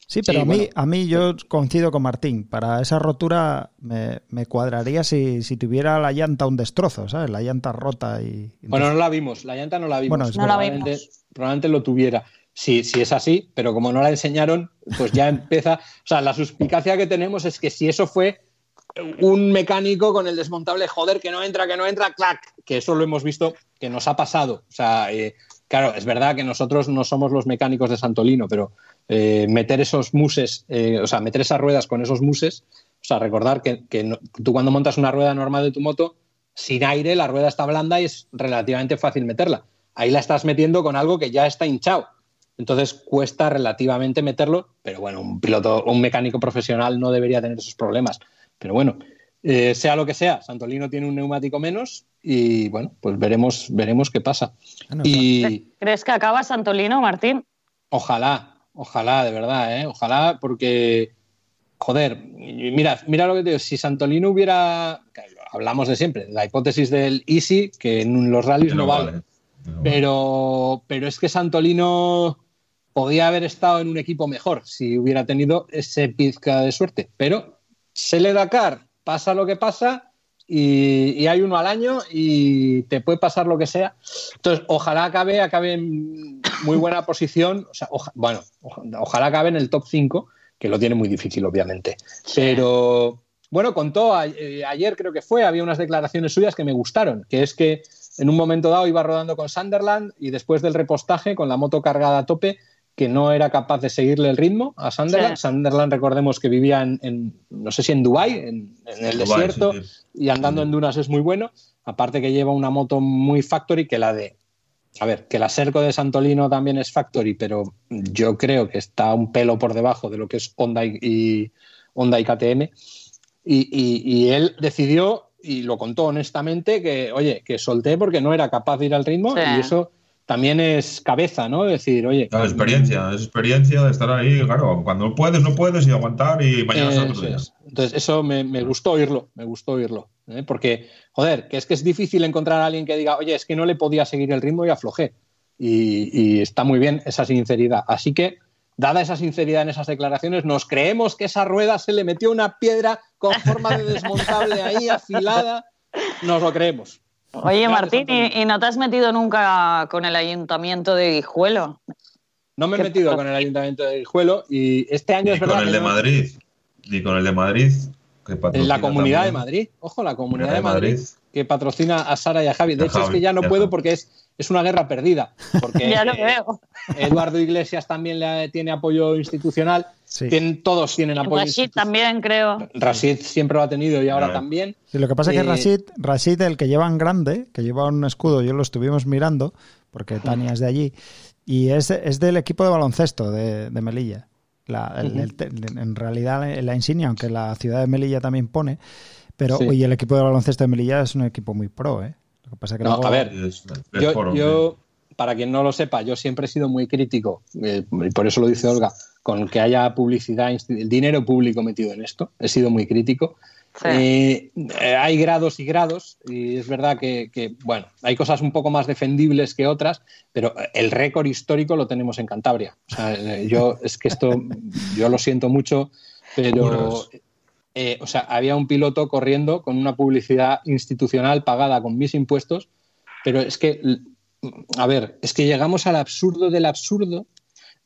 Sí, pero Sí, a, mí, bueno. a mí yo coincido con Martín. Para esa rotura me, me cuadraría si, si tuviera la llanta un destrozo, ¿sabes? La llanta rota y... Bueno, no la vimos, la llanta no la vimos. Bueno, es No la probablemente, vimos. probablemente lo tuviera. Si, si es así, pero como no la enseñaron, pues ya empieza. O sea, la suspicacia que tenemos es que si eso fue un mecánico con el desmontable, joder, que no entra, que no entra, clac, que eso lo hemos visto que nos ha pasado. O sea, eh, claro, es verdad que nosotros no somos los mecánicos de Santolino, pero eh, meter esos muses, eh, o sea, meter esas ruedas con esos muses, o sea, recordar que, tú cuando montas una rueda normal de tu moto, sin aire, la rueda está blanda y es relativamente fácil meterla. Ahí la estás metiendo con algo que ya está hinchado. Entonces cuesta relativamente meterlo, pero bueno, un piloto, un mecánico profesional no debería tener esos problemas. Pero bueno, eh, sea lo que sea, Santolino tiene un neumático menos y bueno, pues veremos, veremos qué pasa. Bueno, Y ¿Crees que acaba Santolino, Martín? ojalá, ojalá, de verdad, ¿eh? ojalá, porque, joder, mira, mira lo que te digo, si Santolino hubiera, hablamos de siempre, la hipótesis del easy, que en los rallies no, no vale. vale. Pero, pero es que Santolino podía haber estado en un equipo mejor si hubiera tenido ese pizca de suerte. Pero se le Dakar, pasa lo que pasa y, y hay uno al año y te puede pasar lo que sea. Entonces, ojalá acabe, acabe en muy buena posición. O sea, oja- bueno, oja- ojalá acabe en el top 5, que lo tiene muy difícil, obviamente. Pero bueno, contó a- eh, ayer, creo que fue, había unas declaraciones suyas que me gustaron, que es que en un momento dado iba rodando con Sunderland y después del repostaje, con la moto cargada a tope, que no era capaz de seguirle el ritmo a Sunderland. Sí. Sunderland, recordemos que vivía en, en, no sé si en Dubái, en, en el desierto, sí, sí. y andando en dunas es muy bueno. Aparte que lleva una moto muy factory que la de... A ver, que la Serco de Santolino también es factory, pero yo creo que está un pelo por debajo de lo que es Honda y, y- Honda y KTM. Y, y- y él decidió, y lo contó honestamente, que, oye, que solté porque no era capaz de ir al ritmo Sí. y eso también es cabeza, ¿no? Decir, oye... Claro, experiencia, es experiencia de estar ahí, claro, cuando puedes, no puedes y aguantar y mañana será otro día. es. Entonces, eso me, me gustó oírlo, me gustó oírlo. ¿eh? Porque, joder, que es que es difícil encontrar a alguien que diga, oye, es que no le podía seguir el ritmo y aflojé. Y, y está muy bien esa sinceridad. Así que, dada esa sinceridad en esas declaraciones, nos creemos que esa rueda se le metió una piedra con forma de desmontable ahí, afilada. Nos lo creemos. Oye, Martín. ¿y, y no te has metido nunca con el ayuntamiento de Guijuelo? No me he ¿Qué metido pasa? con el Ayuntamiento de Guijuelo y este año Ni es verdad con el de no- Madrid, ni con el de Madrid, que la Comunidad de. Madrid. Ojo, la Comunidad La de de Madrid, Madrid. que patrocina a Sara y a Javi. De hecho, es que ya no y puedo Javi. porque es, es una guerra perdida. Porque *laughs* ya lo eh, veo. Eduardo Iglesias también le, tiene apoyo institucional. Sí. Tienen- todos tienen apoyo Rashid también, creo. Rashid siempre lo ha tenido y ahora Ah. también. Sí, lo que pasa es Eh, que Rashid, Rashid, el que lleva en grande, que lleva un escudo, yo lo estuvimos mirando, porque Tania es de allí, y es, es del equipo de baloncesto de, de Melilla. La- el- en realidad la insignia, aunque la ciudad de Melilla también pone, pero Sí. y el equipo de baloncesto de Melilla es un equipo muy pro, ¿eh? Lo que pasa es que No, luego- a ver, yo, para quien no lo sepa, yo siempre he sido muy crítico, eh, y por eso lo dice Olga, con que haya publicidad, el dinero público metido en esto. He sido muy crítico. Sí. Eh, eh, hay grados y grados, y es verdad que, que, bueno, hay cosas un poco más defendibles que otras, pero el récord histórico lo tenemos en Cantabria. O sea, eh, yo, es que esto, yo lo siento mucho, pero, eh, o sea, había un piloto corriendo con una publicidad institucional pagada con mis impuestos, pero es que, a ver, es que llegamos al absurdo del absurdo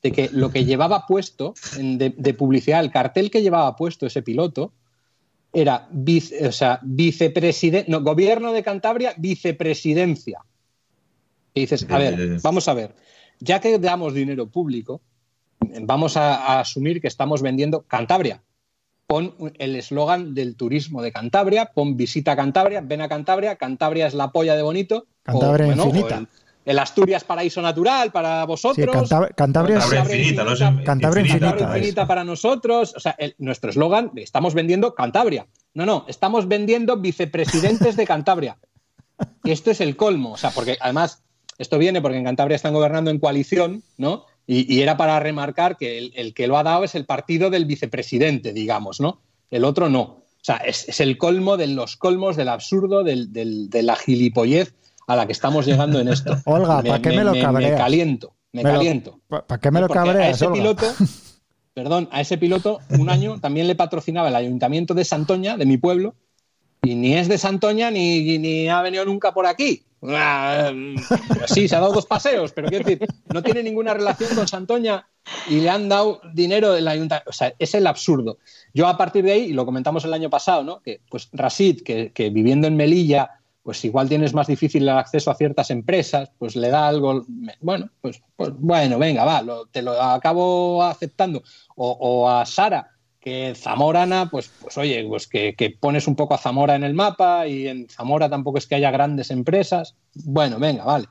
de que lo que llevaba puesto en- de, de publicidad, el cartel que llevaba puesto ese piloto, era vice- o sea, vicepresidente, no, gobierno de Cantabria, vicepresidencia. Y dices, a ver, vamos a ver, ya que damos dinero público, vamos a, a asumir que estamos vendiendo Cantabria. Pon el eslogan del turismo de Cantabria, pon visita a Cantabria, ven a Cantabria, Cantabria es la polla de bonito. Cantabria o, bueno, infinita. o el, el Asturias paraíso natural para Sí, vosotros. Cantab- Cantabria es- Cantabria infinita, no es in- Cantabria infinita. infinita. Cantabria infinita para nosotros. O sea, el- nuestro eslogan, estamos vendiendo Cantabria. No, no, estamos vendiendo vicepresidentes de Cantabria. Y *laughs* esto es el colmo. O sea, porque además, esto viene porque en Cantabria están gobernando en coalición, ¿no? Y, y era para remarcar que el, el que lo ha dado es el partido del vicepresidente, digamos, ¿no? El otro no. O sea, es, es el colmo de los colmos, del absurdo, del- del- de la gilipollez a la que estamos llegando en esto. *laughs* Olga, ¿pa' qué me lo Me cabreas? caliento, me, Me lo- caliento. ¿Para qué me lo Porque a cabreas, ese Olga? piloto, *laughs* perdón, a ese piloto un año también le patrocinaba el ayuntamiento de Santoña, de mi pueblo, y ni es de Santoña ni, ni ha venido nunca por aquí. Ah, Sí, se ha dado dos paseos, pero quiero decir, no tiene ninguna relación con Santoña y le han dado dinero del ayuntamiento. O sea, es el absurdo. Yo a partir de ahí, y lo comentamos el año pasado, ¿no? Que pues Rasid, que, que viviendo en Melilla, pues igual tienes más difícil el acceso a ciertas empresas, pues le da algo, bueno, pues, pues bueno, venga, va, te lo acabo aceptando. O, o a Sara, que Zamorana, pues, pues oye, pues que, que pones un poco a Zamora en el mapa y en Zamora tampoco es que haya grandes empresas. Bueno, venga, vale.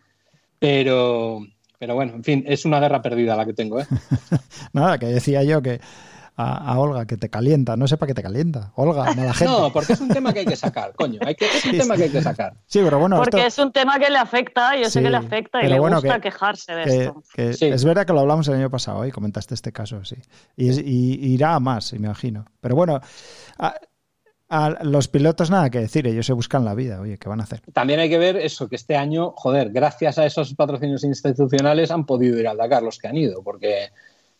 Pero, pero bueno, en fin, es una guerra perdida la que tengo, ¿eh? *laughs* Nada, que decía yo que a, a Olga que te calienta, no sé para qué te calienta. Olga, mala *laughs* gente. No, porque es un tema que hay que sacar, coño. Hay que, es un Sí, tema que hay que sacar. Sí, pero bueno, Porque esto- es un tema que le afecta, yo sé que le afecta y le bueno, gusta que- quejarse de que, esto. que Sí. es verdad que lo hablamos el año pasado y comentaste este caso, sí. Y, es- y irá a más, me imagino. Pero bueno, a, a los pilotos nada que decir, ellos se buscan la vida, oye, ¿qué van a hacer? También hay que ver eso, que este año, joder, gracias a esos patrocinios institucionales han podido ir al Dakar los que han ido, porque,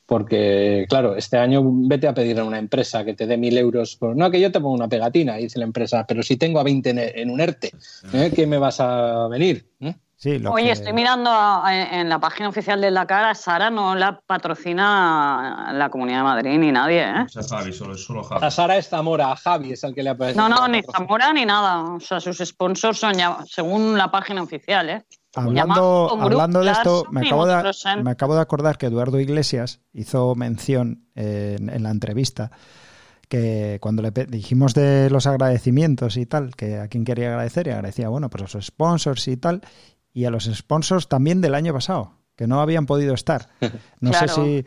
porque claro, este año vete a pedir a una empresa que te dé mil euros. Por, no, que yo te pongo una pegatina, dice la empresa, pero si tengo a 20 en, un ERTE, ¿eh? ¿qué me vas a venir? ¿Eh? Sí, lo Oye, que- estoy mirando a- en, en la página oficial del Dakar, a Sara no la patrocina la Comunidad de Madrid ni nadie, ¿eh? O sea, Javi, solo, es solo A Javi. Sara es Zamora, a Javi es el que le ha No, no, ni Zamora ni nada. O sea, sus sponsors son ya, según la página oficial, ¿eh? Hablando, hablando de esto, me acabo, de, me acabo de acordar que Eduardo Iglesias hizo mención en, en la entrevista que cuando le dijimos de los agradecimientos y tal, que a quién quería agradecer, y agradecía, bueno, pues a los sponsors y tal, y a los sponsors también del año pasado, que no habían podido estar. *laughs* No Claro. sé si...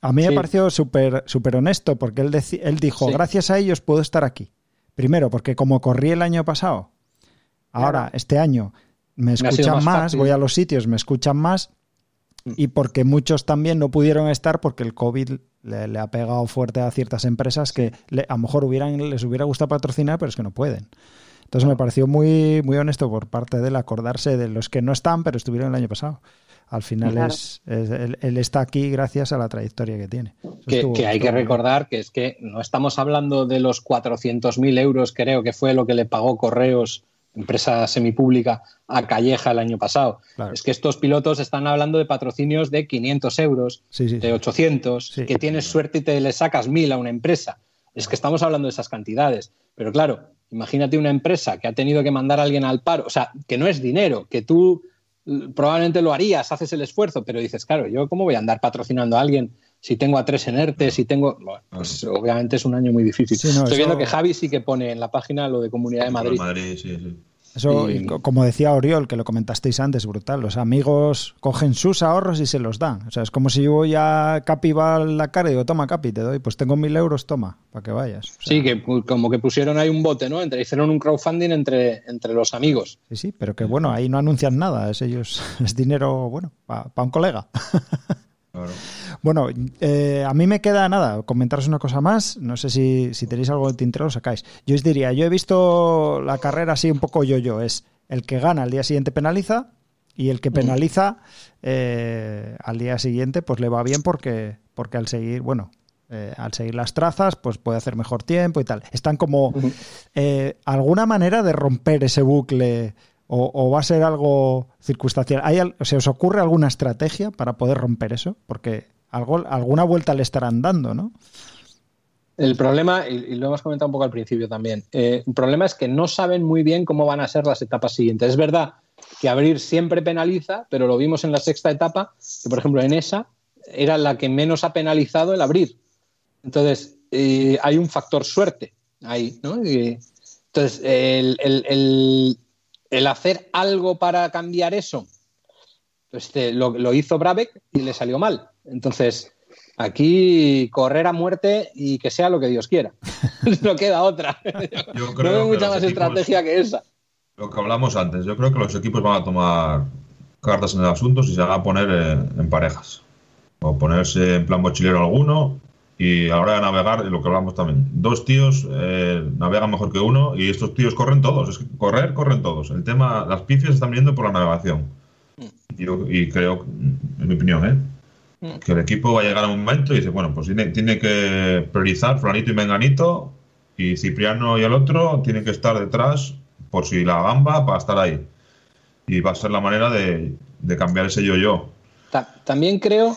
A mí me pareció súper súper honesto, porque él, él dijo, Sí. gracias a ellos puedo estar aquí. Primero, porque como corrí el año pasado, ahora, Claro. este año, me escuchan más voy a los sitios, me escuchan más, y porque muchos también no pudieron estar porque el COVID le, le ha pegado fuerte a ciertas empresas que le- a lo mejor hubieran, les hubiera gustado patrocinar, pero es que no pueden. Entonces me pareció muy, muy honesto por parte de él acordarse de los que no están, pero estuvieron el año pasado. Al final Claro. es, es- él, él está aquí gracias a la trayectoria que tiene. Que, estuvo- que hay que bien. recordar que es que no estamos hablando de los 400.000 euros, creo que fue lo que le pagó Correos, empresa semipública, a Calleja el año pasado. Claro. Es que estos pilotos están hablando de patrocinios de 500 euros, Sí, sí, de sí. 800, Sí. que tienes suerte y te le sacas 1.000 a una empresa. Es que estamos hablando de esas cantidades. Pero claro, imagínate una empresa que ha tenido que mandar a alguien al paro, o sea, que no es dinero, que tú mm, probablemente lo harías, haces el esfuerzo, pero dices, claro, yo cómo voy a andar patrocinando a alguien si tengo a tres en ERTE, si tengo... Bueno, pues obviamente es un año muy difícil. Sí, no, Estoy eso- viendo que Javi sí que pone en la página lo de Comunidad de Madrid. Madrid, sí, sí. Eso, Y- como decía Oriol, que lo comentasteis antes, brutal. Los amigos cogen sus ahorros y se los dan. O sea, es como si yo voy a Capi va a la cara y digo, toma Capi, te doy, pues tengo mil euros, toma, para que vayas. O sea, Sí, que como que pusieron ahí un bote, ¿no? Entre, hicieron un crowdfunding entre, entre los amigos. Sí, sí, pero que bueno, ahí no anuncian nada, es ellos, *laughs* es dinero, bueno, para un colega. Claro. Bueno, eh, a mí me queda nada, comentaros una cosa más, no sé si, si tenéis algo de tintero lo sacáis. Yo os diría, yo he visto la carrera así un poco yo-yo, es el que gana al día siguiente penaliza y el que penaliza eh, al día siguiente pues le va bien porque, porque al seguir, bueno, eh, al seguir las trazas pues puede hacer mejor tiempo y tal. Están como eh, alguna manera de romper ese bucle o, o va a ser algo circunstancial. ¿Hay, ¿Se os ocurre alguna estrategia para poder romper eso? Porque alguna vuelta le estarán dando, ¿no? El problema, y, lo hemos comentado un poco al principio también, eh, el problema es que no saben muy bien cómo van a ser las etapas siguientes. Es verdad que abrir siempre penaliza, pero lo vimos en la sexta etapa, que por ejemplo en esa era la que menos ha penalizado el abrir. Entonces, eh, hay un factor suerte ahí, ¿no? Entonces, el, hacer algo para cambiar eso, pues este, lo, lo hizo Brabeck y le salió mal. Entonces, aquí correr a muerte y que sea lo que Dios quiera. *laughs* no queda otra. Yo no creo veo que mucha más equipos- estrategia que esa. Lo que hablamos antes, yo creo que los equipos van a tomar cartas en el asunto si se van a poner en parejas. O ponerse en plan mochilero alguno y a la hora de navegar, lo que hablamos también, dos tíos eh, navegan mejor que uno y estos tíos corren todos. Es que correr, corren todos. El tema, las pifias están viniendo por la navegación. Y, yo- y creo, en mi opinión, ¿eh? Que el equipo va a llegar a un momento y dice, bueno, pues tiene, tiene que priorizar Fulanito y Menganito y Cipriano y el otro tienen que estar detrás por si la gamba para estar ahí. Y va a ser la manera de, de cambiar ese yo-yo. Ta- también creo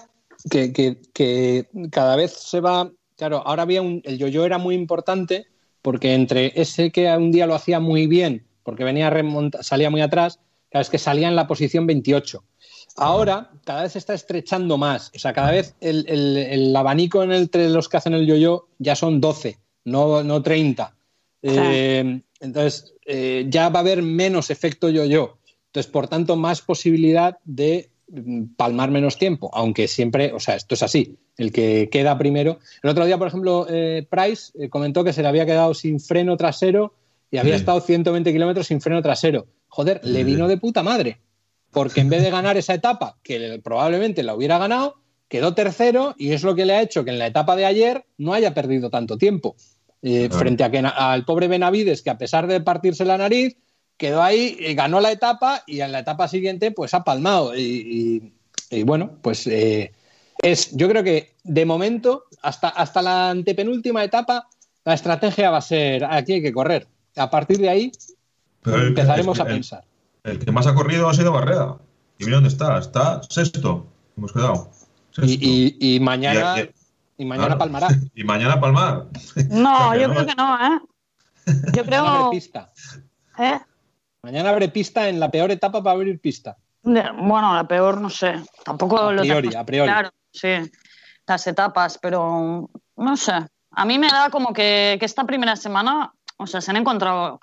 que, que- cada vez se va. Claro, ahora había un. El yo-yo era muy importante porque entre ese que un día lo hacía muy bien, porque venía remonta, salía muy atrás, cada vez que salía en la posición 28. Ahora, cada vez se está estrechando más. O sea, cada vez el, el- el abanico en el- entre los que hacen el yo-yo ya son 12, no, no 30. Eh, entonces, eh, ya va a haber menos efecto yo-yo. Entonces, por tanto, más posibilidad de mm, palmar menos tiempo, aunque siempre, o sea, esto es así, el que queda primero. El otro día, por ejemplo, eh, Price comentó que se le había quedado sin freno trasero y había Sí. estado 120 kilómetros sin freno trasero. Joder, le vino de puta madre, porque en vez de ganar esa etapa, que le- probablemente la hubiera ganado, quedó tercero y es lo que le ha hecho que en la etapa de ayer no haya perdido tanto tiempo. Eh. Frente a que, al pobre Benavides, que a pesar de partirse la nariz, quedó ahí, y ganó la etapa y en la etapa siguiente pues ha palmado. Y, y- y bueno, pues eh, es, yo creo que de momento, hasta, hasta la antepenúltima etapa, la estrategia va a ser aquí hay que correr. A partir de ahí Pero empezaremos a pensar. El que más ha corrido ha sido Barreda. Y mira dónde está. Está sexto. Hemos quedado. Sexto. Y, y- y mañana, Y- mañana claro. palmará. *laughs* Y mañana Palmar. No, *laughs* que yo no creo es- que no, ¿eh? Yo Mañana abre creo. pista. ¿eh? Mañana abre pista en la peor etapa para abrir pista. Bueno, la peor, no sé. Tampoco A priori, a priori. Claro, sí. Las etapas, pero no sé. A mí me da como que, que esta primera semana, o sea, se han encontrado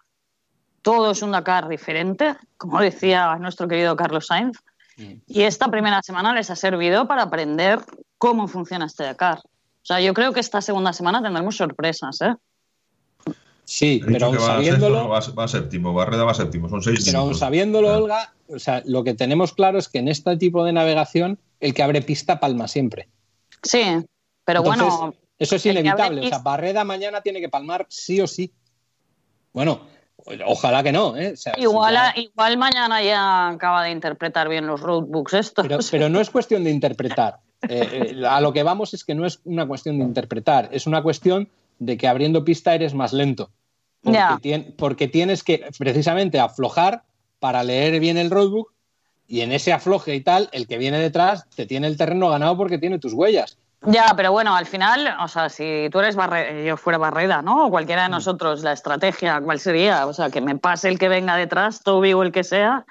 todos un Dakar diferente, como decía nuestro querido Carlos Sainz. Mm. Y esta primera semana les ha servido para aprender cómo funciona este Dakar. O sea, yo creo que esta segunda semana tendremos sorpresas, ¿eh? Sí, pero aún sabiéndolo, sexto, va, va séptimo. Barreda va séptimo. Son seis pero aún sabiéndolo. Olga, o sea, lo que tenemos claro es que en este tipo de navegación el que abre pista palma siempre. Sí, pero Entonces, bueno, Eso es inevitable. O sea, Barreda mañana tiene que palmar sí o sí. Bueno, ojalá que no. ¿eh? O sea, si igual, ya- igual mañana ya acaba de interpretar bien los roadbooks estos. pero, pero no es cuestión de interpretar. Eh, eh, a lo que vamos es que no es una cuestión de interpretar, es una cuestión de que abriendo pista eres más lento. Porque, tien- porque tienes que precisamente aflojar para leer bien el roadbook y en ese afloje y tal, el que viene detrás te tiene el terreno ganado porque tiene tus huellas. Ya, pero bueno, al final, o sea, si tú eres Barre yo fuera Barreda, ¿no? O cualquiera de Mm. nosotros, la estrategia, ¿cuál sería? O sea, que me pase el que venga detrás, Toby o el que sea,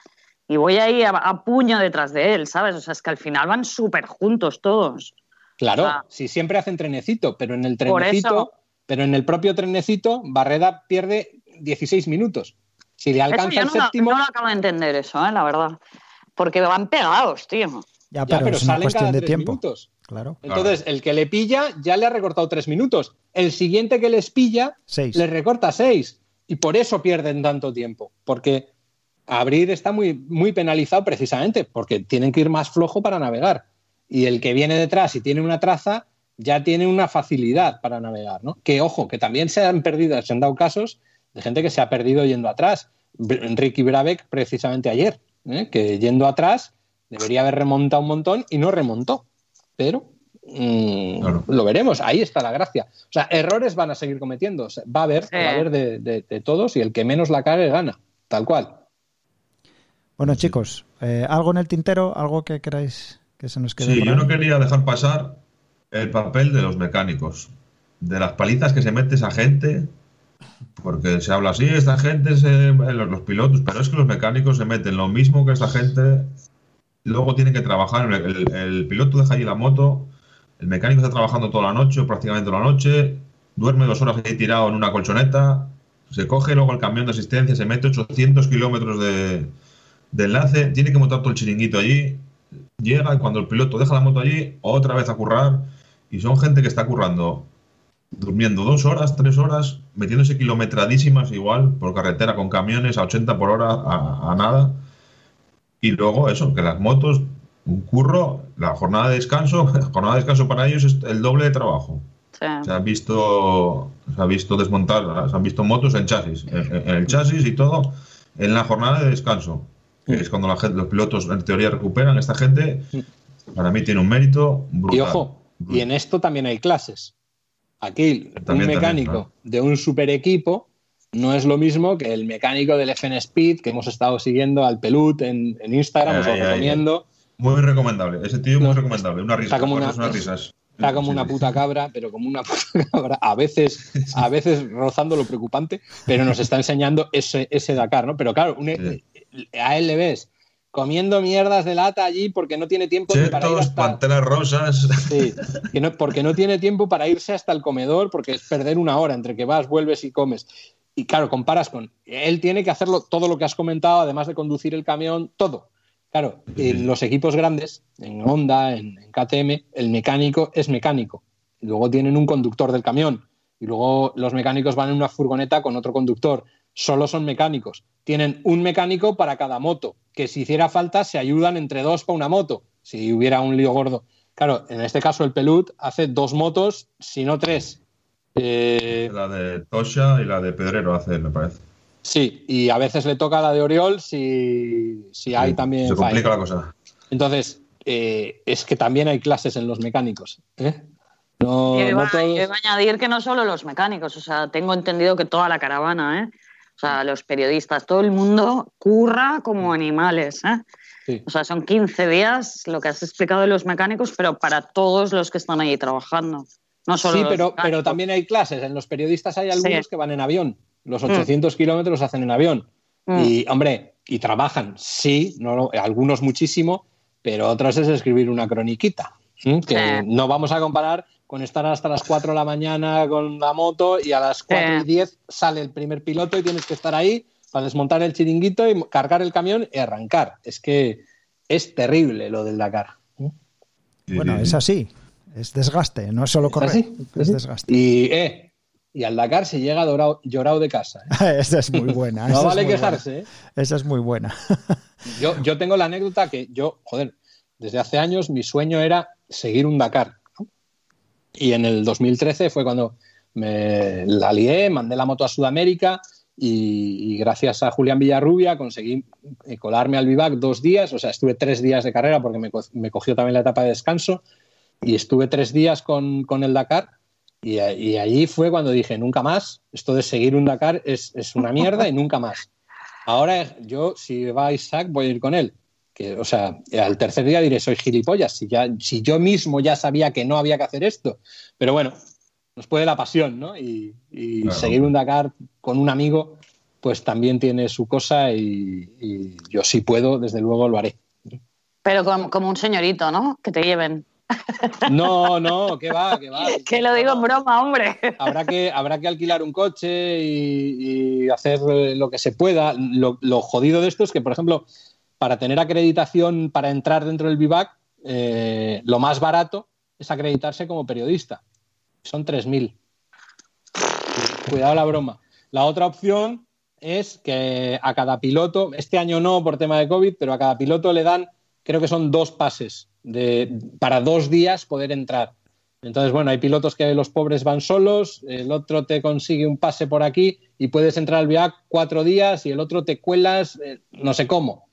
y voy ahí a, a puño detrás de él, ¿sabes? O sea, es que al final van súper juntos todos. Claro, Ah. si siempre hacen trenecito, pero en el trenecito, eso. pero en el propio trenecito, Barreda pierde 16 minutos. Si le Eso alcanza yo el no, lo- séptimo, no lo acabo de entender eso, ¿eh? La verdad. Porque van pegados, tío. Ya, ya, pero, pero es una salen cuestión cada de tres tiempo. minutos. Claro. Entonces, el que le pilla ya le ha recortado tres minutos. El siguiente que les pilla Seis. le recorta seis. Y por eso pierden tanto tiempo. Porque abrir está muy, muy penalizado precisamente, porque tienen que ir más flojo para navegar. Y el que viene detrás y tiene una traza, ya tiene una facilidad para navegar. ¿no? Que ojo, que también se han perdido, se han dado casos de gente que se ha perdido yendo atrás. Ricky Brabeck, precisamente ayer, ¿eh? que yendo atrás debería haber remontado un montón y no remontó. Pero mm, Claro. lo veremos, ahí está la gracia. O sea, errores van a seguir cometiendo. O sea, va a haber, Sí. va a haber de, de- de todos y el que menos la cague gana, tal cual. Bueno, chicos, eh, ¿algo en el tintero? ¿Algo que queráis que se nos quede Sí, yo ahí? no quería dejar pasar el papel de los mecánicos, de las palizas que se mete esa gente, porque se habla así, esta gente, se, los, los pilotos, pero es que los mecánicos se meten lo mismo que esta gente luego tienen que trabajar. El, piloto deja allí la moto, el mecánico está trabajando toda la noche, prácticamente toda la noche, duerme dos horas ahí tirado en una colchoneta, se coge luego el camión de asistencia, se mete 800 kilómetros de, de enlace, tiene que montar todo el chiringuito allí, llega y cuando el piloto deja la moto allí, otra vez a currar, y son gente que está currando, durmiendo dos horas, tres horas, metiéndose kilometradísimas igual por carretera con camiones a 80 por hora, a nada. Y luego eso, que las motos, un curro, la jornada de descanso, *laughs* la jornada de descanso para ellos es el doble de trabajo. Sí. Se han visto, se ha visto desmontar, se han visto motos en chasis, en, en el chasis y todo, en la jornada de descanso, que es cuando la gente, los pilotos en teoría recuperan. Esta gente, para mí, tiene un mérito brutal. Y ojo, y en esto también hay clases. Aquí, También, un también, mecánico claro. de un super equipo no es lo mismo que el mecánico del FN Speed que hemos estado siguiendo al Pelut en, en Instagram, os lo Ay, ay, ay. recomiendo. Muy recomendable, ese tío muy No, recomendable, una risa, está como una- unas risas. Está como una puta cabra, pero como una *laughs* puta cabra, a veces, a veces rozando lo preocupante, pero nos está enseñando ese, ese Dakar, ¿no? Pero claro, un- a él le ves comiendo mierdas de lata allí porque no tiene tiempo ni para ir Chetos, hasta... panteras rosas. Sí, que no, porque no tiene tiempo para irse hasta el comedor, porque es perder una hora entre que vas, vuelves y comes. Y claro, comparas con. Él tiene que hacerlo todo lo que has comentado, además de conducir el camión, todo. Claro, en los equipos grandes, en Honda, en, en KTM, el mecánico es mecánico. Y luego tienen un conductor del camión. Y luego los mecánicos van en una furgoneta con otro conductor. Solo son mecánicos. Tienen un mecánico para cada moto, que si hiciera falta se ayudan entre dos para una moto, si hubiera un lío gordo. Claro, en este caso el Pelut hace dos motos, si no tres. Eh, La de Tosha y la de Pedrero hace, me parece. sí, y a veces le toca la de Oriol si, si hay Sí, también Se complica la cosa. Entonces, eh, es que también hay clases en los mecánicos. ¿eh? No, Yo iba, no todos- yo iba a añadir que no solo los mecánicos, o sea, tengo entendido que toda la caravana, ¿eh? O sea, los periodistas, todo el mundo curra como animales, ¿eh? Sí. O sea, son 15 días lo que has explicado de los mecánicos, pero para todos los que están ahí trabajando. No solo Sí, pero, pero también hay clases. En los periodistas hay algunos Sí. que van en avión. Los 800 kilómetros los hacen en avión. Mm. Y, hombre, y trabajan, sí, no, lo- algunos muchísimo, pero otros es escribir una croniquita. Que no vamos a comparar con estar hasta las 4 de la mañana con la moto y a las 4 y Sí. 10 sale el primer piloto y tienes que estar ahí para desmontar el chiringuito y cargar el camión y arrancar. Es que es terrible lo del Dakar. Bueno, es sí. así. Es desgaste, no es solo ¿Es correr. así? Es desgaste. Y, eh, y al Dakar se llega dorado- llorado de casa. ¿eh? *laughs* Esa es muy buena. *laughs* No vale quejarse. ¿eh? Esa es muy buena. *laughs* Yo, yo tengo la anécdota que yo, joder, desde hace años mi sueño era seguir un Dakar. ¿no? Y en el 2013 fue cuando me la lié, mandé la moto a Sudamérica y, y gracias a Julián Villarrubia conseguí eh, colarme al Vivac dos días, o sea, estuve tres días de carrera porque me, co- me cogió también la etapa de descanso y estuve tres días con, con el Dakar y, y allí fue cuando dije, nunca más, esto de seguir un Dakar es, es una mierda y nunca más. Ahora yo, si va Isaac, voy a ir con él. Que, o sea, al tercer día diré, soy gilipollas, si, ya, si yo mismo ya sabía que no había que hacer esto. Pero bueno, nos puede la pasión, ¿no? Y, y Claro. seguir un Dakar con un amigo, pues también tiene su cosa y, y yo si puedo, desde luego lo haré. Pero como, como un señorito, ¿no? Que te lleven. No, no, que va, que va. Que lo digo en broma, hombre. habrá que, habrá que alquilar un coche y, y hacer lo que se pueda. Lo, lo jodido de esto es que, por ejemplo, para tener acreditación para entrar dentro del Vivac, eh, lo más barato es acreditarse como periodista. Son 3.000. Cuidado la broma. La otra opción es que a cada piloto, este año no por tema de COVID, pero a cada piloto le dan, creo que son dos pases de, para dos días poder entrar. Entonces, bueno, hay pilotos que los pobres van solos, el otro te consigue un pase por aquí y puedes entrar al VIAC cuatro días y el otro te cuelas, eh, no sé cómo.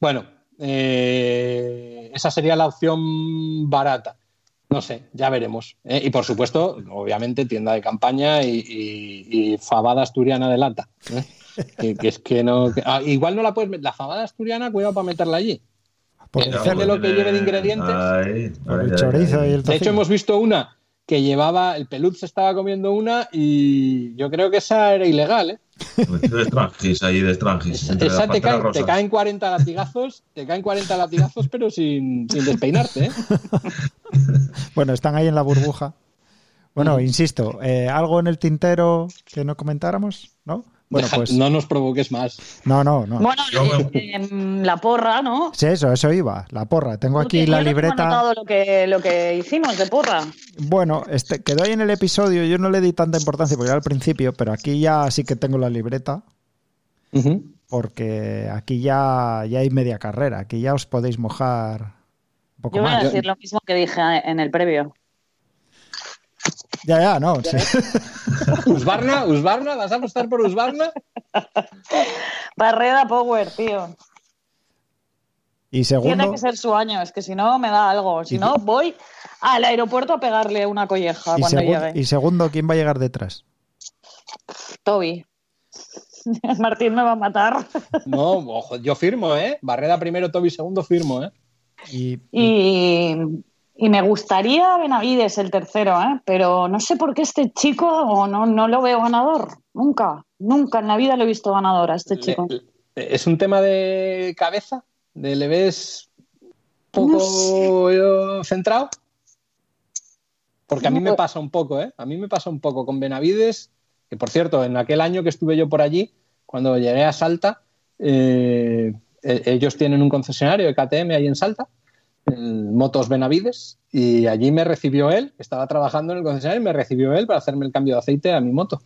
Bueno, eh, esa sería la opción barata. No sé, ya veremos. ¿eh? Y por supuesto, obviamente, tienda de campaña y, fabada asturiana de lata. Que, es que no. ah, igual no la puedes meter. La fabada asturiana, cuidado para meterla allí. Por Eh, de lo que lleve de ingredientes. Ahí, por ahí, el chorizo ahí. y el De hecho, hemos visto una que llevaba, el pelut se estaba comiendo una y yo creo que esa era ilegal, ¿eh? De Strangis ahí, de Strangis. entre las Esa te, caen, te caen 40 latigazos, te caen 40 latigazos, pero sin, sin despeinarte, ¿eh? *laughs* Bueno, están ahí en la burbuja. Bueno, Mm. insisto, eh, ¿algo en el tintero que no comentáramos? ¿No? Bueno, Deja- pues No nos provoques más. no, no, no. Bueno, eh, em, la porra, ¿no? Sí, eso, eso iba, la porra. Tengo aquí la no libreta. anotado lo que, lo que hicimos de porra. Bueno, este, quedó ahí en el episodio, yo no le di tanta importancia porque era al principio, pero aquí ya sí que tengo la libreta, porque aquí ya, ya hay media carrera, aquí ya os podéis mojar un poco Yo voy a más. decir lo mismo que dije en el previo. Ya, ya, no. sí. *laughs* Usbarna, Usbarna, ¿vas a apostar por Usbarna? Barreda Power, tío. Y Tiene segundo, que ser su año, es que si no me da algo. Si no, voy al aeropuerto a pegarle una colleja y, cuando segun- llegue. y segundo, ¿quién va a llegar detrás? Toby. *laughs* Martín me va a matar. No, ojo, yo firmo, ¿eh? Barreda primero, Toby segundo, firmo, ¿eh? Y, Y, y me gustaría Benavides el tercero, ¿eh? pero no sé por qué este chico no, no lo veo ganador. Nunca, nunca en la vida lo he visto ganador a este chico. ¿Es un tema de cabeza? ¿De le ves poco centrado? Porque a mí me pasa un poco, ¿eh? A mí me pasa un poco con Benavides, que por cierto, en aquel año que estuve yo por allí, cuando llegué a Salta, eh, e- ellos tienen un concesionario de KTM ahí en Salta, el Motos Benavides, y allí me recibió él, estaba trabajando en el concesionario, y me recibió él para hacerme el cambio de aceite a mi moto.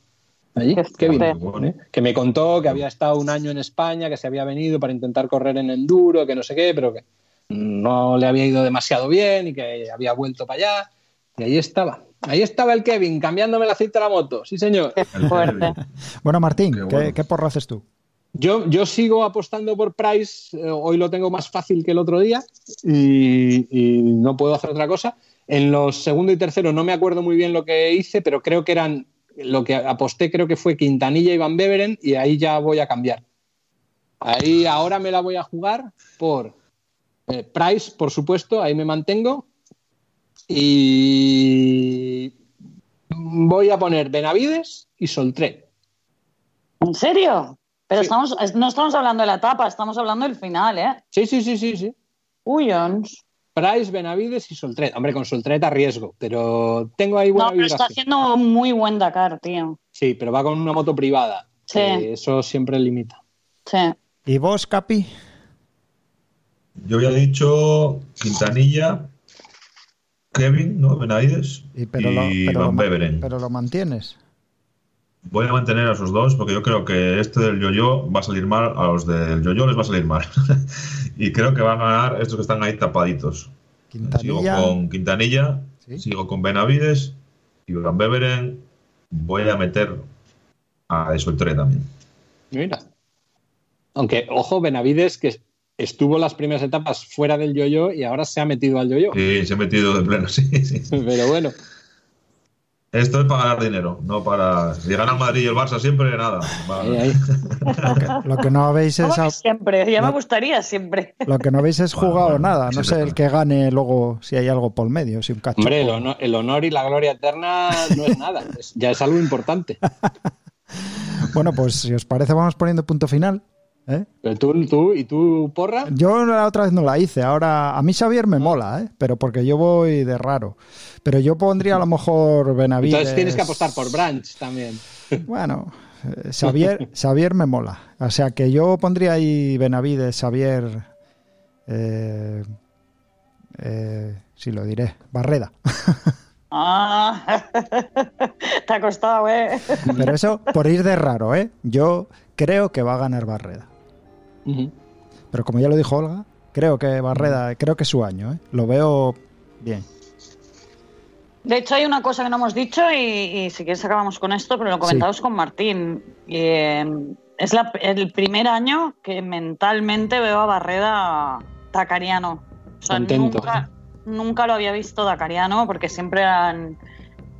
Allí, Qué Kevin. ¿eh? que me contó que había estado un año en España, que se había venido para intentar correr en enduro, que no sé qué, pero que no le había ido demasiado bien y que había vuelto para allá. Y ahí estaba. Ahí estaba el Kevin cambiándome el aceite a la moto. Sí, señor. Qué fuerte. bueno, Martín, Qué ¿qué, bueno. qué porro haces tú? Yo, yo sigo apostando por Price. eh, hoy lo tengo más fácil que el otro día y, no puedo hacer otra cosa. En los segundo y tercero no me acuerdo muy bien lo que hice, pero creo que eran lo que aposté, creo que fue Quintanilla y Van Beveren, y ahí ya voy a cambiar. Ahí ahora me la voy a jugar por eh, Price, por supuesto, ahí me mantengo. Y voy a poner Benavides y Soltré. ¿En serio? Pero Sí. estamos, es- no estamos hablando de la etapa, estamos hablando del final, ¿eh? Sí, sí, sí, sí, sí. Uy, Ons. Price, Benavides y Soltret. Hombre, con Soltret a riesgo, pero tengo ahí buena No, pero está haciendo un muy buen Dakar, tío. Sí, pero va con una moto privada. Sí. eso siempre limita. Sí. ¿Y vos, Capi? Yo había dicho Quintanilla, Kevin, ¿no? Benavides Y, pero, lo, y pero, lo Van Beveren. pero lo mantienes. Voy a mantener a esos dos porque yo creo que este del yo-yo va a salir mal, a los del yo-yo les va a salir mal. *laughs* y creo que van a ganar estos que están ahí tapaditos. Quintanilla. Sigo con Quintanilla, Sí. sigo con Benavides y Van Beveren voy a meter a Soltré también. Mira. Aunque, ojo, Benavides, que estuvo las primeras etapas fuera del yo-yo y ahora se ha metido al yo-yo. Sí, se ha metido de pleno, *laughs* sí, sí. Pero bueno, Esto es para ganar dinero, no para... Si gana el Madrid y el Barça siempre, nada. Lo que, lo que no habéis es, a- siempre, ya me gustaría siempre. lo que no habéis es jugado bueno, nada. No sé el que gane luego si hay algo por medio, si un cacho. Hombre, el honor, el honor y la gloria eterna no es nada. es- ya es algo importante. *laughs* Bueno, pues si os parece, vamos poniendo punto final. ¿eh? Pero tú, tú y tú, porra. Yo la otra vez no la hice. Ahora, a mí Xavier me mola, ¿eh? pero porque yo voy de raro. Pero yo pondría a lo mejor Benavides. Entonces tienes que apostar por Branch también. *laughs* Bueno, eh, Xavier, Xavier me mola. O sea que yo pondría ahí Benavides, Xavier. Eh, eh, sí, lo diré. Barreda. *laughs* Ah, *laughs* te ha costado, ¿eh? Pero eso por ir de raro, ¿eh? Yo creo que va a ganar Barreda. Pero como ya lo dijo Olga, creo que Barreda, creo que es su año, ¿eh? Lo veo bien. De hecho, hay una cosa que no hemos dicho y, y si quieres acabamos con esto, pero lo comentamos con Martín. Eh, es la- el primer año que mentalmente veo a Barreda Dakariano. O sea, nunca, nunca lo había visto Dakariano porque siempre eran,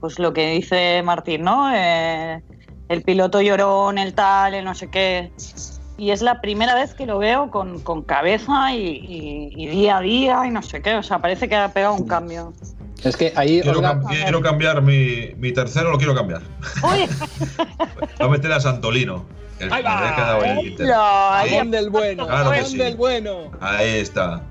pues lo que dice Martín, ¿no? Eh, el piloto llorón, el tal, el no sé qué. Y es la primera vez que lo veo con, con cabeza y, y- y día a día y no sé qué. O sea, parece que ha pegado un cambio. Es que ahí. Quiero, Olga, cam- quiero cambiar mi, mi tercero, lo quiero cambiar. Voy a meter a Santolino. El Ahí que va. ahí Ahí. Bueno. Claro que jamón sí. del bueno. Ahí está.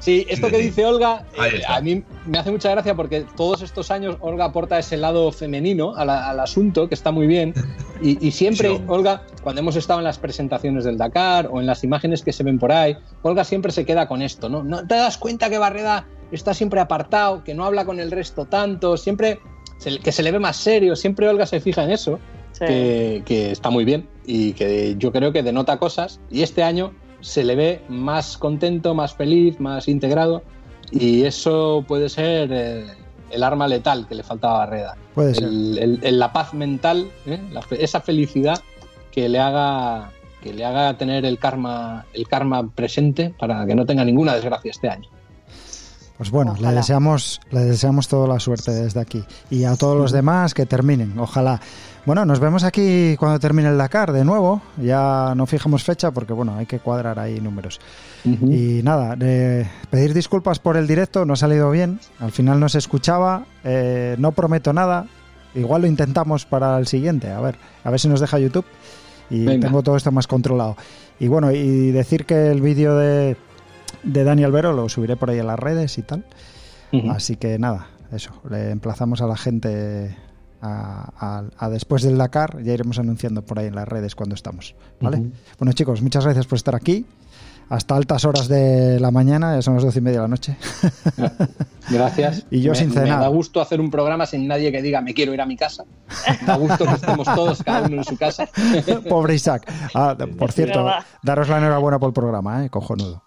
Sí, esto Sí, que sí. dice Olga, eh, a mí me hace mucha gracia porque todos estos años Olga aporta ese lado femenino a la- al asunto, que está muy bien. Y, y siempre, Sí. Olga, cuando hemos estado en las presentaciones del Dakar o en las imágenes que se ven por ahí, Olga siempre se queda con esto, ¿no? ¿No te das cuenta que Barreda está siempre apartado, que no habla con el resto tanto, siempre se- que se le ve más serio, siempre Olga se fija en eso sí. que, que está muy bien y que yo creo que denota cosas. Y este año se le ve más contento, más feliz, más integrado. Y eso puede ser eh, el arma letal que le faltaba a Barreda. Puede ser. El- el- el- la paz mental, ¿eh? La esa felicidad que le haga que le haga tener el karma el karma presente para que no tenga ninguna desgracia este año. Pues bueno, le deseamos, le deseamos toda la suerte desde aquí. Y a todos los demás que terminen, ojalá. Bueno, nos vemos aquí cuando termine el Dakar de nuevo. Ya no fijamos fecha porque bueno, hay que cuadrar ahí números. Y nada, eh, pedir disculpas por el directo, no ha salido bien. Al final no se escuchaba. eh, no prometo nada. Igual lo intentamos para el siguiente. A ver, a ver si nos deja YouTube. Y Venga. tengo todo esto más controlado. Y bueno, y decir que el vídeo de, de Dani Albero lo subiré por ahí en las redes y tal. Así que nada, eso. Le emplazamos a la gente a, a- a después del Dakar. Ya iremos anunciando por ahí en las redes cuando estamos. ¿vale? Bueno, chicos, muchas gracias por estar aquí. Hasta altas horas de la mañana, ya son las doce y media de la noche. *laughs* Gracias. Y yo me, sin me cenar. da gusto hacer un programa sin nadie que diga me quiero ir a mi casa. Me da gusto que estemos todos, cada uno en su casa. *laughs* Pobre Isaac. Ah, por cierto, daros la enhorabuena por el programa, ¿eh? cojonudo.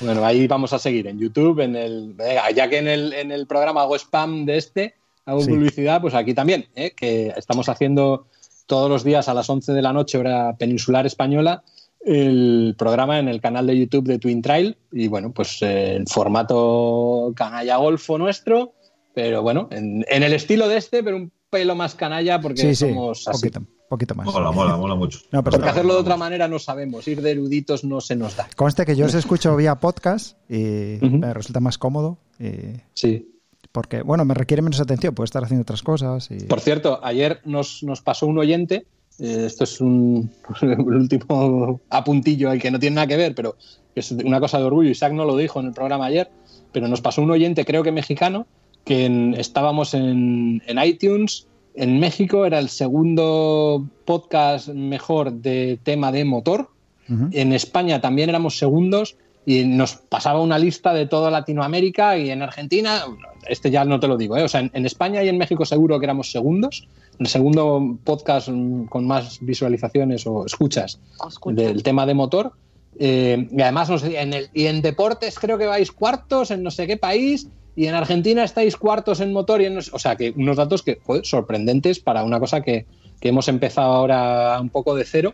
Bueno, ahí vamos a seguir en YouTube, en el, ya que en el, en el programa hago spam de este, hago Sí. publicidad, pues aquí también, ¿eh? que estamos haciendo todos los días a las 11 de la noche, hora peninsular española, el programa en el canal de YouTube de Twin Trail. Y bueno, pues eh, el formato canalla golfo nuestro, pero bueno, en, en el estilo de este, pero un pelo más canalla porque Sí, sí, somos así. poquito, poquito más. Mola, mola, mola mucho. No, pero Porque hacerlo de otra manera no sabemos, ir de eruditos no se nos da. Conste que yo os escucho vía podcast y me resulta más cómodo. y- Sí. porque, bueno, me requiere menos atención, puedo estar haciendo otras cosas. Y... Por cierto, ayer nos, nos pasó un oyente, eh, esto es un *laughs* último apuntillo ahí que no tiene nada que ver, pero es una cosa de orgullo, Isaac no lo dijo en el programa ayer, pero nos pasó un oyente, creo que mexicano, que en- estábamos en, en iTunes, en México era el segundo podcast mejor de tema de motor, Ujú. en España también éramos segundos y nos pasaba una lista de toda Latinoamérica y en Argentina, este ya no te lo digo, ¿eh? o sea, en, en España y en México seguro que éramos segundos, el segundo podcast con más visualizaciones o escuchas Escucha. del tema de motor. Eh, y además, nos- en el, y en deportes creo que vais cuartos en no sé qué país y en Argentina estáis cuartos en motor y en o sea, que unos datos que joder, sorprendentes para una cosa que, que hemos empezado ahora un poco de cero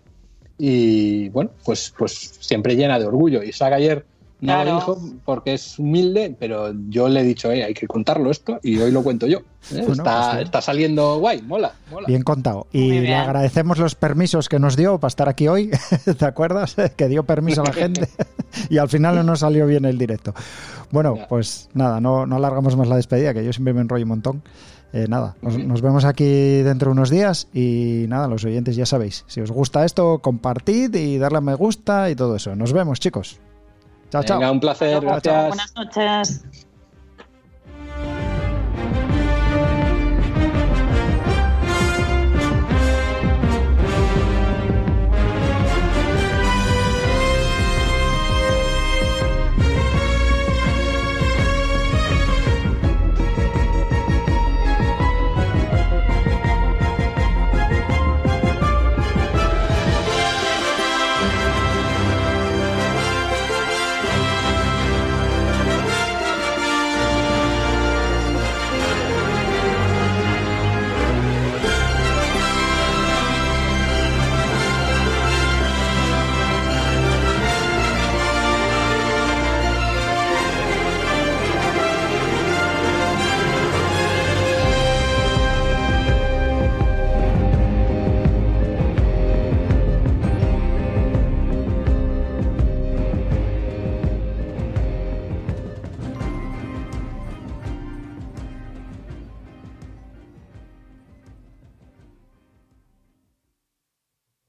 y bueno, pues, pues siempre llena de orgullo. Isaac ayer no Claro. lo dijo porque es humilde, pero yo le he dicho, eh, hay que contarlo esto y hoy lo cuento yo. ¿eh? Bueno, está, pues está saliendo guay, mola, mola. Bien contado. Y le agradecemos los permisos que nos dio para estar aquí hoy. *laughs* ¿Te acuerdas? *laughs* Que dio permiso a la gente. *laughs* y al final no nos salió bien el directo. Bueno, Ya. pues nada, no, no alargamos más la despedida, que yo siempre me enrollo un montón. Eh, nada, nos, nos vemos aquí dentro de unos días y nada, los oyentes ya sabéis, si os gusta esto, compartid y darle a me gusta y todo eso. Nos vemos, chicos. Chao, chao. Venga, un placer, gracias. Buenas noches.